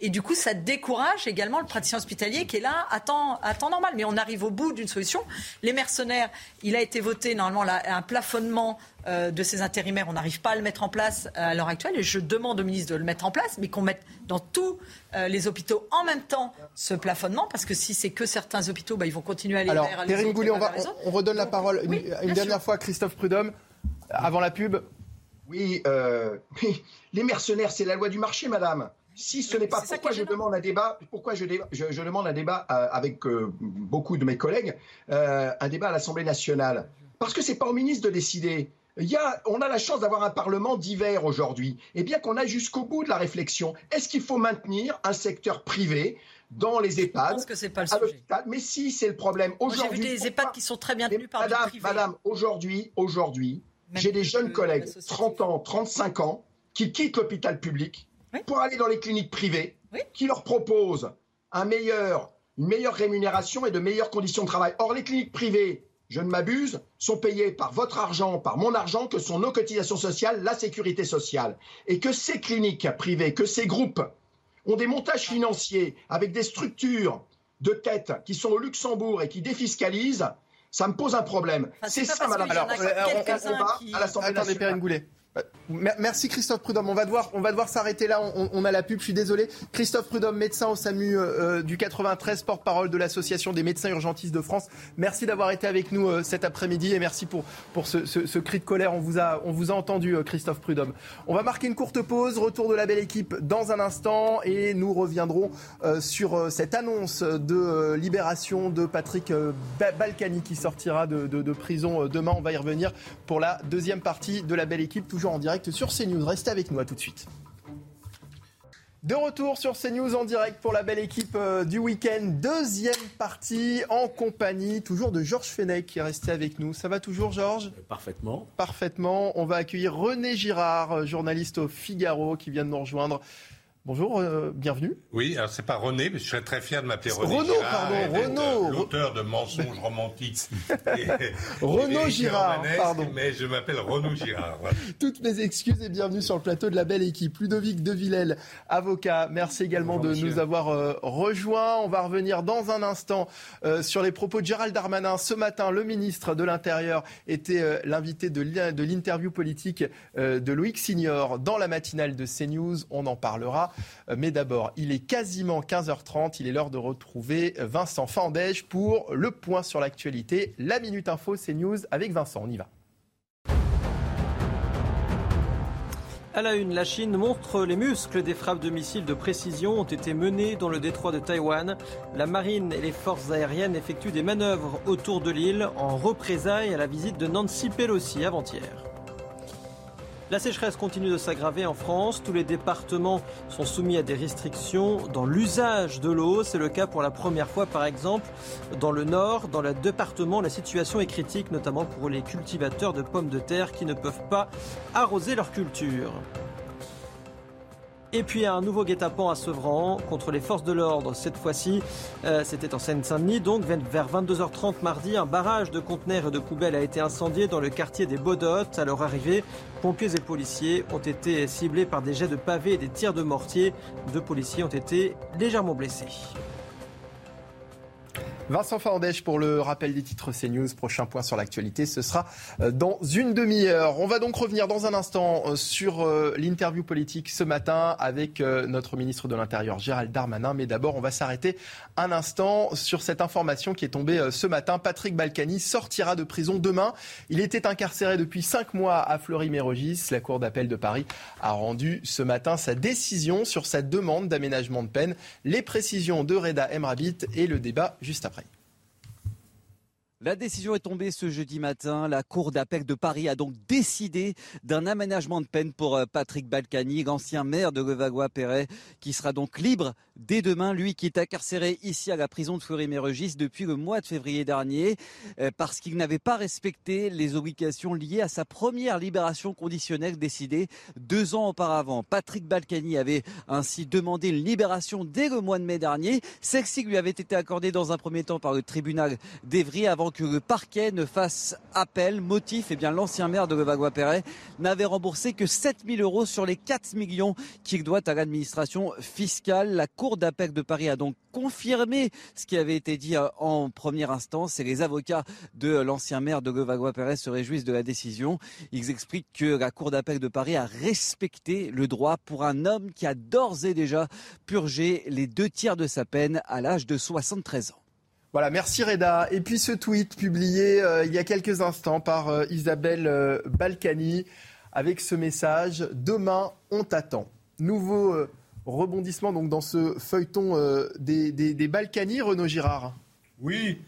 Et du coup ça décourage également le praticien hospitalier qui est là à temps, à temps normal. Mais on arrive au bout d'une solution. Les mercenaires, il a été voté normalement là, un plafonnement euh, de ces intérimaires. On n'arrive pas à le mettre en place à l'heure actuelle. Et je demande au ministre de le mettre en place, mais qu'on mette dans tous euh, les hôpitaux en même temps ce plafonnement, parce que si c'est que certains hôpitaux, bah, ils vont continuer à aller Alors, vers les autres. Goulet, on, va, on, redonne la parole une, dernière fois à Christophe Prudhomme, avant la pub. Oui, euh, les mercenaires, c'est la loi du marché, madame. Si ce n'est pas pourquoi je demande un débat, pourquoi je, je, demande un débat euh, avec euh, beaucoup de mes collègues, euh, un débat à l'Assemblée nationale. Parce que c'est pas au ministre de décider. il y a, on a la chance d'avoir un Parlement divers aujourd'hui. Et bien qu'on aille jusqu'au bout de la réflexion, est-ce qu'il faut maintenir un secteur privé dans les EHPAD. Je pense que c'est pas le sujet. Mais si, c'est le problème. Aujourd'hui, j'ai vu des EHPAD qui sont très bien tenus par madame, du privé. Madame, aujourd'hui, aujourd'hui, j'ai des jeunes collègues, 30 ans, 35 ans, qui quittent l'hôpital public pour aller dans les cliniques privées, qui leur proposent un meilleur, une meilleure rémunération et de meilleures conditions de travail. Or, les cliniques privées, je ne m'abuse, sont payées par votre argent, par mon argent, que sont nos cotisations sociales, la sécurité sociale. Et que ces cliniques privées, que ces groupes ont des montages financiers avec des structures de tête qui sont au Luxembourg et qui défiscalisent, ça me pose un problème. c'est ça, madame. Alors, on, on, à l'Assemblée nationale. Euh, merci Christophe Prudhomme. On va devoir, on va devoir s'arrêter là. On, a la pub. Je suis désolé. Christophe Prudhomme, médecin au SAMU euh, euh, du 93, porte-parole de l'association des médecins urgentistes de France. Merci d'avoir été avec nous cet après-midi et merci pour pour ce, cri de colère. On vous a on vous a entendu Christophe Prudhomme. On va marquer une courte pause. Retour de la belle équipe dans un instant et nous reviendrons sur cette annonce de libération de Patrick Balkany qui sortira de, de prison demain. On va y revenir pour la deuxième partie de la belle équipe. Toujours en direct sur CNews. Restez avec nous, à tout de suite. De retour sur CNews en direct pour la belle équipe euh, du week-end. Deuxième partie en compagnie toujours de Georges Fenech qui est resté avec nous. Ça va toujours Georges? Parfaitement. Parfaitement. On va accueillir René Girard, euh, journaliste au Figaro qui vient de nous rejoindre. Bonjour, euh, bienvenue. Oui, alors c'est pas René, mais je serais très fier de m'appeler René Renaud, pardon, Renaud. L'auteur de Mensonges romantiques. Renaud Girard, pardon. Mais je m'appelle Renaud Girard. Toutes mes excuses et bienvenue sur le plateau de la belle équipe. Ludovic de Villèle, avocat, merci également de nous avoir euh, rejoints. On va revenir dans un instant euh, sur les propos de Gérald Darmanin. Ce matin, le ministre de l'Intérieur était l'invité de l'interview politique de Loïc Signor dans la matinale de CNews. On en parlera. Euh, mais d'abord, il est quasiment 15h30. Il est l'heure de retrouver Vincent Fandège pour le point sur l'actualité. La Minute Info, c'est News avec Vincent. On y va. À la une, la Chine montre les muscles des frappes de missiles de précision ont été menées dans le détroit de Taïwan. La marine et les forces aériennes effectuent des manœuvres autour de l'île en représailles à la visite de Nancy Pelosi avant-hier. La sécheresse continue de s'aggraver en France. Tous les départements sont soumis à des restrictions dans l'usage de l'eau. C'est le cas pour la première fois, par exemple, dans le nord. Dans le département, la situation est critique, notamment pour les cultivateurs de pommes de terre qui ne peuvent pas arroser leur culture. Et puis un nouveau guet-apens à Sevran contre les forces de l'ordre. Cette fois-ci, euh, c'était en Seine-Saint-Denis. Donc vers 22h30 mardi, un barrage de conteneurs et de poubelles a été incendié dans le quartier des Baudottes. À leur arrivée, pompiers et policiers ont été ciblés par des jets de pavés et des tirs de mortier. Deux policiers ont été légèrement blessés. Vincent Fandèche pour le rappel des titres CNews. Prochain point sur l'actualité, ce sera euh, dans une demi-heure. On va donc revenir dans un instant euh, sur euh, l'interview politique ce matin avec notre ministre de l'Intérieur Gérald Darmanin. Mais d'abord, on va s'arrêter un instant sur cette information qui est tombée ce matin. Patrick Balkany sortira de prison demain. Il était incarcéré depuis cinq mois à Fleury-Mérogis. La Cour d'appel de Paris a rendu ce matin sa décision sur sa demande d'aménagement de peine. Les précisions de Reda Emrabit et le débat juste après. La décision est tombée ce jeudi matin. La Cour d'appel de Paris a donc décidé d'un aménagement de peine pour euh, Patrick Balkany, ancien maire de Levallois-Perret, qui sera donc libre dès demain. Lui qui est incarcéré ici à la prison de Fleury-Mérogis depuis le mois de février dernier, euh, parce qu'il n'avait pas respecté les obligations liées à sa première libération conditionnelle décidée deux ans auparavant. Patrick Balkany avait ainsi demandé une libération dès le mois de mai dernier. Celle-ci lui avait été accordée dans un premier temps par le tribunal d'Evry avant que le parquet ne fasse appel. Motif, eh bien, l'ancien maire de Levallois-Perret n'avait remboursé que 7000 euros sur les 4 millions qu'il doit à l'administration fiscale. D'appel de Paris a donc confirmé ce qui avait été dit euh, en première instance et les avocats de l'ancien maire de Levallois-Perret se réjouissent de la décision. Ils expliquent que la Cour d'appel de Paris a respecté le droit pour un homme qui a d'ores et déjà purgé les deux tiers de sa peine à l'âge de 73 ans. Voilà, merci Reda. Et puis ce tweet publié euh, il y a quelques instants par euh, Isabelle euh, Balkany avec ce message Demain, on t'attend. Nouveau rebondissement donc dans ce feuilleton des, des, Balkany, Renaud Girard? Oui,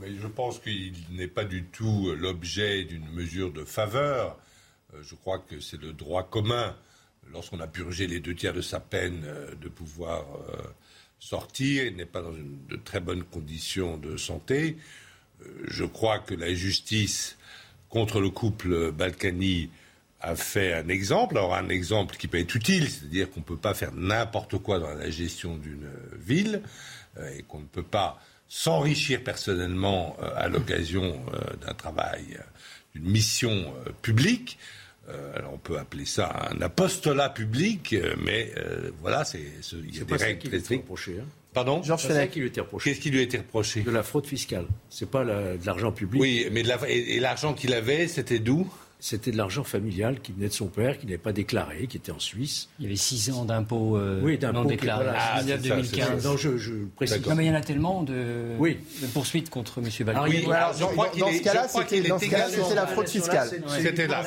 mais je pense qu'il n'est pas du tout l'objet d'une mesure de faveur. Euh, je crois que c'est le droit commun, lorsqu'on a purgé les deux tiers de sa peine, euh, de pouvoir euh, sortir. Il n'est pas dans une, de très bonnes conditions de santé. Je crois que la justice contre le couple Balkany a fait un exemple. Alors un exemple qui peut être utile, c'est-à-dire qu'on ne peut pas faire n'importe quoi dans la gestion d'une ville et qu'on ne peut pas s'enrichir personnellement à l'occasion d'un travail, d'une mission publique. Euh, alors on peut appeler ça un apostolat public, euh, mais euh, voilà, c'est il y a des règles très strictes. Hein. Pardon? Georges Fenech. qui lui était reproché. Qu'est-ce qui lui a été reproché? De la fraude fiscale. C'est pas de l'argent public. Oui, mais et l'argent qu'il avait, c'était d'où? C'était de l'argent familial qui venait de son père, qui n'avait pas déclaré, qui était en Suisse. Il y avait six ans d'impôts euh, non déclarés. Ah, 2015. non, je, je précise. Non, mais il y en a tellement de, oui. de poursuites contre M. Balkany. Oui, alors, je crois dans, ce cas-là, c'était la fraude fiscale. C'était là.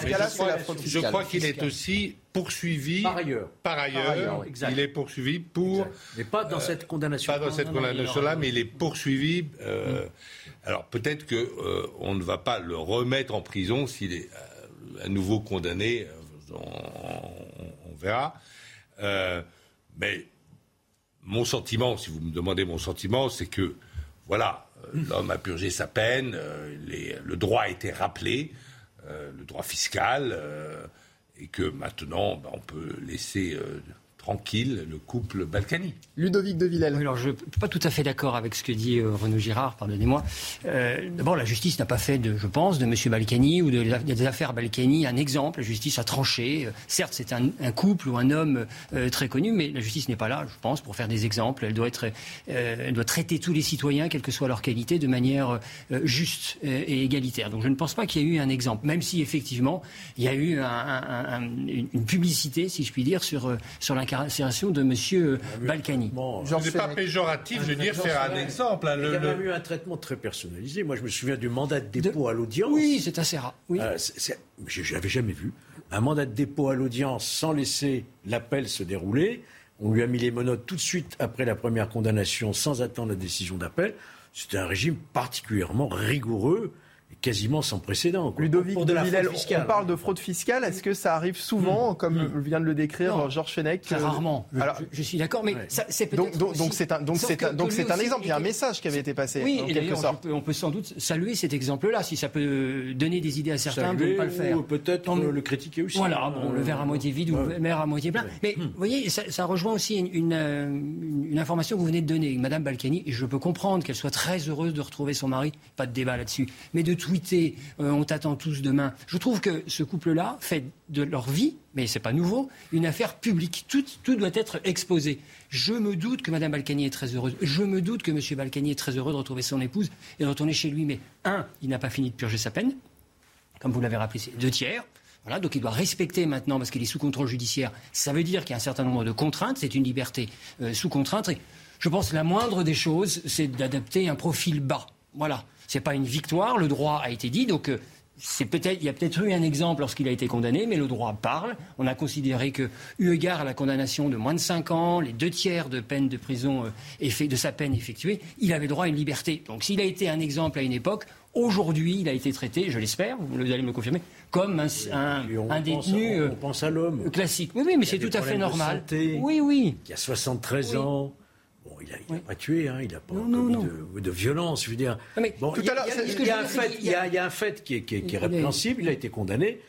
Je crois qu'il est aussi poursuivi. Par ailleurs. Par ailleurs, il est poursuivi pour. Mais pas dans cette condamnation. Pas dans cette condamnation-là, mais il est poursuivi. Euh, alors peut-être qu'on euh, ne va pas le remettre en prison s'il est à nouveau condamné, euh, on, verra. Euh, mais mon sentiment, si vous me demandez mon sentiment, c'est que, voilà, euh, l'homme a purgé sa peine, le droit a été rappelé, le droit fiscal, et que maintenant, ben, on peut laisser tranquille le couple Balkany. Ludovic de Villèle. alors je ne suis pas tout à fait d'accord avec ce que dit euh, Renaud Girard, pardonnez-moi. Euh, d'abord, la justice n'a pas fait, de, je pense, de M. Balkany ou de, des affaires Balkany un exemple. La justice a tranché. Euh, certes, c'est un, couple ou un homme très connu, mais la justice n'est pas là, je pense, pour faire des exemples. Elle doit, être, elle doit traiter tous les citoyens, quelle que soit leur qualité, de manière juste et égalitaire. Donc je ne pense pas qu'il y ait eu un exemple, même si effectivement il y a eu une publicité, si je puis dire, sur, sur l'incarnation de M. Balkany. Ce n'est pas péjoratif, je veux dire, faire un exemple. Hein, il y a même eu un traitement très personnalisé. Moi, je me souviens du mandat de dépôt à l'audience. Oui, c'est assez rare. Oui. Euh, je n'avais jamais vu. Un mandat de dépôt à l'audience sans laisser l'appel se dérouler. On lui a mis les menottes tout de suite après la première condamnation sans attendre la décision d'appel. C'était un régime particulièrement rigoureux quasiment sans précédent. Ludovic de, Villel, on parle de fraude fiscale. Est-ce que ça arrive souvent, hmm. comme hmm. vient de le décrire Georges Fenech Très rarement. Alors, je, suis d'accord, mais c'est peut-être. Donc, c'est un, donc c'est un, donc c'est un exemple. Il y a un message qui avait été passé. Oui, en quelque sorte. On peut, sans doute saluer cet exemple-là, si ça peut donner des idées à certains de ne pas le faire. Ou peut-être le critiquer aussi. Voilà, bon, le verre à moitié vide ou le verre à moitié plein. Mais vous voyez, ça, rejoint aussi une, une, une, information que vous venez de donner, Madame Balkany. Et je peux comprendre qu'elle soit très heureuse de retrouver son mari. Pas de débat là-dessus. Mais de Euh, on t'attend tous demain. Je trouve que ce couple-là fait de leur vie, mais ce n'est pas nouveau, une affaire publique. Tout, doit être exposé. Je me doute que Mme Balkany est très heureuse. Je me doute que M. Balkany est très heureux de retrouver son épouse et de retourner chez lui. Mais un, il n'a pas fini de purger sa peine. Comme vous l'avez rappelé, c'est deux tiers. Voilà, donc il doit respecter maintenant, parce qu'il est sous contrôle judiciaire. Ça veut dire qu'il y a un certain nombre de contraintes. C'est une liberté euh, sous contrainte. je pense que la moindre des choses, c'est d'adapter un profil bas. Voilà. Ce n'est pas une victoire, le droit a été dit, donc euh, c'est peut-être, il y a peut-être eu un exemple lorsqu'il a été condamné, mais le droit parle. On a considéré que, eu égard à la condamnation de moins de 5 ans, les deux tiers de peine de prison euh, de sa peine effectuée, il avait droit à une liberté. Donc s'il a été un exemple à une époque, aujourd'hui il a été traité, je l'espère, vous allez me confirmer, comme un, un, détenu on, pense à l'homme. classique. Oui, oui, mais c'est tout à fait normal. oui, oui. Il y a 73 ans il n'a pas tué, hein, il n'a pas commis De, violence. Je veux dire. bon, il y, a un fait qui est, qui est, répréhensible, il a été condamné,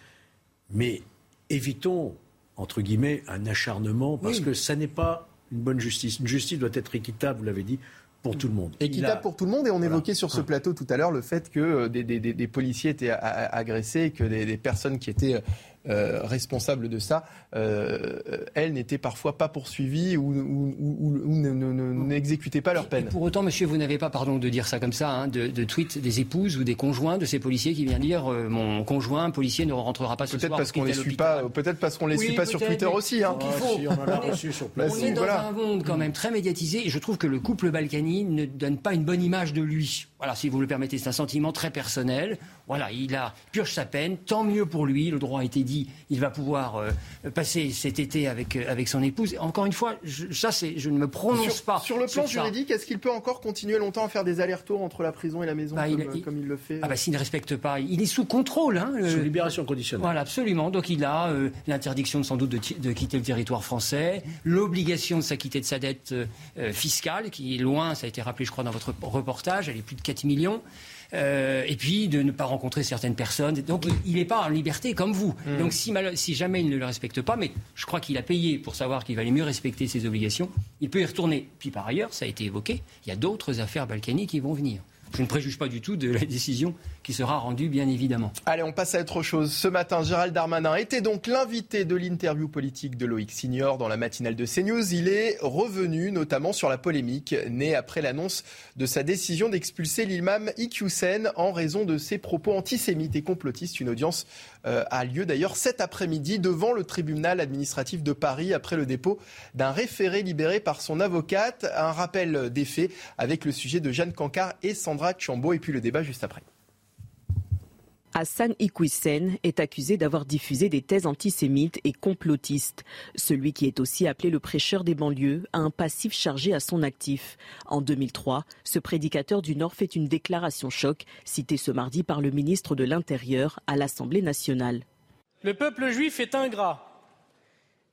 mais évitons, entre guillemets, un acharnement, parce que ça n'est pas une bonne justice. Une justice doit être équitable, vous l'avez dit, pour tout le monde. Équitable pour tout le monde. Et on évoquait sur ce plateau tout à l'heure le fait que euh, des, des, des, policiers étaient agressés que des, personnes qui étaient euh, responsables de ça, euh, elles n'étaient parfois pas poursuivies ou, n'exécutaient pas leur peine. pour autant, monsieur, vous n'avez pas, pardon de dire ça comme ça, hein, de, de tweets des épouses ou des conjoints de ces policiers qui viennent dire mon conjoint policier ne rentrera pas ce peut-être Parce qu'on les suit pas, peut-être parce qu'on les suit pas sur Twitter aussi. Hein. faut. on, est dans un monde quand même très médiatisé et je trouve que le couple Balkany ne donne pas une bonne image de lui. Voilà, si vous le permettez, c'est un sentiment très personnel. Voilà, il a purge sa peine, tant mieux pour lui, le droit a été dit dit, il va pouvoir passer cet été avec, avec son épouse. Encore une fois, ça, c'est, je ne me prononce pas. Sur le plan juridique, est-ce qu'il peut encore continuer longtemps à faire des allers-retours entre la prison et la maison bah, comme, il, le fait Ah bah s'il ne respecte pas, il est sous contrôle. Hein, sous libération conditionnelle. Voilà, absolument. Donc il a l'interdiction sans doute de, de, quitter le territoire français, l'obligation de s'acquitter de sa dette fiscale, qui est loin, ça a été rappelé je crois dans votre reportage, elle est plus de 4 millions. Euh, et puis de ne pas rencontrer certaines personnes. Donc il n'est pas en liberté comme vous. Hmm. Donc si, si, jamais il ne le respecte pas, mais je crois qu'il a payé pour savoir qu'il valait mieux respecter ses obligations, il peut y retourner. Puis par ailleurs, ça a été évoqué, il y a d'autres affaires balkaniques qui vont venir. Je ne préjuge pas du tout de la décision qui sera rendue, bien évidemment. Allez, on passe à autre chose. Ce matin, Gérald Darmanin était donc l'invité de l'interview politique de Loïc Signor dans la matinale de CNews. Il est revenu notamment sur la polémique née après l'annonce de sa décision d'expulser l'imam Iqiyoussen en raison de ses propos antisémites et complotistes. Une audience euh, a lieu d'ailleurs cet après-midi devant le tribunal administratif de Paris après le dépôt d'un référé libéré par son avocate. Un rappel des faits avec le sujet de Jeanne Cancard et Sandra Chambaud et puis le débat juste après. Hassan Ikwisen est accusé d'avoir diffusé des thèses antisémites et complotistes. Celui qui est aussi appelé le prêcheur des banlieues a un passif chargé à son actif. En 2003, ce prédicateur du Nord fait une déclaration choc, citée ce mardi par le ministre de l'Intérieur à l'Assemblée nationale. Le peuple juif est ingrat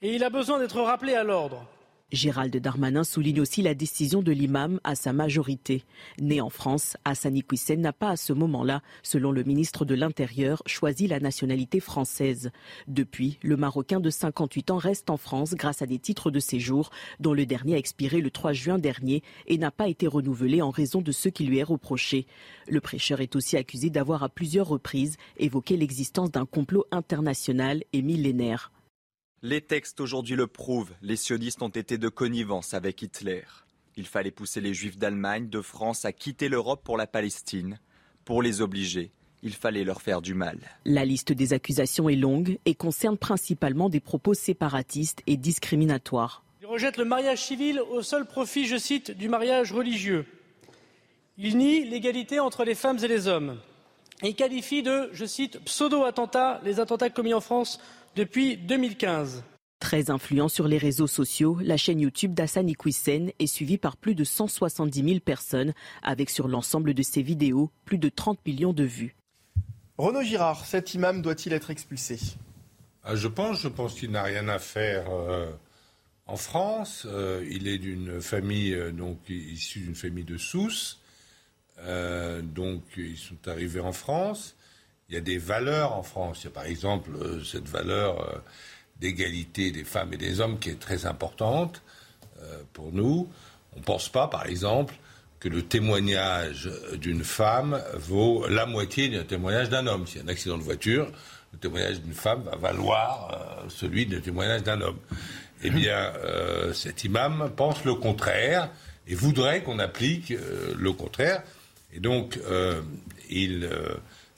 et il a besoin d'être rappelé à l'ordre. Gérald Darmanin souligne aussi la décision de l'imam à sa majorité. Né en France, Hassan Iquissen n'a pas à ce moment-là, selon le ministre de l'Intérieur, choisi la nationalité française. Depuis, le Marocain de 58 ans reste en France grâce à des titres de séjour, dont le dernier a expiré le 3 juin dernier et n'a pas été renouvelé en raison de ce qui lui est reproché. Le prêcheur est aussi accusé d'avoir à plusieurs reprises évoqué l'existence d'un complot international et millénaire. Les textes aujourd'hui le prouvent, les sionistes ont été de connivence avec Hitler. Il fallait pousser les juifs d'Allemagne, de France à quitter l'Europe pour la Palestine. Pour les obliger, il fallait leur faire du mal. La liste des accusations est longue et concerne principalement des propos séparatistes et discriminatoires. Il rejette le mariage civil au seul profit, je cite, du mariage religieux. Il nie l'égalité entre les femmes et les hommes. Il qualifie de, je cite, pseudo-attentats les attentats commis en France depuis 2015. Très influent sur les réseaux sociaux, la chaîne YouTube d'Hassan Iquissen est suivie par plus de 170 000 personnes, avec sur l'ensemble de ses vidéos plus de 30 millions de vues. Renaud Girard, cet imam doit-il être expulsé? Ah, Je pense, je pense qu'il n'a rien à faire euh, en France. Euh, il est d'une famille, euh, donc issu d'une famille de Sousse. donc ils sont arrivés en France il y a des valeurs en France. Il y a par exemple euh, cette valeur euh, d'égalité des femmes et des hommes qui est très importante euh, pour nous. On ne pense pas, par exemple, que le témoignage d'une femme vaut la moitié d'un témoignage d'un homme. S'il y a un accident de voiture, le témoignage d'une femme va valoir celui du témoignage d'un homme. Eh bien, cet imam pense le contraire et voudrait qu'on applique le contraire. Et donc, il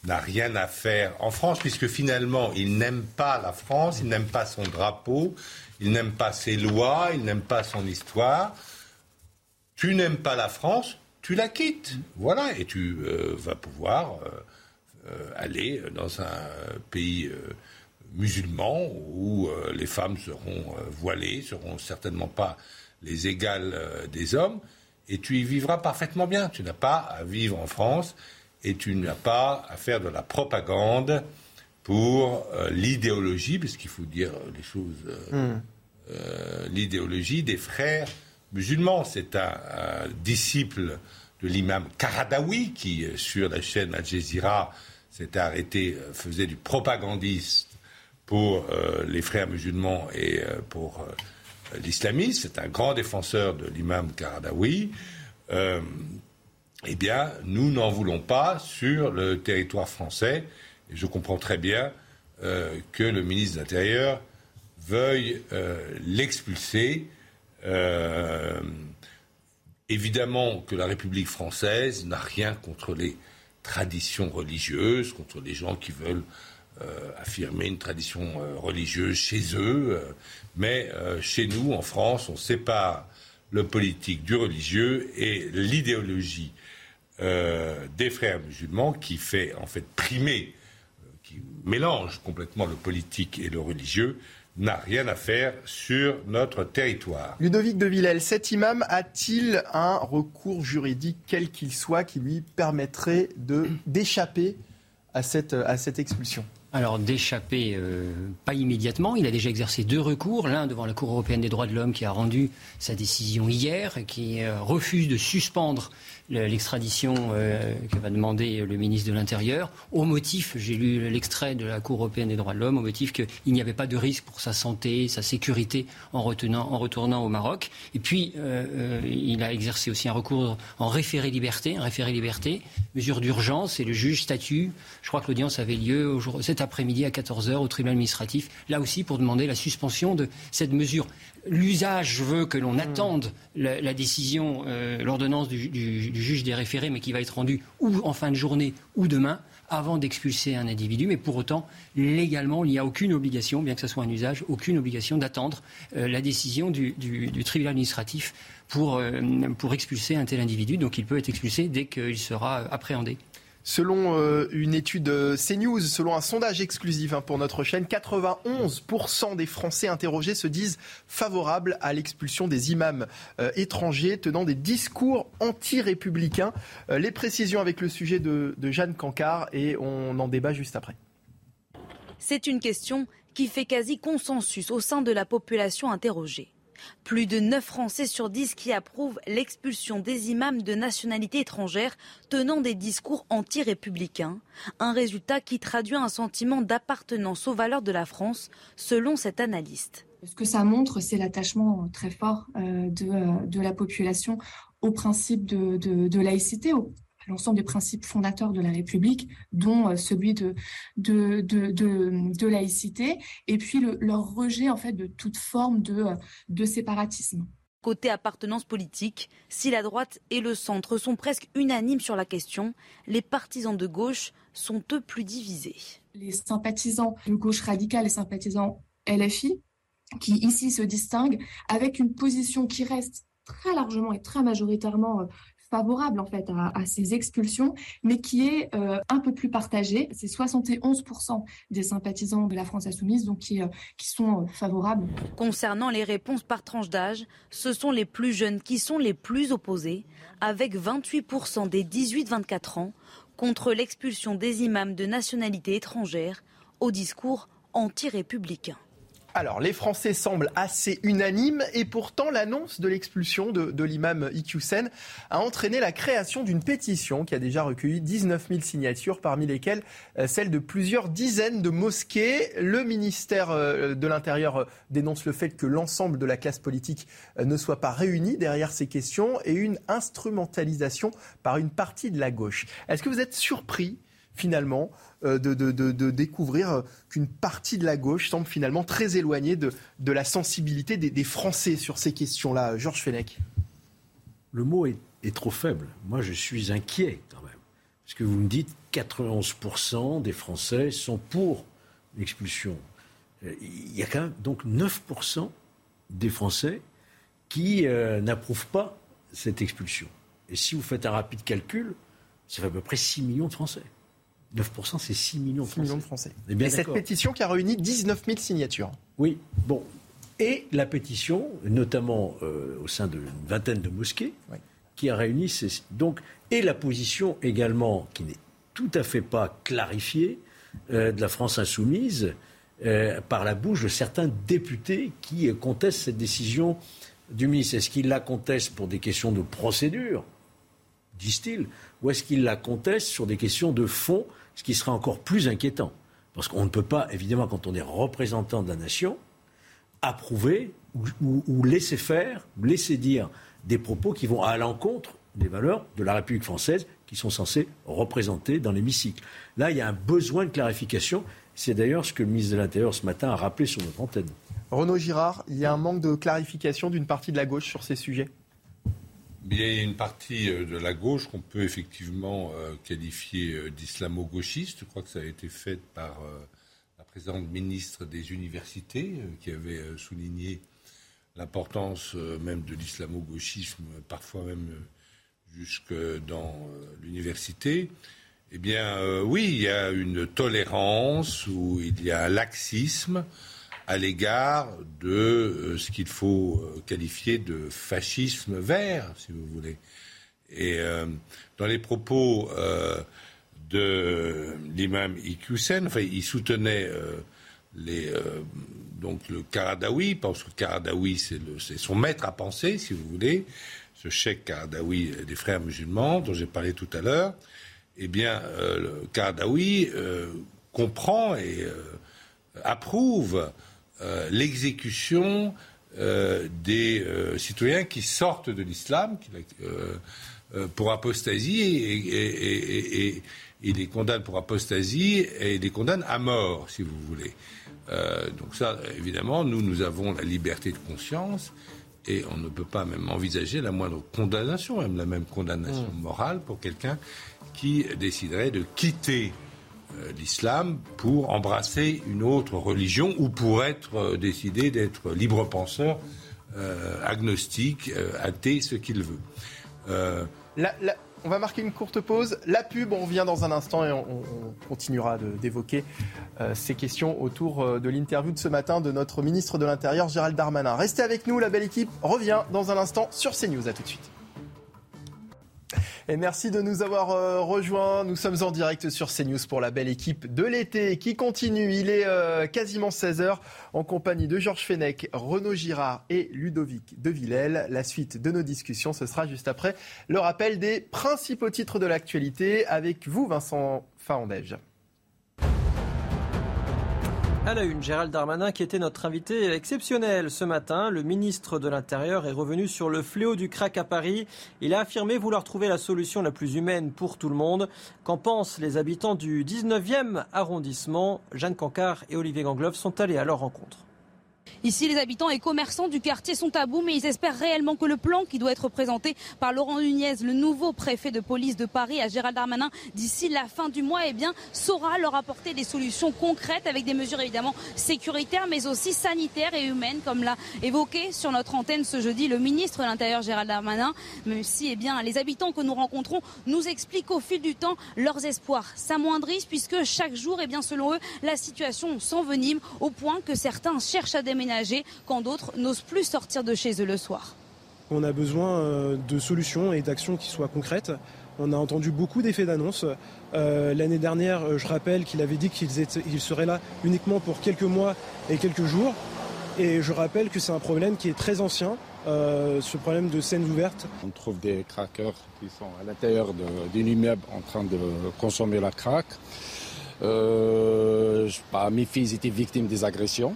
n'a rien à faire en France, puisque finalement, il n'aime pas la France, il n'aime pas son drapeau, il n'aime pas ses lois, il n'aime pas son histoire. Tu n'aimes pas la France, tu la quittes. Voilà, et tu euh, vas pouvoir euh, euh, aller dans un pays musulman où les femmes seront voilées, seront certainement pas les égales des hommes, et tu y vivras parfaitement bien. Tu n'as pas à vivre en France et tu n'as pas à faire de la propagande pour euh, l'idéologie, puisqu'il faut dire les choses, euh, hmm. euh, l'idéologie des frères musulmans. C'est un, disciple de l'imam Karadawi qui, sur la chaîne Al Jazeera, s'était arrêté, faisait du propagandiste pour les frères musulmans et pour l'islamisme. C'est un grand défenseur de l'imam Karadawi eh bien, nous n'en voulons pas sur le territoire français. Et je comprends très bien euh, que le ministre de l'Intérieur veuille euh, l'expulser. Euh, évidemment que la République française n'a rien contre les traditions religieuses, contre les gens qui veulent affirmer une tradition religieuse chez eux. mais chez nous, en France, on sépare le politique du religieux et l'idéologie euh, des frères musulmans qui fait en fait primer, qui mélange complètement le politique et le religieux, n'a rien à faire sur notre territoire. Ludovic de Villèle, cet imam a-t-il un recours juridique, quel qu'il soit, qui lui permettrait d'échapper à cette, à cette expulsion? Alors d'échapper, euh, pas immédiatement. Il a déjà exercé deux recours, l'un devant la Cour européenne des droits de l'homme qui a rendu sa décision hier, qui euh, refuse de suspendre l'extradition euh, que va demander le ministre de l'Intérieur, au motif, j'ai lu l'extrait de la Cour européenne des droits de l'homme, au motif qu'il n'y avait pas de risque pour sa santé, sa sécurité en, en retournant au Maroc. Et puis, euh, euh, il a exercé aussi un recours en référé liberté, un référé liberté, mesure d'urgence, et le juge statue. Je crois que l'audience avait lieu cet après-midi à 14h au tribunal administratif, là aussi pour demander la suspension de cette mesure l'usage veut que l'on hmm. attende la, décision, euh, l'ordonnance du, juge des référés, mais qui va être rendue ou en fin de journée ou demain, avant d'expulser un individu. Mais pour autant, légalement, il n'y a aucune obligation, bien que ce soit un usage, aucune obligation d'attendre euh, la décision du, tribunal administratif pour, euh, pour expulser un tel individu. Donc il peut être expulsé dès qu'il sera appréhendé. Selon euh, une étude euh, CNews, selon un sondage exclusif hein, pour notre chaîne, 91% des Français interrogés se disent favorables à l'expulsion des imams euh, étrangers tenant des discours anti-républicains. les précisions avec le sujet de, de Jeanne Cancard et on en débat juste après. C'est une question qui fait quasi consensus au sein de la population interrogée. Plus de 9 Français sur 10 qui approuvent l'expulsion des imams de nationalité étrangère tenant des discours anti-républicains. Un résultat qui traduit un sentiment d'appartenance aux valeurs de la France, selon cet analyste. Ce que ça montre, c'est l'attachement très fort euh, euh, de, la population au principe de, laïcité, l'ensemble des principes fondateurs de la République, dont euh, celui de, de, de, laïcité, et puis leur rejet en fait de toute forme de, euh, de séparatisme. Côté appartenance politique, si la droite et le centre sont presque unanimes sur la question, les partisans de gauche sont eux plus divisés. Les sympathisants de gauche radicale, les sympathisants LFI, qui ici se distinguent avec une position qui reste très largement et très majoritairement euh, favorable en fait à, ces expulsions, mais qui est euh, un peu plus partagé. C'est 71% des sympathisants de la France insoumise donc qui, euh, sont euh, favorables. Concernant les réponses par tranche d'âge, ce sont les plus jeunes qui sont les plus opposés, avec 28% des 18-24 ans contre l'expulsion des imams de nationalité étrangère au discours anti-républicain. Alors, les Français semblent assez unanimes et pourtant l'annonce de l'expulsion de, l'imam Iqiyoussen a entraîné la création d'une pétition qui a déjà recueilli 19 000 signatures, parmi lesquelles euh, celle de plusieurs dizaines de mosquées. Le ministère euh, de l'Intérieur euh, dénonce le fait que l'ensemble de la classe politique ne soit pas réunie derrière ces questions et une instrumentalisation par une partie de la gauche. Est-ce que vous êtes surpris finalement euh, de, découvrir qu'une partie de la gauche semble finalement très éloignée de, la sensibilité des, Français sur ces questions-là. Georges Fenech. Le mot est, trop faible. Moi, je suis inquiet quand même. Parce que vous me dites 91% des Français sont pour l'expulsion. Euh, il y a quand même donc 9% des Français qui euh, n'approuvent pas cette expulsion. Et si vous faites un rapide calcul, ça fait à peu près 6 millions de Français. 9%, c'est 6 millions de Français. Millions de Français. Et cette pétition qui a réuni 19 000 signatures. Oui, bon. Et la pétition, notamment euh, au sein d'une vingtaine de mosquées, qui a réuni ces... Donc, et la position également, qui n'est tout à fait pas clarifiée, euh, de la France insoumise, euh, par la bouche de certains députés qui contestent cette décision du ministre. Est-ce qu'ils la contestent pour des questions de procédure, disent-ils, ou est-ce qu'ils la contestent sur des questions de fond ce qui serait encore plus inquiétant. Parce qu'on ne peut pas, évidemment, quand on est représentant de la nation, approuver ou, laisser faire, ou laisser dire des propos qui vont à l'encontre des valeurs de la République française qui sont censées représenter dans l'hémicycle. Là, il y a un besoin de clarification. C'est d'ailleurs ce que le ministre de l'Intérieur ce matin a rappelé sur notre antenne. Renaud Girard, il y a un manque de clarification d'une partie de la gauche sur ces sujets? Il y a une partie euh, de la gauche qu'on peut effectivement euh, qualifier euh, d'islamo-gauchiste. Je crois que ça a été fait par la présidente ministre des universités qui avait souligné l'importance même de l'islamo-gauchisme, parfois même jusque dans l'université. Eh bien, oui, il y a une tolérance ou il y a un laxisme à l'égard de euh, ce qu'il faut euh, qualifier de fascisme vert, si vous voulez. Et dans les propos de l'imam Iqiyoussen, enfin, il soutenait donc le Karadawi, parce que Karadawi, c'est son maître à penser, si vous voulez, ce cheikh Karadawi des frères musulmans, dont j'ai parlé tout à l'heure. Eh bien, euh, le euh, comprend et euh, l'exécution des citoyens qui sortent de l'islam pour apostasie et, il les condamne pour apostasie et les condamne à mort, si vous voulez. donc ça, évidemment, nous, nous avons la liberté de conscience et on ne peut pas même envisager la moindre condamnation, même la même condamnation mmh. morale pour quelqu'un qui déciderait de quitter euh, l'islam pour embrasser une autre religion ou pour être euh, décidé d'être libre penseur, euh, agnostique, athée, ce qu'il veut. on va marquer une courte pause. La pub, on revient dans un instant et on, continuera d'évoquer ces questions autour de l'interview de ce matin de notre ministre de l'Intérieur, Gérald Darmanin. Restez avec nous, la belle équipe revient dans un instant sur CNews. A tout de suite. Et merci de nous avoir euh, rejoints. Nous sommes en direct sur CNews pour la belle équipe de l'été qui continue. Il est euh, quasiment 16h en compagnie de Georges Fenech, Renaud Girard et Ludovic de Villèle. La suite de nos discussions, ce sera juste après le rappel des principaux titres de l'actualité avec vous, Vincent Fahandège. À la une, Gérald Darmanin, qui était notre invité exceptionnel ce matin, le ministre de l'Intérieur est revenu sur le fléau du crack à Paris. Il a affirmé vouloir trouver la solution la plus humaine pour tout le monde. Qu'en pensent les habitants du 19e arrondissement? Jeanne Cancard et Olivier Gangloff sont allés à leur rencontre. Ici, les habitants et commerçants du quartier sont à bout, mais ils espèrent réellement que le plan qui doit être présenté par Laurent Nunez, le nouveau préfet de police de Paris, à Gérald Darmanin, d'ici la fin du mois, eh bien, saura leur apporter des solutions concrètes avec des mesures évidemment sécuritaires, mais aussi sanitaires et humaines, comme l'a évoqué sur notre antenne ce jeudi le ministre de l'Intérieur, Gérald Darmanin. Même si, eh bien, les habitants que nous rencontrons nous expliquent au fil du temps leurs espoirs s'amoindrissent, puisque chaque jour, eh bien, selon eux, la situation s'envenime au point que certains cherchent à déménager quand d'autres n'osent plus sortir de chez eux le soir. On a besoin euh, de solutions et d'actions qui soient concrètes. On a entendu beaucoup d'effets d'annonce. Euh, l'année dernière, euh, je rappelle qu'il avait dit qu'il serait là uniquement pour quelques mois et quelques jours. Et je rappelle que c'est un problème qui est très ancien, ce problème de scènes ouvertes. On trouve des craqueurs qui sont à l'intérieur d'un immeuble en train de consommer la crack. mes filles étaient victimes des agressions.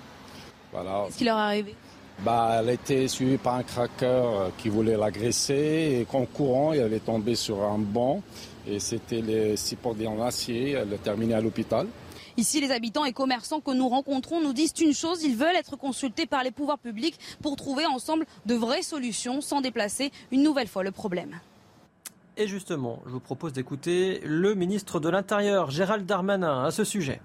Qu'est-ce qui leur est arrivé bah, elle était suivie par un cracker euh, qui voulait l'agresser et en courant, elle est tombée sur un banc et c'était les supports en acier. Elle est terminée à l'hôpital. Ici, les habitants et commerçants que nous rencontrons nous disent une chose, ils veulent être consultés par les pouvoirs publics pour trouver ensemble de vraies solutions sans déplacer une nouvelle fois le problème. Et justement, je vous propose d'écouter le ministre de l'Intérieur, Gérald Darmanin, à ce sujet.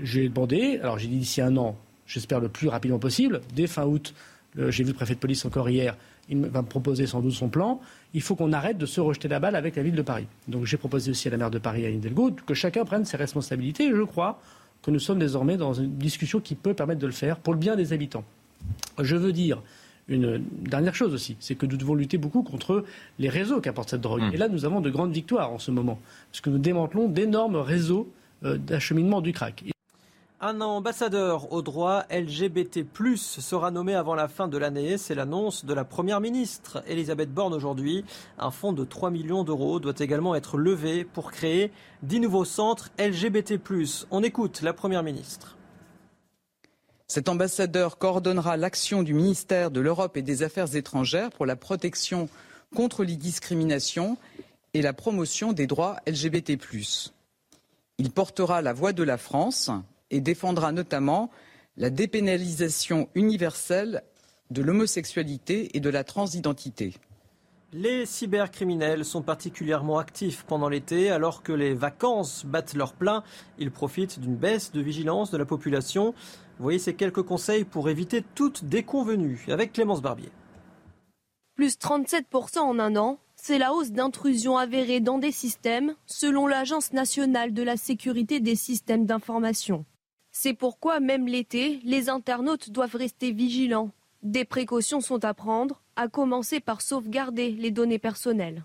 J'ai demandé, alors j'ai dit d'ici un an, j'espère le plus rapidement possible. Dès fin août, j'ai vu le préfet de police encore hier, il va me proposer sans doute son plan. Il faut qu'on arrête de se rejeter la balle avec la ville de Paris. Donc j'ai proposé aussi à la maire de Paris, à Hidalgo, que chacun prenne ses responsabilités. Et je crois que nous sommes désormais dans une discussion qui peut permettre de le faire pour le bien des habitants. Je veux dire une dernière chose aussi, c'est que nous devons lutter beaucoup contre les réseaux qu'apporte cette drogue. Mmh. Et là, nous avons de grandes victoires en ce moment, parce que nous démantelons d'énormes réseaux euh, d'acheminement du crack. Un ambassadeur au droit LGBT+, sera nommé avant la fin de l'année. C'est l'annonce de la Première ministre, Elisabeth Borne, aujourd'hui. Un fonds de 3 millions d'euros doit également être levé pour créer 10 nouveaux centres LGBT+. On écoute la Première ministre. Cet ambassadeur coordonnera l'action du ministère de l'Europe et des Affaires étrangères pour la protection contre les discriminations et la promotion des droits LGBT+. Il portera la voix de la France et défendra notamment la dépénalisation universelle de l'homosexualité et de la transidentité. Les cybercriminels sont particulièrement actifs pendant l'été alors que les vacances battent leur plein. Ils profitent d'une baisse de vigilance de la population. Vous voyez ces quelques conseils pour éviter toute déconvenue avec Clémence Barbier. Plus 37% en un an, c'est la hausse d'intrusions avérées dans des systèmes, selon l'Agence nationale de la sécurité des systèmes d'information. C'est pourquoi même l'été, les internautes doivent rester vigilants. Des précautions sont à prendre, à commencer par sauvegarder les données personnelles.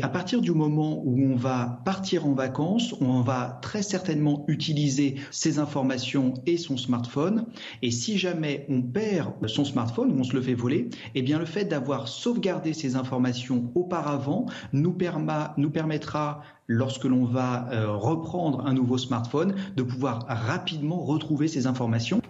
À partir du moment où on va partir en vacances, on va très certainement utiliser ces informations et son smartphone. Et si jamais on perd son smartphone ou on se le fait voler, eh bien le fait d'avoir sauvegardé ces informations auparavant nous, nous permettra lorsque l'on va euh, reprendre un nouveau smartphone, de pouvoir rapidement retrouver ces informations.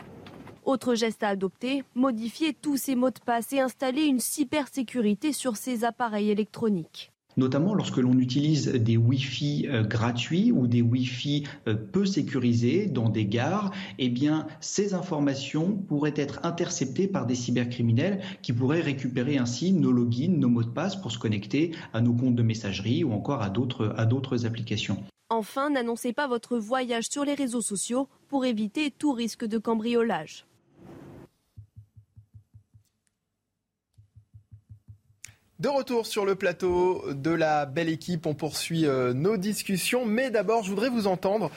Autre geste à adopter, modifier tous ces mots de passe et installer une cybersécurité sur ces appareils électroniques notamment lorsque l'on utilise des Wi-Fi euh, gratuits ou des Wi-Fi euh, peu sécurisés dans des gares, eh bien, ces informations pourraient être interceptées par des cybercriminels qui pourraient récupérer ainsi nos logins, nos mots de passe pour se connecter à nos comptes de messagerie ou encore à d'autres, à d'autres applications. Enfin, n'annoncez pas votre voyage sur les réseaux sociaux pour éviter tout risque de cambriolage. De retour sur le plateau de la belle équipe, on poursuit euh, nos discussions, mais d'abord je voudrais vous entendre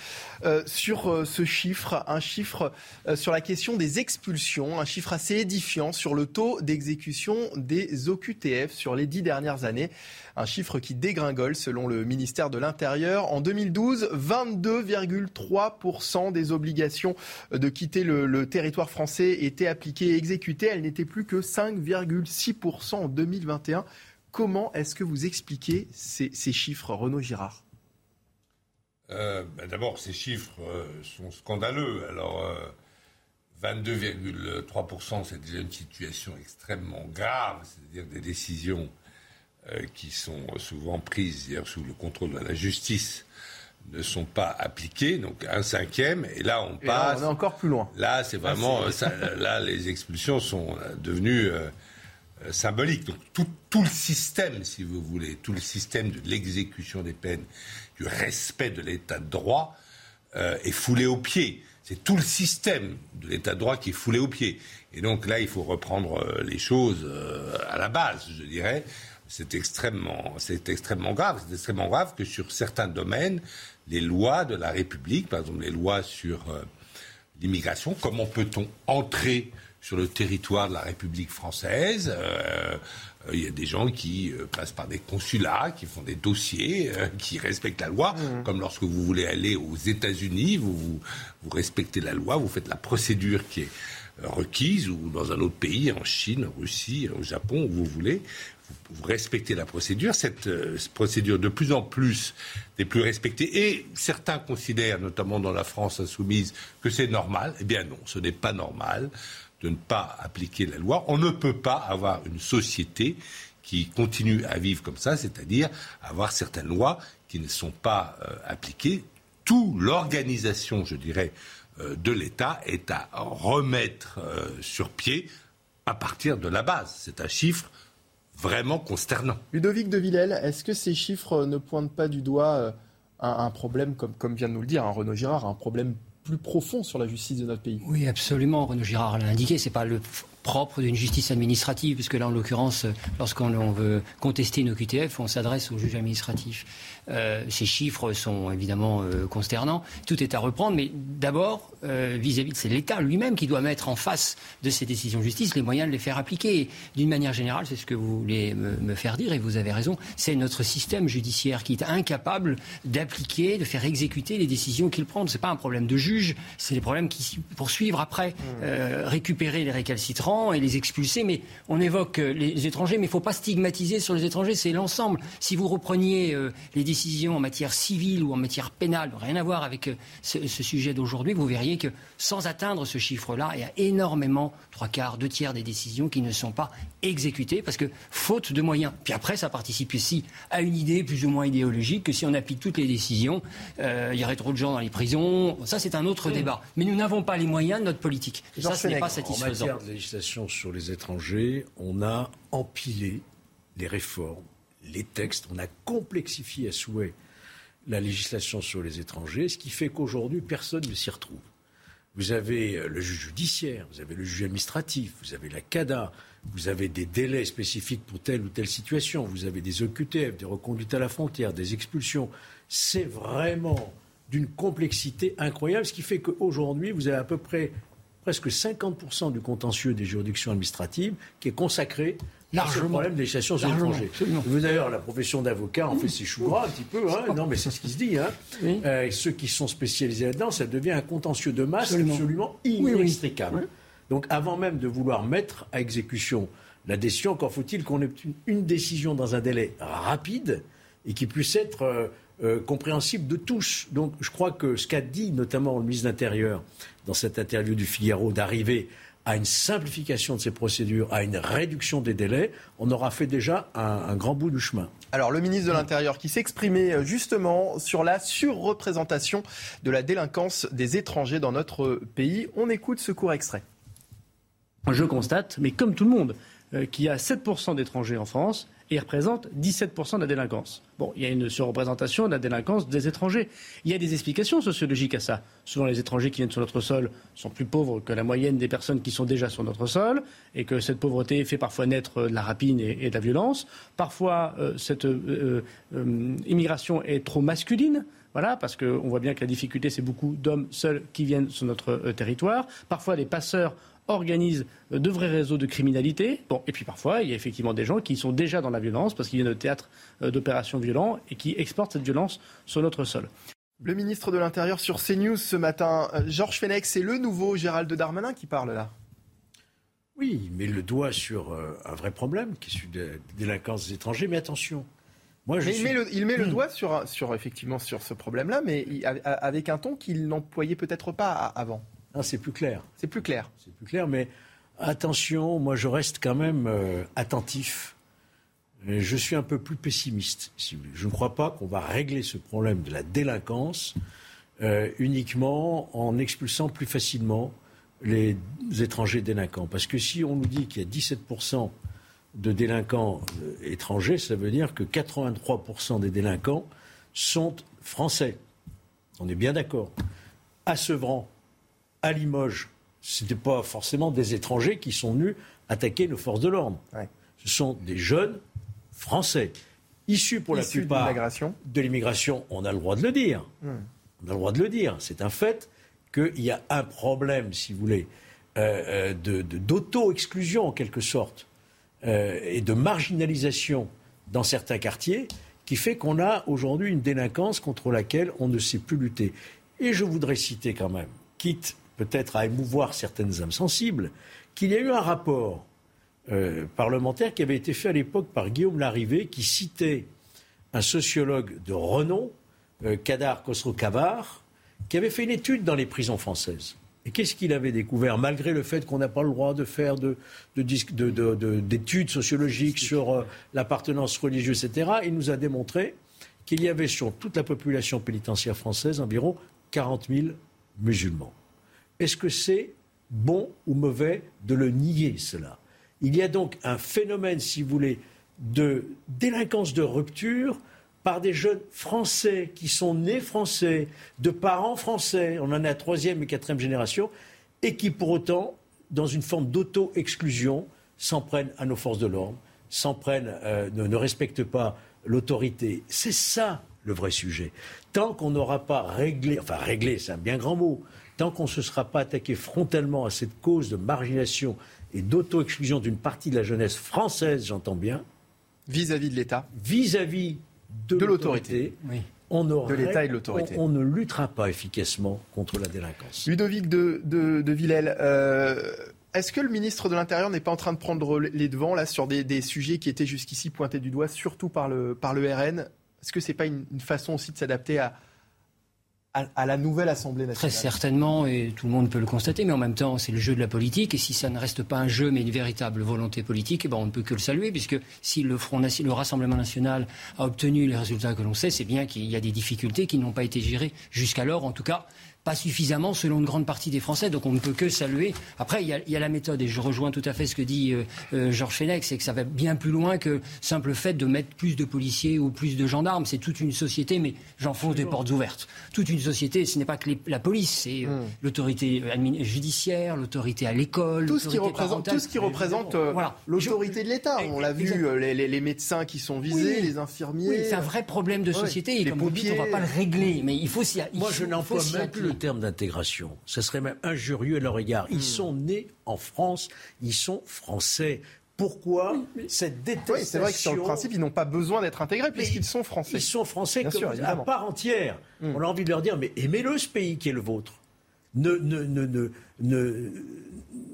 euh, sur euh, ce chiffre, un chiffre sur la question des expulsions, un chiffre assez édifiant sur le taux d'exécution des OQTF sur les dix dernières années. Un chiffre qui dégringole selon le ministère de l'Intérieur. En 2012, 22,3% des obligations de quitter le, territoire français étaient appliquées et exécutées. Elles n'étaient plus que 5,6% en 2021. Comment est-ce que vous expliquez ces, chiffres, Renaud Girard? Euh, ben D'abord, ces chiffres euh, sont scandaleux. Alors, 22,3%, euh, c'est déjà une situation extrêmement grave, c'est-à-dire des décisions qui sont souvent prises sous le contrôle de la justice ne sont pas appliquées, donc un cinquième, et là on passe. on est encore plus loin. Là, c'est vraiment, là, les expulsions sont euh, devenues euh, symboliques. Donc tout, tout, le système, si vous voulez, tout le système de l'exécution des peines, du respect de l'état de droit, est foulé aux pieds. C'est tout le système de l'état de droit qui est foulé aux pieds. Et donc là, il faut reprendre les choses à la base, je dirais c'est extrêmement, c'est extrêmement grave. C'est extrêmement grave que sur certains domaines, les lois de la République, par exemple les lois sur euh, l'immigration, comment peut-on entrer sur le territoire de la République française euh, il y a des gens qui euh, passent par des consulats, qui font des dossiers, qui respectent la loi, mmh. comme lorsque vous voulez aller aux États-Unis, vous, vous, vous, respectez la loi, vous faites la procédure qui est requise, ou dans un autre pays, en Chine, en Russie, au Japon, où vous voulez, vous respectez la procédure. Cette euh, procédure de plus en plus n'est plus respectée. Et certains considèrent, notamment dans la France insoumise, que c'est normal. Eh bien non, ce n'est pas normal de ne pas appliquer la loi. On ne peut pas avoir une société qui continue à vivre comme ça, c'est-à-dire avoir certaines lois qui ne sont pas euh, appliquées. Tout l'organisation, je dirais, euh, de l'État est à remettre sur pied à partir de la base. C'est un chiffre vraiment consternant. Ludovic de Villèle, est-ce que ces chiffres ne pointent pas du doigt euh, un, problème, comme, comme vient de nous le dire hein, Renaud Girard, un problème plus profond sur la justice de notre pays? Oui, absolument. Renaud Girard l'a indiqué. C'est pas le propre d'une justice administrative, puisque là, en l'occurrence, lorsqu'on veut contester une OQTF, on s'adresse au juge administratif. Euh, ces chiffres sont évidemment euh, consternants. Tout est à reprendre, mais d'abord, euh, vis-à-vis de c'est l'État lui-même qui doit mettre en face de ces décisions de justice les moyens de les faire appliquer. D'une manière générale, c'est ce que vous voulez me, faire dire, et vous avez raison, c'est notre système judiciaire qui est incapable d'appliquer, de faire exécuter les décisions qu'il prend. Ce n'est pas un problème de juge, c'est des problèmes qui poursuivre après, récupérer les récalcitrants et les expulser. Mais on évoque euh, les étrangers, mais il ne faut pas stigmatiser sur les étrangers, c'est l'ensemble. Si vous repreniez euh, les décisions en matière civile ou en matière pénale, rien à voir avec euh, ce, sujet d'aujourd'hui, vous verriez que sans atteindre ce chiffre-là, il y a énormément, trois quarts, deux tiers des décisions qui ne sont pas exécutées parce que faute de moyens. Puis après, ça participe aussi à une idée plus ou moins idéologique que si on applique toutes les décisions, il y aurait trop de gens dans les prisons. Ça, c'est un autre débat. Mais nous n'avons pas les moyens de notre politique. Et ça, ce n'est pas satisfaisant sur les étrangers, on a empilé les réformes, les textes, on a complexifié à souhait la législation sur les étrangers, ce qui fait qu'aujourd'hui, personne ne s'y retrouve. vous avez euh, le juge judiciaire, vous avez le juge administratif, vous avez la CADA, vous avez des délais spécifiques pour telle ou telle situation, vous avez des OQTF, des reconduites à la frontière, des expulsions. C'est vraiment d'une complexité incroyable, ce qui fait qu'aujourd'hui, vous avez à peu près presque 50% du contentieux des juridictions administratives qui est consacré Largement. Le problème des l'étranger. Vous d'ailleurs, la profession d'avocat en fait ses choux gras un petit peu. Hein. Non, mais c'est ce qui se dit. Hein. Euh, ceux qui sont spécialisés là-dedans, ça devient un contentieux de masse absolument, inextricable. Donc, avant même de vouloir mettre à exécution la décision, encore faut-il qu'on ait une, décision dans un délai rapide et qui puisse être euh, euh, compréhensible de tous. Donc, je crois que ce qu'a dit notamment le ministre de l'Intérieur dans cette interview du Figaro, d'arriver à une simplification de ces procédures, à une réduction des délais, on aura fait déjà un, grand bout du chemin. Alors le ministre de l'Intérieur qui s'exprimait euh, justement sur la surreprésentation de la délinquance des étrangers dans notre pays. On écoute ce court extrait. Je constate, mais comme tout le monde, euh, qu'il y a 7% d'étrangers en France et représente 17% de la délinquance. Bon, il y a une surreprésentation de la délinquance des étrangers. Il y a des explications sociologiques à ça. Souvent, les étrangers qui viennent sur notre sol sont plus pauvres que la moyenne des personnes qui sont déjà sur notre sol, et que cette pauvreté fait parfois naître de la rapine et, de la violence. Parfois, euh, cette euh, euh, immigration est trop masculine. Voilà, parce qu'on voit bien que la difficulté, c'est beaucoup d'hommes seuls qui viennent sur notre territoire. Parfois, les passeurs organise de vrais réseaux de criminalité. Bon, et puis parfois, il y a effectivement des gens qui sont déjà dans la violence parce qu'ils viennent de théâtre euh, d'opérations violents et qui exportent cette violence sur notre sol. Le ministre de l'Intérieur sur CNews ce matin, euh, Georges Fenech, c'est le nouveau Gérald Darmanin qui parle là. Oui, il met le doigt sur euh, un vrai problème qui est celui de la délinquance des étrangers. Mais attention, moi, je il, met le, il met le doigt sur, sur, effectivement sur ce problème-là, mais avec un ton qu'il n'employait peut-être pas avant. Non, c'est plus clair. C'est plus clair. C'est plus clair, mais attention, moi je reste quand même euh, attentif. je suis un peu plus pessimiste. Je ne crois pas qu'on va régler ce problème de la délinquance euh, uniquement en expulsant plus facilement les étrangers délinquants. Parce que si on nous dit qu'il y a 17% de délinquants euh, étrangers, ça veut dire que 83% des délinquants sont français. On est bien d'accord. À Sevran, à Limoges, ce n'étaient pas forcément des étrangers qui sont venus attaquer nos forces de l'ordre. Ce sont des jeunes français, issus pour la plupart de l'immigration. On a le droit de le dire. Hmm. On a le droit de le dire. C'est un fait qu'il y a un problème, si vous voulez, euh, euh, d'auto-exclusion en quelque sorte euh, et de marginalisation dans certains quartiers qui fait qu'on a aujourd'hui une délinquance contre laquelle on ne sait plus lutter. Et je voudrais citer quand même, quitte peut-être à émouvoir certaines âmes sensibles, qu'il y a eu un rapport euh, parlementaire qui avait été fait à l'époque par Guillaume Larrivé, qui citait un sociologue de renom, euh, Kadar Khosrow-Kavar, qui avait fait une étude dans les prisons françaises. Et qu'est-ce qu'il avait découvert Malgré le fait qu'on n'a pas le droit de faire d'études sociologiques sur euh, l'appartenance religieuse, etc., il nous a démontré qu'il y avait sur toute la population pénitentiaire française environ 40 000 musulmans. Est-ce que c'est bon ou mauvais de le nier, cela? Il y a donc un phénomène, si vous voulez, de délinquance de rupture par des jeunes français qui sont nés français, de parents français, on en est à troisième et quatrième génération, et qui pour autant, dans une forme d'auto-exclusion, s'en prennent à nos forces de l'ordre, s'en prennent, euh, ne, ne respectent pas l'autorité. C'est ça le vrai sujet. Tant qu'on n'aura pas réglé, enfin réglé, c'est un bien grand mot, tant qu'on ne se sera pas attaqué frontalement à cette cause de marginalisation et d'auto-exclusion d'une partie de la jeunesse française, j'entends bien. Vis-à-vis de l'État Vis-à-vis de, l'autorité. On, de l'État et de l'autorité. On, ne luttera pas efficacement contre la délinquance. Ludovic de, de, Villèle, euh, est-ce que le ministre de l'Intérieur n'est pas en train de prendre les devants là, sur des, sujets qui étaient jusqu'ici pointés du doigt, surtout par le, par le RN Est-ce que ce n'est pas une, façon aussi de s'adapter à, à, la nouvelle Assemblée nationale. Très certainement, et tout le monde peut le constater, mais en même temps, c'est le jeu de la politique, et si ça ne reste pas un jeu, mais une véritable volonté politique, eh ben, on ne peut que le saluer, puisque si le, Front, le Rassemblement national a obtenu les résultats que l'on sait, c'est bien qu'il y a des difficultés qui n'ont pas été gérées jusqu'alors, en tout cas pas suffisamment selon une grande partie des Français. Donc on ne peut que saluer. Après, il y a, la méthode, et je rejoins tout à fait ce que dit euh, euh, Georges Fenech, c'est que ça va bien plus loin que simple fait de mettre plus de policiers ou plus de gendarmes. C'est toute une société, mais j'enfonce des portes ouvertes. Toute une société, ce n'est pas que la police, c'est euh, hmm. l'autorité judiciaire, l'autorité à l'école, tout ce qui représente, tout ce qui représente l'autorité de l'État. On l'a vu, les, médecins qui sont visés, les infirmiers. Oui, c'est un vrai problème de société. et comme vous dites, on ne va pas le régler, mais il faut s'y. Moi, je n'emploie même plus le terme d'intégration. Ce serait même injurieux à leur égard. Ils hmm. sont nés en France, ils sont français. Pourquoi cette détestation oui, C'est vrai que sur le principe, ils n'ont pas besoin d'être intégrés puisqu'ils sont français. Ils sont français comme à part entière. Hmm. On a envie de leur dire, mais aimez-le ce pays qui est le vôtre. Ne, ne, ne, ne, ne,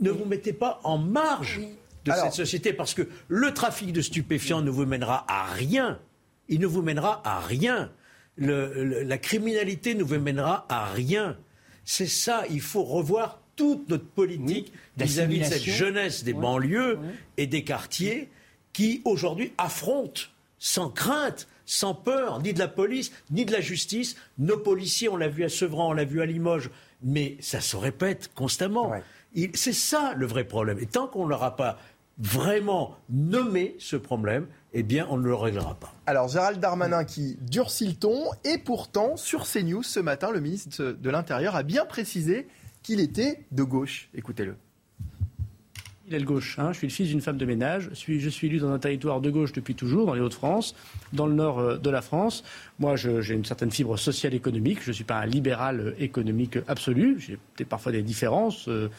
ne vous mettez pas en marge de cette société parce que le trafic de stupéfiants ne vous mènera à rien. Il ne vous mènera à rien. La criminalité ne vous mènera à rien. C'est ça, il faut revoir toute notre politique vis-à-vis de cette jeunesse des banlieues et des quartiers qui aujourd'hui affrontent sans crainte, sans peur, ni de la police, ni de la justice. Nos policiers, on l'a vu à Sevran, on l'a vu à Limoges, mais ça se répète constamment. C'est ça le vrai problème. Et tant qu'on ne l'aura pas vraiment nommé ce problème, eh bien, on ne le réglera pas. Alors, Gérald Darmanin qui durcit le ton, et pourtant, sur CNews ce matin, le ministre de l'Intérieur a bien précisé qu'il était de gauche. Écoutez-le. Il est de gauche. Hein. Je suis le fils d'une femme de ménage. Je suis, je suis élu dans un territoire de gauche depuis toujours, dans les Hauts-de-France, dans le nord euh, de la France. Moi, j'ai une certaine fibre sociale économique. Je ne suis pas un libéral euh, économique absolu. J'ai parfois des différences euh,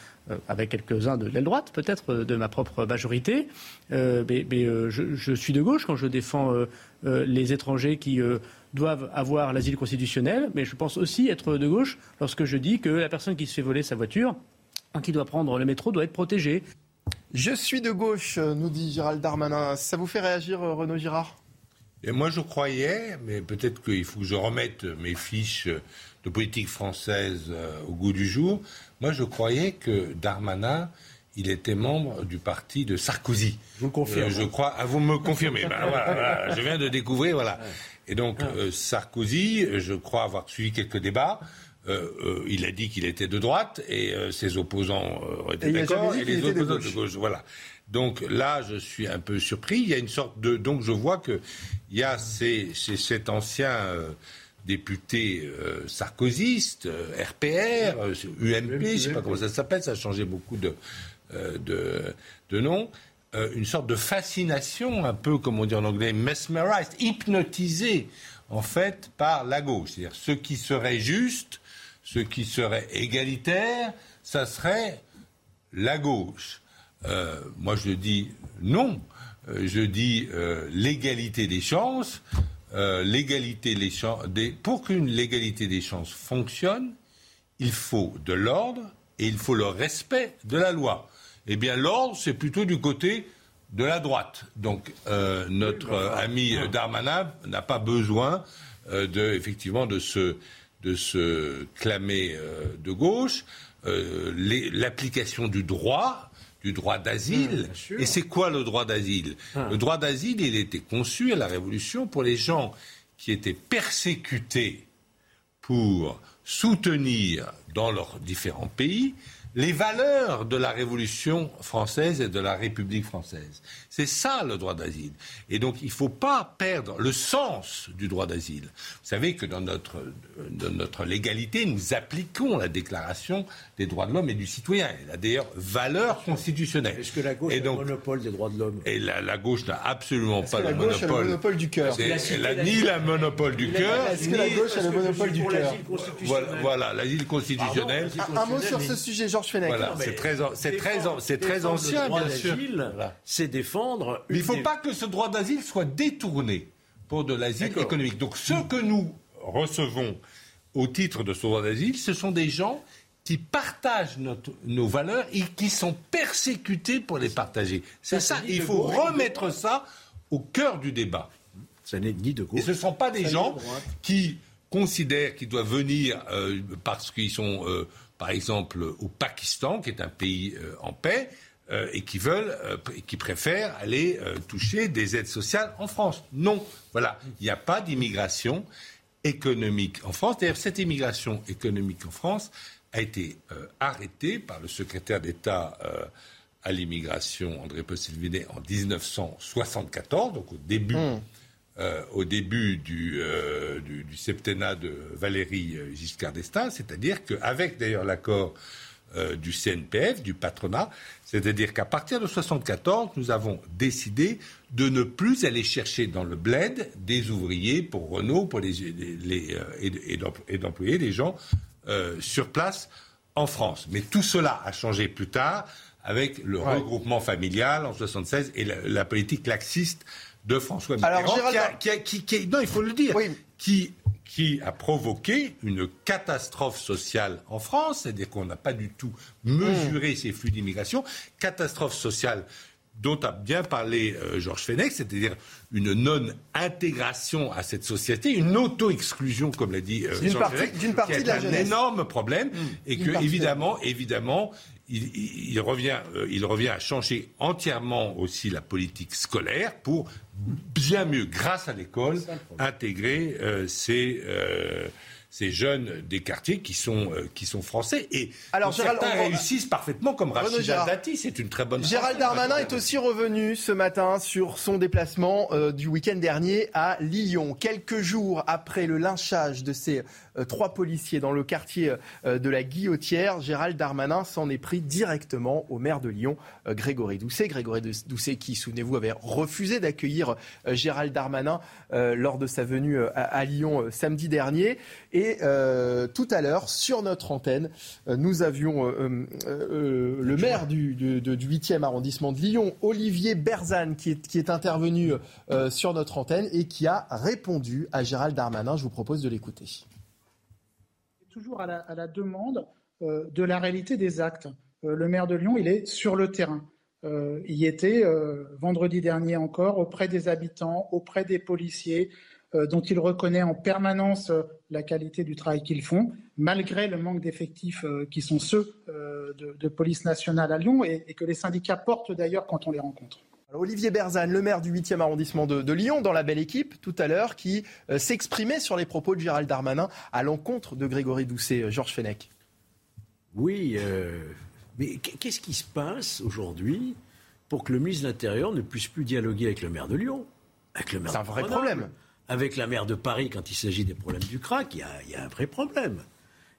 avec quelques-uns de l'aile droite, peut-être, de ma propre majorité. mais, je, je, suis de gauche quand je défends les étrangers qui doivent avoir l'asile constitutionnel. Mais je pense aussi être de gauche lorsque je dis que la personne qui se fait voler sa voiture qui doit prendre le métro doit être protégée. Je suis de gauche, nous dit Gérald Darmanin. Ça vous fait réagir, Renaud Girard? Et moi, je croyais, mais peut-être qu'il faut que je remette mes fiches de politique française euh, au goût du jour. Moi, je croyais que Darmanin, il était membre du parti de Sarkozy. Je vous confirme. Euh, je crois. Ah, vous me confirmez. ben, voilà, je viens de découvrir, voilà. Et donc, euh, Sarkozy, je crois avoir suivi quelques débats. Euh, il a dit qu'il était de droite et ses opposants étaient d'accord et les opposants de gauche. Voilà. Donc là, je suis un peu surpris. Il y a une sorte de donc je vois que il y a ces, cet ancien député sarkozyste, RPR, UMP, je ne sais pas comment ça s'appelle, ça a changé beaucoup de de, de noms. une sorte de fascination, un peu comme on dit en anglais, mesmerized, hypnotisé en fait par la gauche. C'est-à-dire ce qui serait juste ce qui serait égalitaire, ça serait la gauche. Euh, moi, je dis non. Euh, je dis euh, l'égalité des chances. L'égalité des chances. Pour qu'une l'égalité des chances fonctionne, il faut de l'ordre et il faut le respect de la loi. Eh bien, l'ordre, c'est plutôt du côté de la droite. Donc, notre ami Darmanin n'a pas besoin de, effectivement, de se de se clamer euh, de gauche, euh, l'application du droit, du droit d'asile. Mmh, Et c'est quoi le droit d'asile? Ah. Le droit d'asile, il était conçu à la Révolution pour les gens qui étaient persécutés pour soutenir dans leurs différents pays les valeurs de la Révolution française et de la République française. C'est ça le droit d'asile. Et donc il ne faut pas perdre le sens du droit d'asile. Vous savez que dans notre, dans notre légalité, nous appliquons la Déclaration des droits de l'homme et du citoyen. Elle a d'ailleurs valeur constitutionnelle. Est-ce que la gauche a le monopole des droits de l'homme Et la, gauche n'a absolument pas le monopole. le monopole du cœur. Elle n'a ni le monopole du cœur. Est-ce que la gauche a le monopole du cœur Voilà, l'asile constitutionnel. Un, mot sur ce sujet, Georges Fenech. Voilà, c'est très, c'est très, c'est très ancien, bien sûr. C'est défendre. Mais il ne faut pas que ce droit d'asile soit détourné pour de l'asile économique. Donc, ce que nous recevons au titre de ce droit d'asile, ce sont des gens qui partagent nos valeurs et qui sont persécutés pour les partager. C'est ça, il faut remettre ça au cœur du débat. Ça n'est ni de gauche. Et ce ne sont pas des gens qui considèrent qu'ils doivent venir euh, parce qu'ils sont, euh, par exemple, au Pakistan, qui est un pays euh, en paix, et qui veulent, et qui préfèrent aller toucher des aides sociales en France. Non, voilà, il n'y a pas d'immigration économique en France. D'ailleurs, cette immigration économique en France a été euh, arrêtée par le secrétaire d'État euh, à l'immigration, André Postelvinet, en 1974, donc au début, hmm. Euh, au début du, du, du, septennat de Valérie Giscard d'Estaing, c'est-à-dire qu'avec d'ailleurs l'accord du CNPF, du patronat, c'est-à-dire qu'à partir de 1974, nous avons décidé de ne plus aller chercher dans le bled des ouvriers pour Renault pour les, les, et d'employer des gens euh, sur place en France. Mais tout cela a changé plus tard avec le regroupement familial en 76 et la, politique laxiste de François Mitterrand, qui, non, il faut le dire, qui, qui a provoqué une catastrophe sociale en France, c'est-à-dire qu'on n'a pas du tout mesuré ces flux d'immigration, catastrophe sociale dont a bien parlé euh, Georges Fenech, c'est-à-dire une non-intégration à cette société, une auto-exclusion, comme l'a dit euh, Georges Fenech, d'une partie qui est un énorme problème, mmh. et que évidemment, évidemment, il, revient, euh, il revient à changer entièrement aussi la politique scolaire pour bien mieux, grâce à l'école, intégrer ces ces jeunes des quartiers qui sont, euh, qui sont français. Et Alors, certains réussissent parfaitement, comme Rachid Dati. C'est une très bonne Gérald Darmanin est aussi revenu ce matin sur son déplacement euh, du week-end dernier à Lyon. Quelques jours après le lynchage de ces euh, trois policiers dans le quartier de la Guillotière, Gérald Darmanin s'en est pris directement au maire de Lyon, Grégory Doucet. Grégory Doucet qui, souvenez-vous, avait refusé d'accueillir Gérald Darmanin lors de sa venue à Lyon samedi dernier. Et euh, tout à l'heure, sur notre antenne, euh, nous avions euh, le maire du, 8e arrondissement de Lyon, Olivier Berzane, qui est, intervenu sur notre antenne et qui a répondu à Gérald Darmanin. Je vous propose de l'écouter. Toujours à la, demande de la réalité des actes. le maire de Lyon, il est sur le terrain. il était vendredi dernier encore auprès des habitants, auprès des policiers, dont il reconnaît en permanence euh, la qualité du travail qu'ils font, malgré le manque d'effectifs euh, qui sont ceux de, police nationale à Lyon et, que les syndicats portent d'ailleurs quand on les rencontre. Olivier Berzane, le maire du 8e arrondissement de, Lyon, dans la belle équipe tout à l'heure, qui s'exprimait sur les propos de Gérald Darmanin à l'encontre de Grégory Doucet. Georges Fenech. Oui, mais qu'est-ce qui se passe aujourd'hui pour que le ministre de l'Intérieur ne puisse plus dialoguer avec le maire de Lyon? C'est un vrai problème avec la maire de Paris quand il s'agit des problèmes du crack, il y a, un vrai problème.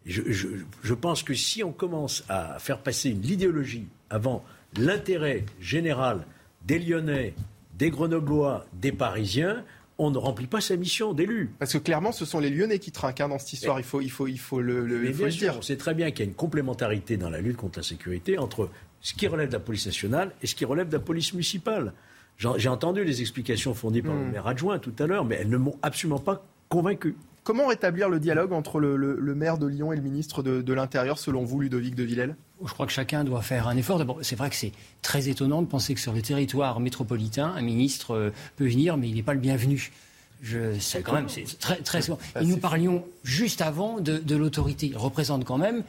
Je, pense que si on commence à faire passer une idéologie avant l'intérêt général des Lyonnais, des Grenoblois, des Parisiens, on ne remplit pas sa mission d'élu. Parce que clairement, ce sont les Lyonnais qui trinquent hein, dans cette histoire. il faut, il faut, il faut le, le, dire. On sait très bien qu'il y a une complémentarité dans la lutte contre la sécurité entre ce qui relève de la police nationale et ce qui relève de la police municipale. J'ai entendu les explications fournies par le hmm. maire adjoint tout à l'heure, mais elles ne m'ont absolument pas convaincu. Comment rétablir le dialogue entre le, maire de Lyon et le ministre de, l'Intérieur, selon vous, Ludovic de Villèle? Je crois que chacun doit faire un effort. D'abord, c'est vrai que c'est très étonnant de penser que sur le territoire métropolitain, un ministre euh, peut venir, mais il n'est pas le bienvenu. Je sais quand même, c'est très, très souvent. Et nous parlions juste avant de, de l'autorité. Il représente quand même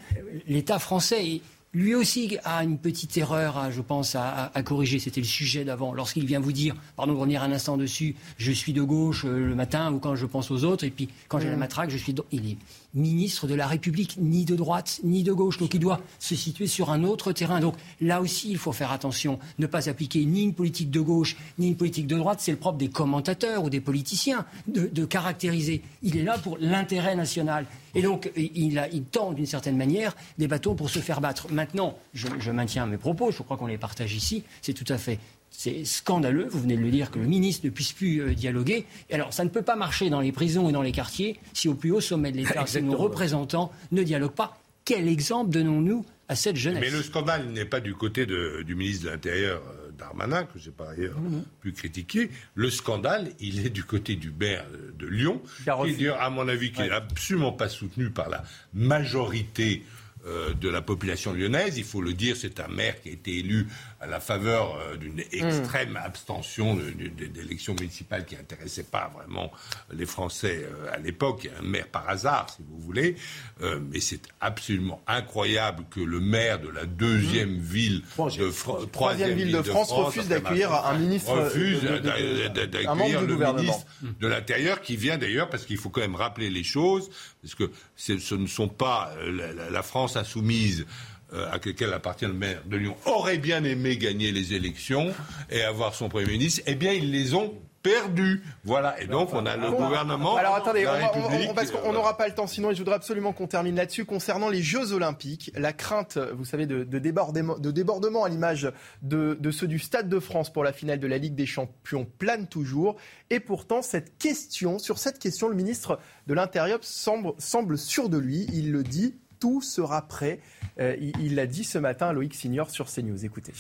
l'État français. Et lui aussi a une petite erreur, je pense, à, corriger. C'était le sujet d'avant. Lorsqu'il vient vous dire, pardon de revenir un instant dessus, je suis de gauche euh, le matin ou quand je pense aux autres, et puis quand j'ai la matraque, je suis. De... Il est ministre de la République, ni de droite, ni de gauche. Donc il doit se situer sur un autre terrain. Donc là aussi, il faut faire attention. Ne pas appliquer ni une politique de gauche, ni une politique de droite. C'est le propre des commentateurs ou des politiciens de caractériser. Il est là pour l'intérêt national. Et donc, il, tend d'une certaine manière des bâtons pour se faire battre. Maintenant, je, maintiens mes propos, je crois qu'on les partage ici, c'est tout à fait c'est scandaleux, vous venez de le dire, que le ministre ne puisse plus euh, dialoguer. Et alors, ça ne peut pas marcher dans les prisons et dans les quartiers si au plus haut sommet de l'État, nos représentants ne dialoguent pas. Quel exemple donnons-nous à cette jeunesse? Mais le scandale n'est pas du côté du ministre de l'Intérieur euh, Darmanin, que j'ai par ailleurs mhm. pu critiquer, le scandale, il est du côté du maire de Lyon, qui, à mon avis, qui n'est absolument pas soutenu par la majorité euh, de la population lyonnaise. Il faut le dire, c'est un maire qui a été élu à la faveur euh, d'une extrême abstention d'élections municipales qui n'intéressaient pas vraiment les Français euh, à l'époque. Un maire par hasard, si vous voulez. mais c'est absolument incroyable que le maire de la deuxième ville de troisième ville de France, refuse d'accueillir un ministre refuse d'accueillir le ministre de l'Intérieur qui vient d'ailleurs parce qu'il faut quand même rappeler les choses parce que ce ne sont pas la France insoumise euh, à laquelle appartient le maire de Lyon aurait bien aimé gagner les élections et avoir son Premier ministre, eh bien, ils les ont perdus. Voilà. Et donc, on a le gouvernement. Alors, attendez, on, parce qu'on n'aura pas le temps, sinon, je voudrais absolument qu'on termine là-dessus. Concernant les Jeux Olympiques, la crainte, vous savez, de, débordement, de débordement à l'image de, de, ceux du Stade de France pour la finale de la Ligue des Champions plane toujours. Et pourtant, cette question, sur cette question, le ministre de l'Intérieur semble, semble sûr de lui. Il le dit tout sera prêt. Euh, il l'a dit ce matin à Loïc Signor sur CNews. Écoutez.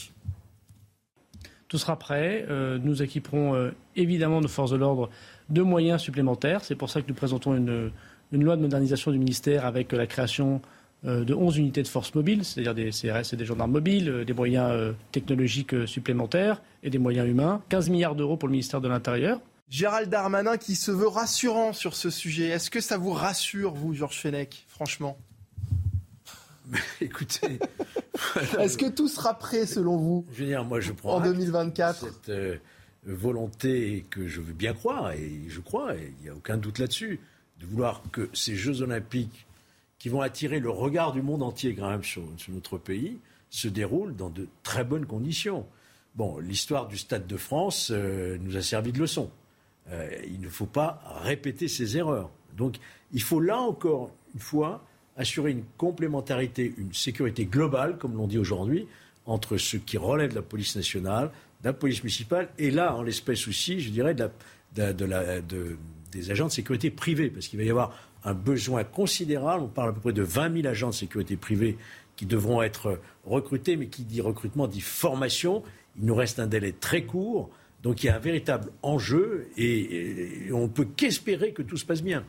Tout sera prêt. Euh, nous équiperons euh, évidemment nos forces de l'ordre de moyens supplémentaires. C'est pour ça que nous présentons une, loi de modernisation du ministère avec la création de 11 unités de forces mobiles, c'est-à-dire des CRS et des gendarmes mobiles, des moyens technologiques supplémentaires et des moyens humains. 15 milliards d'euros pour le ministère de l'Intérieur. Gérald Darmanin qui se veut rassurant sur ce sujet. Est-ce que ça vous rassure, vous, Georges Fenech, franchement? Écoutez. Est-ce que tout sera prêt selon vous Je veux dire, moi je prends. En 2024 Cette euh, volonté que je veux bien croire, et je crois, et il n'y a aucun doute là-dessus, de vouloir que ces Jeux Olympiques, qui vont attirer le regard du monde entier quand même sur, notre pays, se déroulent dans de très bonnes conditions. Bon, l'histoire du Stade de France euh, nous a servi de leçon. Euh, il ne faut pas répéter ces erreurs. Donc, il faut là encore une fois assurer une complémentarité, une sécurité globale, comme l'on dit aujourd'hui, entre ce qui relève de la police nationale, de la police municipale, et là, en l'espèce aussi, je dirais, de des agents de sécurité privés, parce qu'il va y avoir un besoin considérable. On parle à peu près de 20 000 agents de sécurité privés qui devront être recrutés, mais qui dit recrutement dit formation. Il nous reste un délai très court, donc il y a un véritable enjeu, et, et on ne peut qu'espérer que tout se passe bien.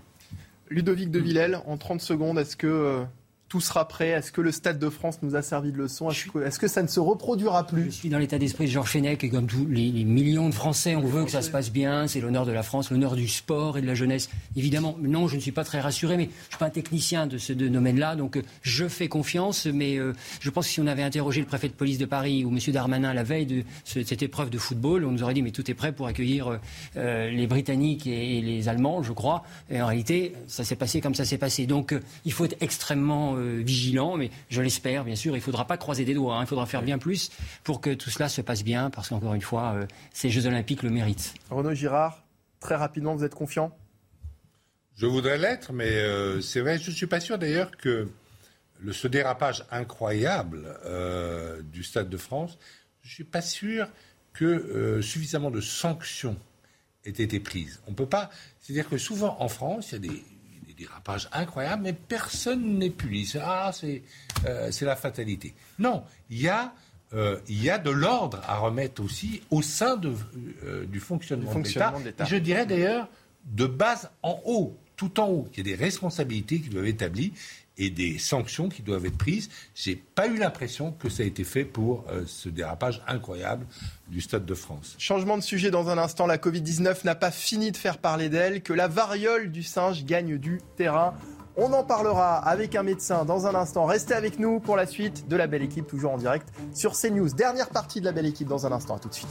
Ludovic de Villèle, en 30 secondes, est-ce que euh, tout sera prêt Est-ce que le Stade de France nous a servi de leçon? Est-ce que, ça ne se reproduira plus? Je suis dans l'état d'esprit de Georges Fenech et comme tous les, millions de Français, on veut que ça se passe bien. C'est l'honneur de la France, l'honneur du sport et de la jeunesse. Évidemment, non, je ne suis pas très rassuré, mais je ne suis pas un technicien de ce domaine-là, donc euh, je fais confiance. Mais euh, je pense que si on avait interrogé le préfet de police de Paris ou M. Darmanin la veille de cette épreuve de football, on nous aurait dit mais tout est prêt pour accueillir euh, les Britanniques et, les Allemands, je crois. Et en réalité, ça s'est passé comme ça s'est passé. Donc il faut être extrêmement euh, vigilant, mais je l'espère, bien sûr. Il ne faudra pas croiser des doigts. Hein. Il faudra faire bien plus pour que tout cela se passe bien, parce qu'encore une fois, euh, ces Jeux Olympiques le méritent. Renaud Girard, très rapidement, vous êtes confiant? Je voudrais l'être, mais euh, c'est vrai, je ne suis pas sûr d'ailleurs que le, ce dérapage incroyable du Stade de France, je ne suis pas sûr que suffisamment de sanctions aient été prises. On peut pas. C'est-à-dire que souvent en France, il y a des, dérapage incroyable, mais personne n'est puni. Ah, euh, c'est la fatalité. Non, il y a euh, il y a de l'ordre à remettre aussi au sein de, euh, du fonctionnement, de l'État. Je dirais d'ailleurs de base en haut, tout en haut. Il y a des responsabilités qui doivent être établies et des sanctions qui doivent être prises. J'ai pas eu l'impression que ça a été fait pour euh, ce dérapage incroyable du Stade de France. Changement de sujet dans un instant. La Covid-19 n'a pas fini de faire parler d'elle, que la variole du singe gagne du terrain. On en parlera avec un médecin dans un instant. Restez avec nous pour la suite de la belle équipe, toujours en direct sur CNews. Dernière partie de la belle équipe dans un instant. À tout de suite.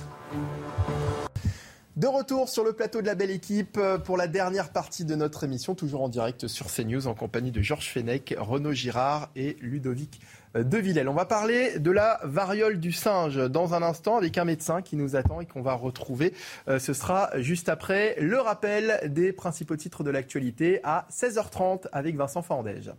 De retour sur le plateau de la belle équipe euh, pour la dernière partie de notre émission, toujours en direct sur CNews en compagnie de Georges Fenech, Renaud Girard et Ludovic de Villèle. On va parler de la variole du singe dans un instant avec un médecin qui nous attend et qu'on va retrouver. Euh, ce sera juste après le rappel des principaux titres de l'actualité à 16h30 avec Vincent Fandège.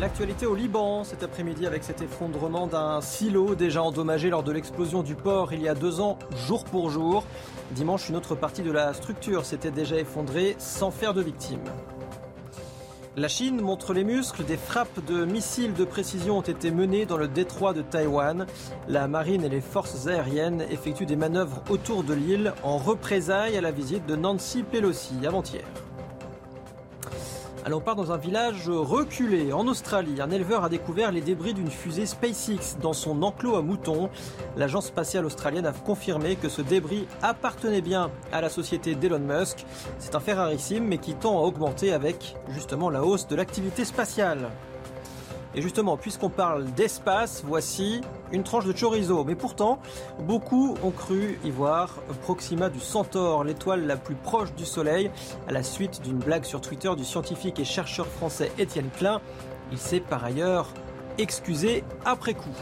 L'actualité au Liban cet après-midi avec cet effondrement d'un silo déjà endommagé lors de l'explosion du port il y a deux ans, jour pour jour. Dimanche, une autre partie de la structure s'était déjà effondrée sans faire de victimes. La Chine montre les muscles. Des frappes de missiles de précision ont été menées dans le détroit de Taïwan. La marine et les forces aériennes effectuent des manœuvres autour de l'île en représailles à la visite de Nancy Pelosi avant-hier. On part dans un village reculé en Australie. Un éleveur a découvert les débris d'une fusée SpaceX dans son enclos à moutons. L'agence spatiale australienne a confirmé que ce débris appartenait bien à la société d'Elon Musk. C'est un fait rarissime mais qui tend à augmenter avec justement la hausse de l'activité spatiale. Et justement, puisqu'on parle d'espace, voici une tranche de chorizo. Mais pourtant, beaucoup ont cru y voir Proxima du Centaure, l'étoile la plus proche du Soleil. À la suite d'une blague sur Twitter du scientifique et chercheur français Étienne Klein, il s'est par ailleurs excusé après coup.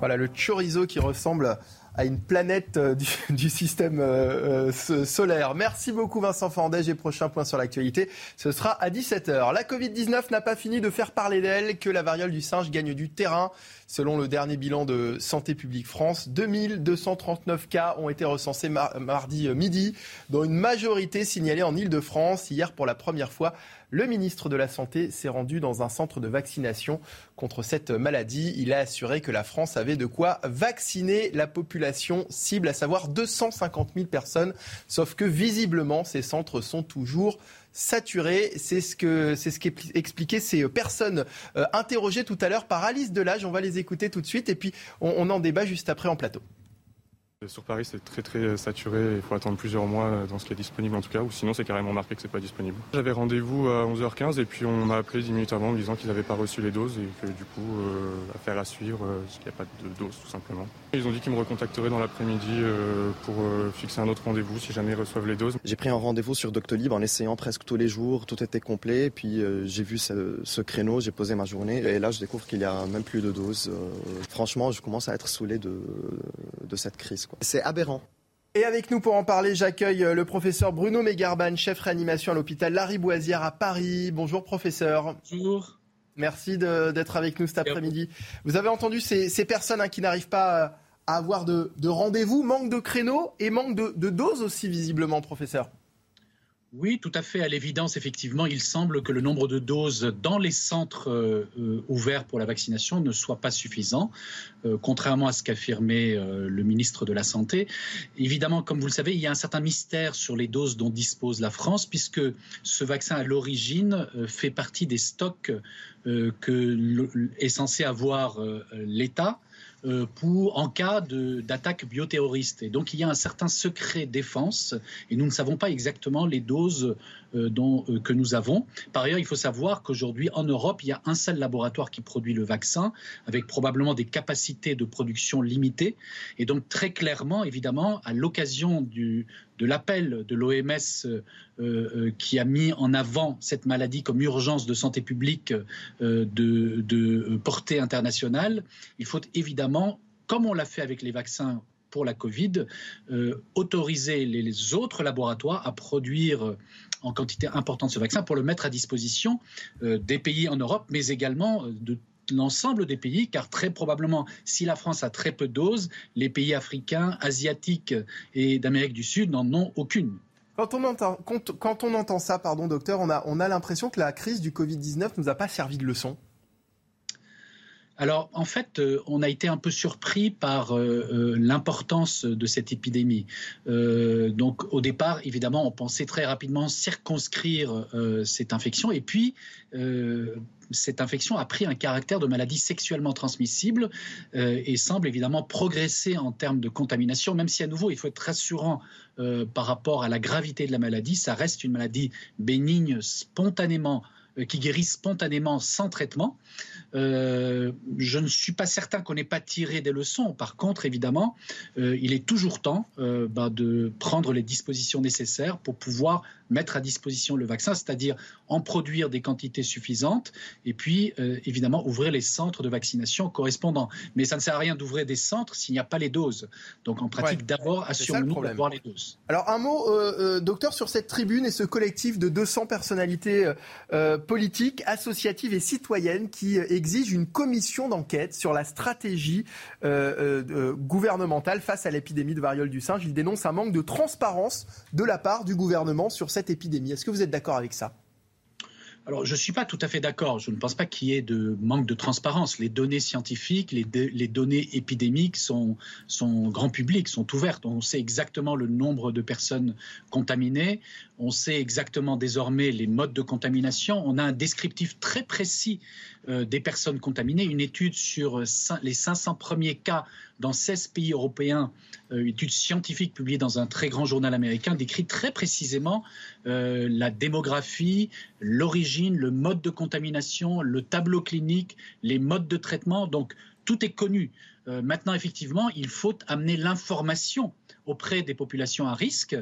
Voilà le chorizo qui ressemble à une planète euh, du, système euh, euh, solaire. Merci beaucoup Vincent Fandège et prochain point sur l'actualité, ce sera à 17h. La Covid-19 n'a pas fini de faire parler d'elle, que la variole du singe gagne du terrain. Selon le dernier bilan de Santé publique France, 2239 cas ont été recensés mardi midi, dont une majorité signalée en Ile-de-France. Hier, pour la première fois, le ministre de la Santé s'est rendu dans un centre de vaccination contre cette maladie. Il a assuré que la France avait de quoi vacciner la population cible, à savoir 250 000 personnes. Sauf que visiblement, ces centres sont toujours saturés. C'est ce que c'est ce qu'expliquaient ces personnes euh, interrogées tout à l'heure par Alice Delage. On va les écouter tout de suite et puis on en débat juste après en plateau. Sur Paris, c'est très très saturé. Il faut attendre plusieurs mois dans ce qui est disponible en tout cas, ou sinon c'est carrément marqué que c'est pas disponible. J'avais rendez-vous à 11h15 et puis on m'a appelé 10 minutes avant en me disant qu'ils n'avaient pas reçu les doses et que du coup, euh, affaire à suivre, euh, parce qu'il n'y a pas de dose tout simplement. Ils ont dit qu'ils me recontacteraient dans l'après-midi euh, pour fixer un autre rendez-vous si jamais ils reçoivent les doses. J'ai pris un rendez-vous sur Doctolib en essayant presque tous les jours, tout était complet. Puis j'ai vu ce, créneau, j'ai posé ma journée et là je découvre qu'il y a même plus de doses. franchement, je commence à être saoulé de, de cette crise. C'est aberrant. Et avec nous pour en parler, j'accueille euh, le professeur Bruno Mégarban, chef réanimation à l'hôpital Lariboisière à Paris. Bonjour professeur. Bonjour. Merci d'être avec nous cet après-midi. Vous avez entendu ces, personnes hein, qui n'arrivent pas euh, à avoir de, rendez-vous, manque de créneaux et manque de, de doses aussi visiblement, professeur. Oui, tout à fait. À l'évidence, effectivement, il semble que le nombre de doses dans les centres euh, euh, ouverts pour la vaccination ne soit pas suffisant, euh, contrairement à ce qu'affirmait le ministre de la Santé. Évidemment, comme vous le savez, il y a un certain mystère sur les doses dont dispose la France, puisque ce vaccin, à l'origine, fait partie des stocks que est censé avoir l'État pour, en cas d'attaque bioterroriste. Et donc il y a un certain secret défense et nous ne savons pas exactement les doses euh, euh, que nous avons. Par ailleurs, il faut savoir qu'aujourd'hui en Europe, il y a un seul laboratoire qui produit le vaccin avec probablement des capacités de production limitées. Et donc très clairement, évidemment, à l'occasion du, de l'appel de l'OMS euh, euh, qui a mis en avant cette maladie comme urgence de santé publique euh, de, portée internationale, il faut évidemment, comme on l'a fait avec les vaccins pour la Covid, autoriser les, autres laboratoires à produire en quantité importante ce vaccin pour le mettre à disposition des pays en Europe, mais également de l'ensemble des pays, car très probablement, si la France a très peu de doses, les pays africains, asiatiques et d'Amérique du Sud n'en ont aucune. Quand on entend, quand, on entend ça, pardon docteur, on a, on a l'impression que la crise du Covid-19 ne nous a pas servi de leçon. Alors, en fait, euh, on a été un peu surpris par euh, euh, l'importance de cette épidémie. donc, au départ, évidemment, on pensait très rapidement circonscrire cette infection. Et puis, cette infection a pris un caractère de maladie sexuellement transmissible et semble évidemment progresser en termes de contamination, même si à nouveau il faut être rassurant par rapport à la gravité de la maladie. Ça reste une maladie bénigne spontanément qui guérit spontanément sans traitement. Euh, je ne suis pas certain qu'on n'ait pas tiré des leçons. Par contre, évidemment, euh, il est toujours temps euh, bah, de prendre les dispositions nécessaires pour pouvoir mettre à disposition le vaccin, c'est-à-dire en produire des quantités suffisantes et puis évidemment ouvrir les centres de vaccination correspondants. Mais ça ne sert à rien d'ouvrir des centres s'il n'y a pas les doses. Donc en pratique, d'abord, assurons-nous d'avoir les doses. Alors un mot, docteur, sur cette tribune et ce collectif de 200 personnalités politiques, associatives et citoyennes qui exige une commission d'enquête sur la stratégie euh, euh, gouvernementale face à l'épidémie de variole du singe. Il dénonce un manque de transparence de la part du gouvernement sur cette Est-ce que vous êtes d'accord avec ça? Alors, je ne suis pas tout à fait d'accord. Je ne pense pas qu'il y ait de manque de transparence. Les données scientifiques, les, données épidémiques sont grand public, sont ouvertes. On sait exactement le nombre de personnes contaminées. On sait exactement désormais les modes de contamination. On a un descriptif très précis euh, des personnes contaminées. Une étude sur les 500 premiers cas dans 16 pays européens, une étude scientifique publiée dans un très grand journal américain, décrit très précisément la démographie, l'origine, le mode de contamination, le tableau clinique, les modes de traitement. Donc tout est connu. Euh, maintenant, effectivement, il faut amener l'information auprès des populations à risque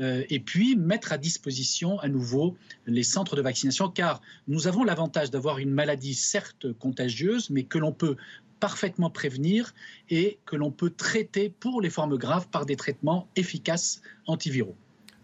euh, et puis mettre à disposition à nouveau les centres de vaccination, car nous avons l'avantage d'avoir une maladie certes contagieuse, mais que l'on peut parfaitement prévenir et que l'on peut traiter pour les formes graves par des traitements efficaces antiviraux.